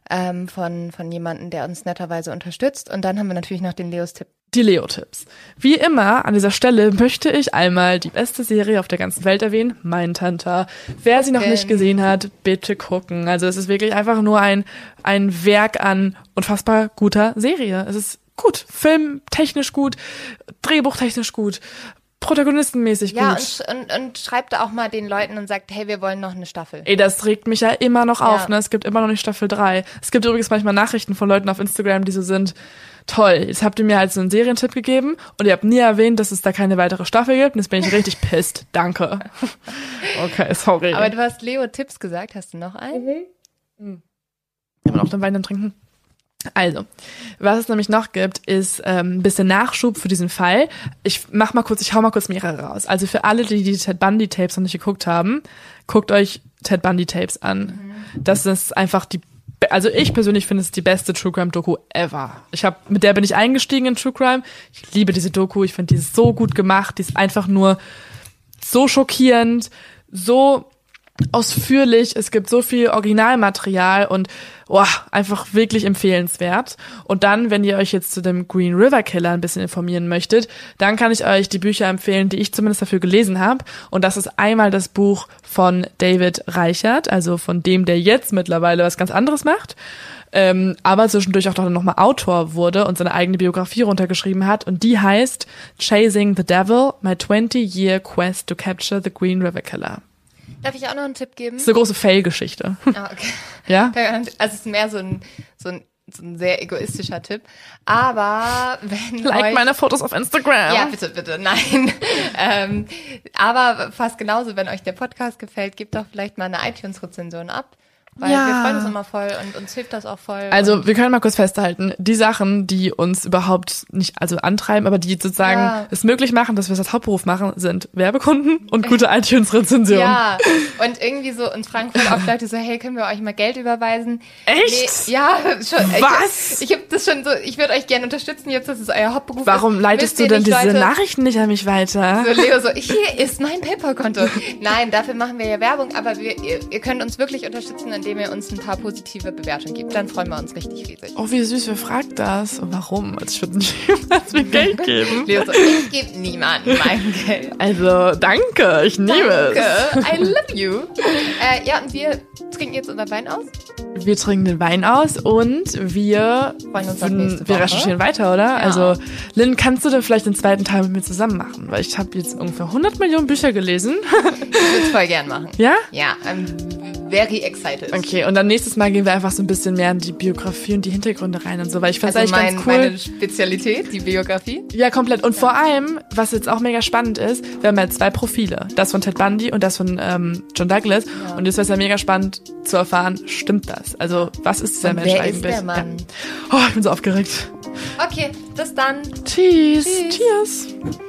ähm, von, von jemandem, der uns netterweise unterstützt. Und dann haben wir natürlich noch den Leos-Tipp. Die Leo-Tipps. Wie immer an dieser Stelle möchte ich einmal die beste Serie auf der ganzen Welt erwähnen, Mindhunter. Wer sie noch nicht gesehen hat, bitte gucken. Also es ist wirklich einfach nur ein, ein Werk an unfassbar guter Serie. Es ist gut, filmtechnisch gut, drehbuchtechnisch gut, protagonistenmäßig ja, gut. Ja, und, und, und schreibt auch mal den Leuten und sagt, hey, wir wollen noch eine Staffel. Ey, das regt mich ja immer noch auf, ja. ne? Es gibt immer noch nicht Staffel 3. Es gibt übrigens manchmal Nachrichten von Leuten auf Instagram, die so sind, toll, jetzt habt ihr mir halt so einen Serientipp gegeben und ihr habt nie erwähnt, dass es da keine weitere Staffel gibt und jetzt bin ich richtig pisst. Danke. Okay, sorry. Aber du hast Leo Tipps gesagt, hast du noch einen? Mhm. Mhm. Immer noch den Wein dann trinken. Also, was es nämlich noch gibt, ist ähm, ein bisschen Nachschub für diesen Fall. Ich mach mal kurz, ich hau mal kurz mehrere raus. Also für alle, die die Ted Bundy Tapes noch nicht geguckt haben, guckt euch Ted Bundy Tapes an. Mhm. Das ist einfach die, also ich persönlich finde es die beste True Crime Doku ever. Ich habe, mit der bin ich eingestiegen in True Crime. Ich liebe diese Doku. Ich finde die so gut gemacht. Die ist einfach nur so schockierend, so ausführlich. Es gibt so viel Originalmaterial und boah, einfach wirklich empfehlenswert. Und dann, wenn ihr euch jetzt zu dem Green River Killer ein bisschen informieren möchtet, dann kann ich euch die Bücher empfehlen, die ich zumindest dafür gelesen habe. Und das ist einmal das Buch von David Reichert, also von dem, der jetzt mittlerweile was ganz anderes macht. Ähm, aber zwischendurch auch noch mal Autor wurde und seine eigene Biografie runtergeschrieben hat. Und die heißt Chasing the Devil, My 20-Year Quest to Capture the Green River Killer. Darf ich auch noch einen Tipp geben? Das ist eine große Fail-Geschichte. Ah, okay. Ja? Also es ist mehr so ein, so ein so ein sehr egoistischer Tipp. Aber wenn like euch, meine Fotos auf Instagram. Ja, bitte, bitte, nein. ähm, aber fast genauso, wenn euch der Podcast gefällt, gebt doch vielleicht mal eine iTunes-Rezension ab. Weil ja. wir freuen uns immer voll und uns hilft das auch voll. Also wir können mal kurz festhalten, die Sachen, die uns überhaupt nicht also antreiben, aber die sozusagen ja. es möglich machen, dass wir es als Hauptberuf machen, sind Werbekunden und gute iTunes-Rezensionen. Ja, und irgendwie so uns fragen voll oft Leute so, hey, können wir euch mal Geld überweisen? Echt? Nee, ja, schon. Was? Ich, ich habe das schon so, ich würde euch gerne unterstützen, jetzt das ist euer Hauptberuf. Warum ist, leitest du denn diese Leute, Nachrichten nicht an mich weiter? So Leo, so, hier ist mein PayPal-Konto. Nein, dafür machen wir ja Werbung, aber wir, ihr, ihr könnt uns wirklich unterstützen, indem ihr uns ein paar positive Bewertungen gibt. Dann freuen wir uns richtig riesig. Oh, wie süß, wer fragt das? Und warum? Also ich würde niemals mir Geld geben. Leo so, ich gebe niemandem mein Geld. Also, danke, ich nehme danke. es. I love you. Äh, ja, und wir trinken jetzt unseren Wein aus. Wir trinken den Wein aus und wir, nächste Woche. wir recherchieren weiter, oder? Ja. Also, Lynn, kannst du denn vielleicht den zweiten Teil mit mir zusammen machen? Weil ich habe jetzt ungefähr 100 Millionen Bücher gelesen. Ich würde es voll gern machen. Ja? Ja, I'm very excited. Okay, und dann nächstes Mal gehen wir einfach so ein bisschen mehr in die Biografie und die Hintergründe rein und so, weil ich finde also eigentlich mein, ganz cool. Meine Spezialität, die Biografie? Ja, komplett. Und ja. vor allem, was jetzt auch mega spannend ist, wir haben ja zwei Profile. Das von Ted Bundy und das von ähm, John Douglas. Ja. Und jetzt wäre es ja mega spannend zu erfahren, stimmt das? Also, was ist dieser und Mensch wer eigentlich? Ist der Mann? Ja. Oh, ich bin so aufgeregt. Okay, bis dann. Tschüss. Tschüss. Cheers.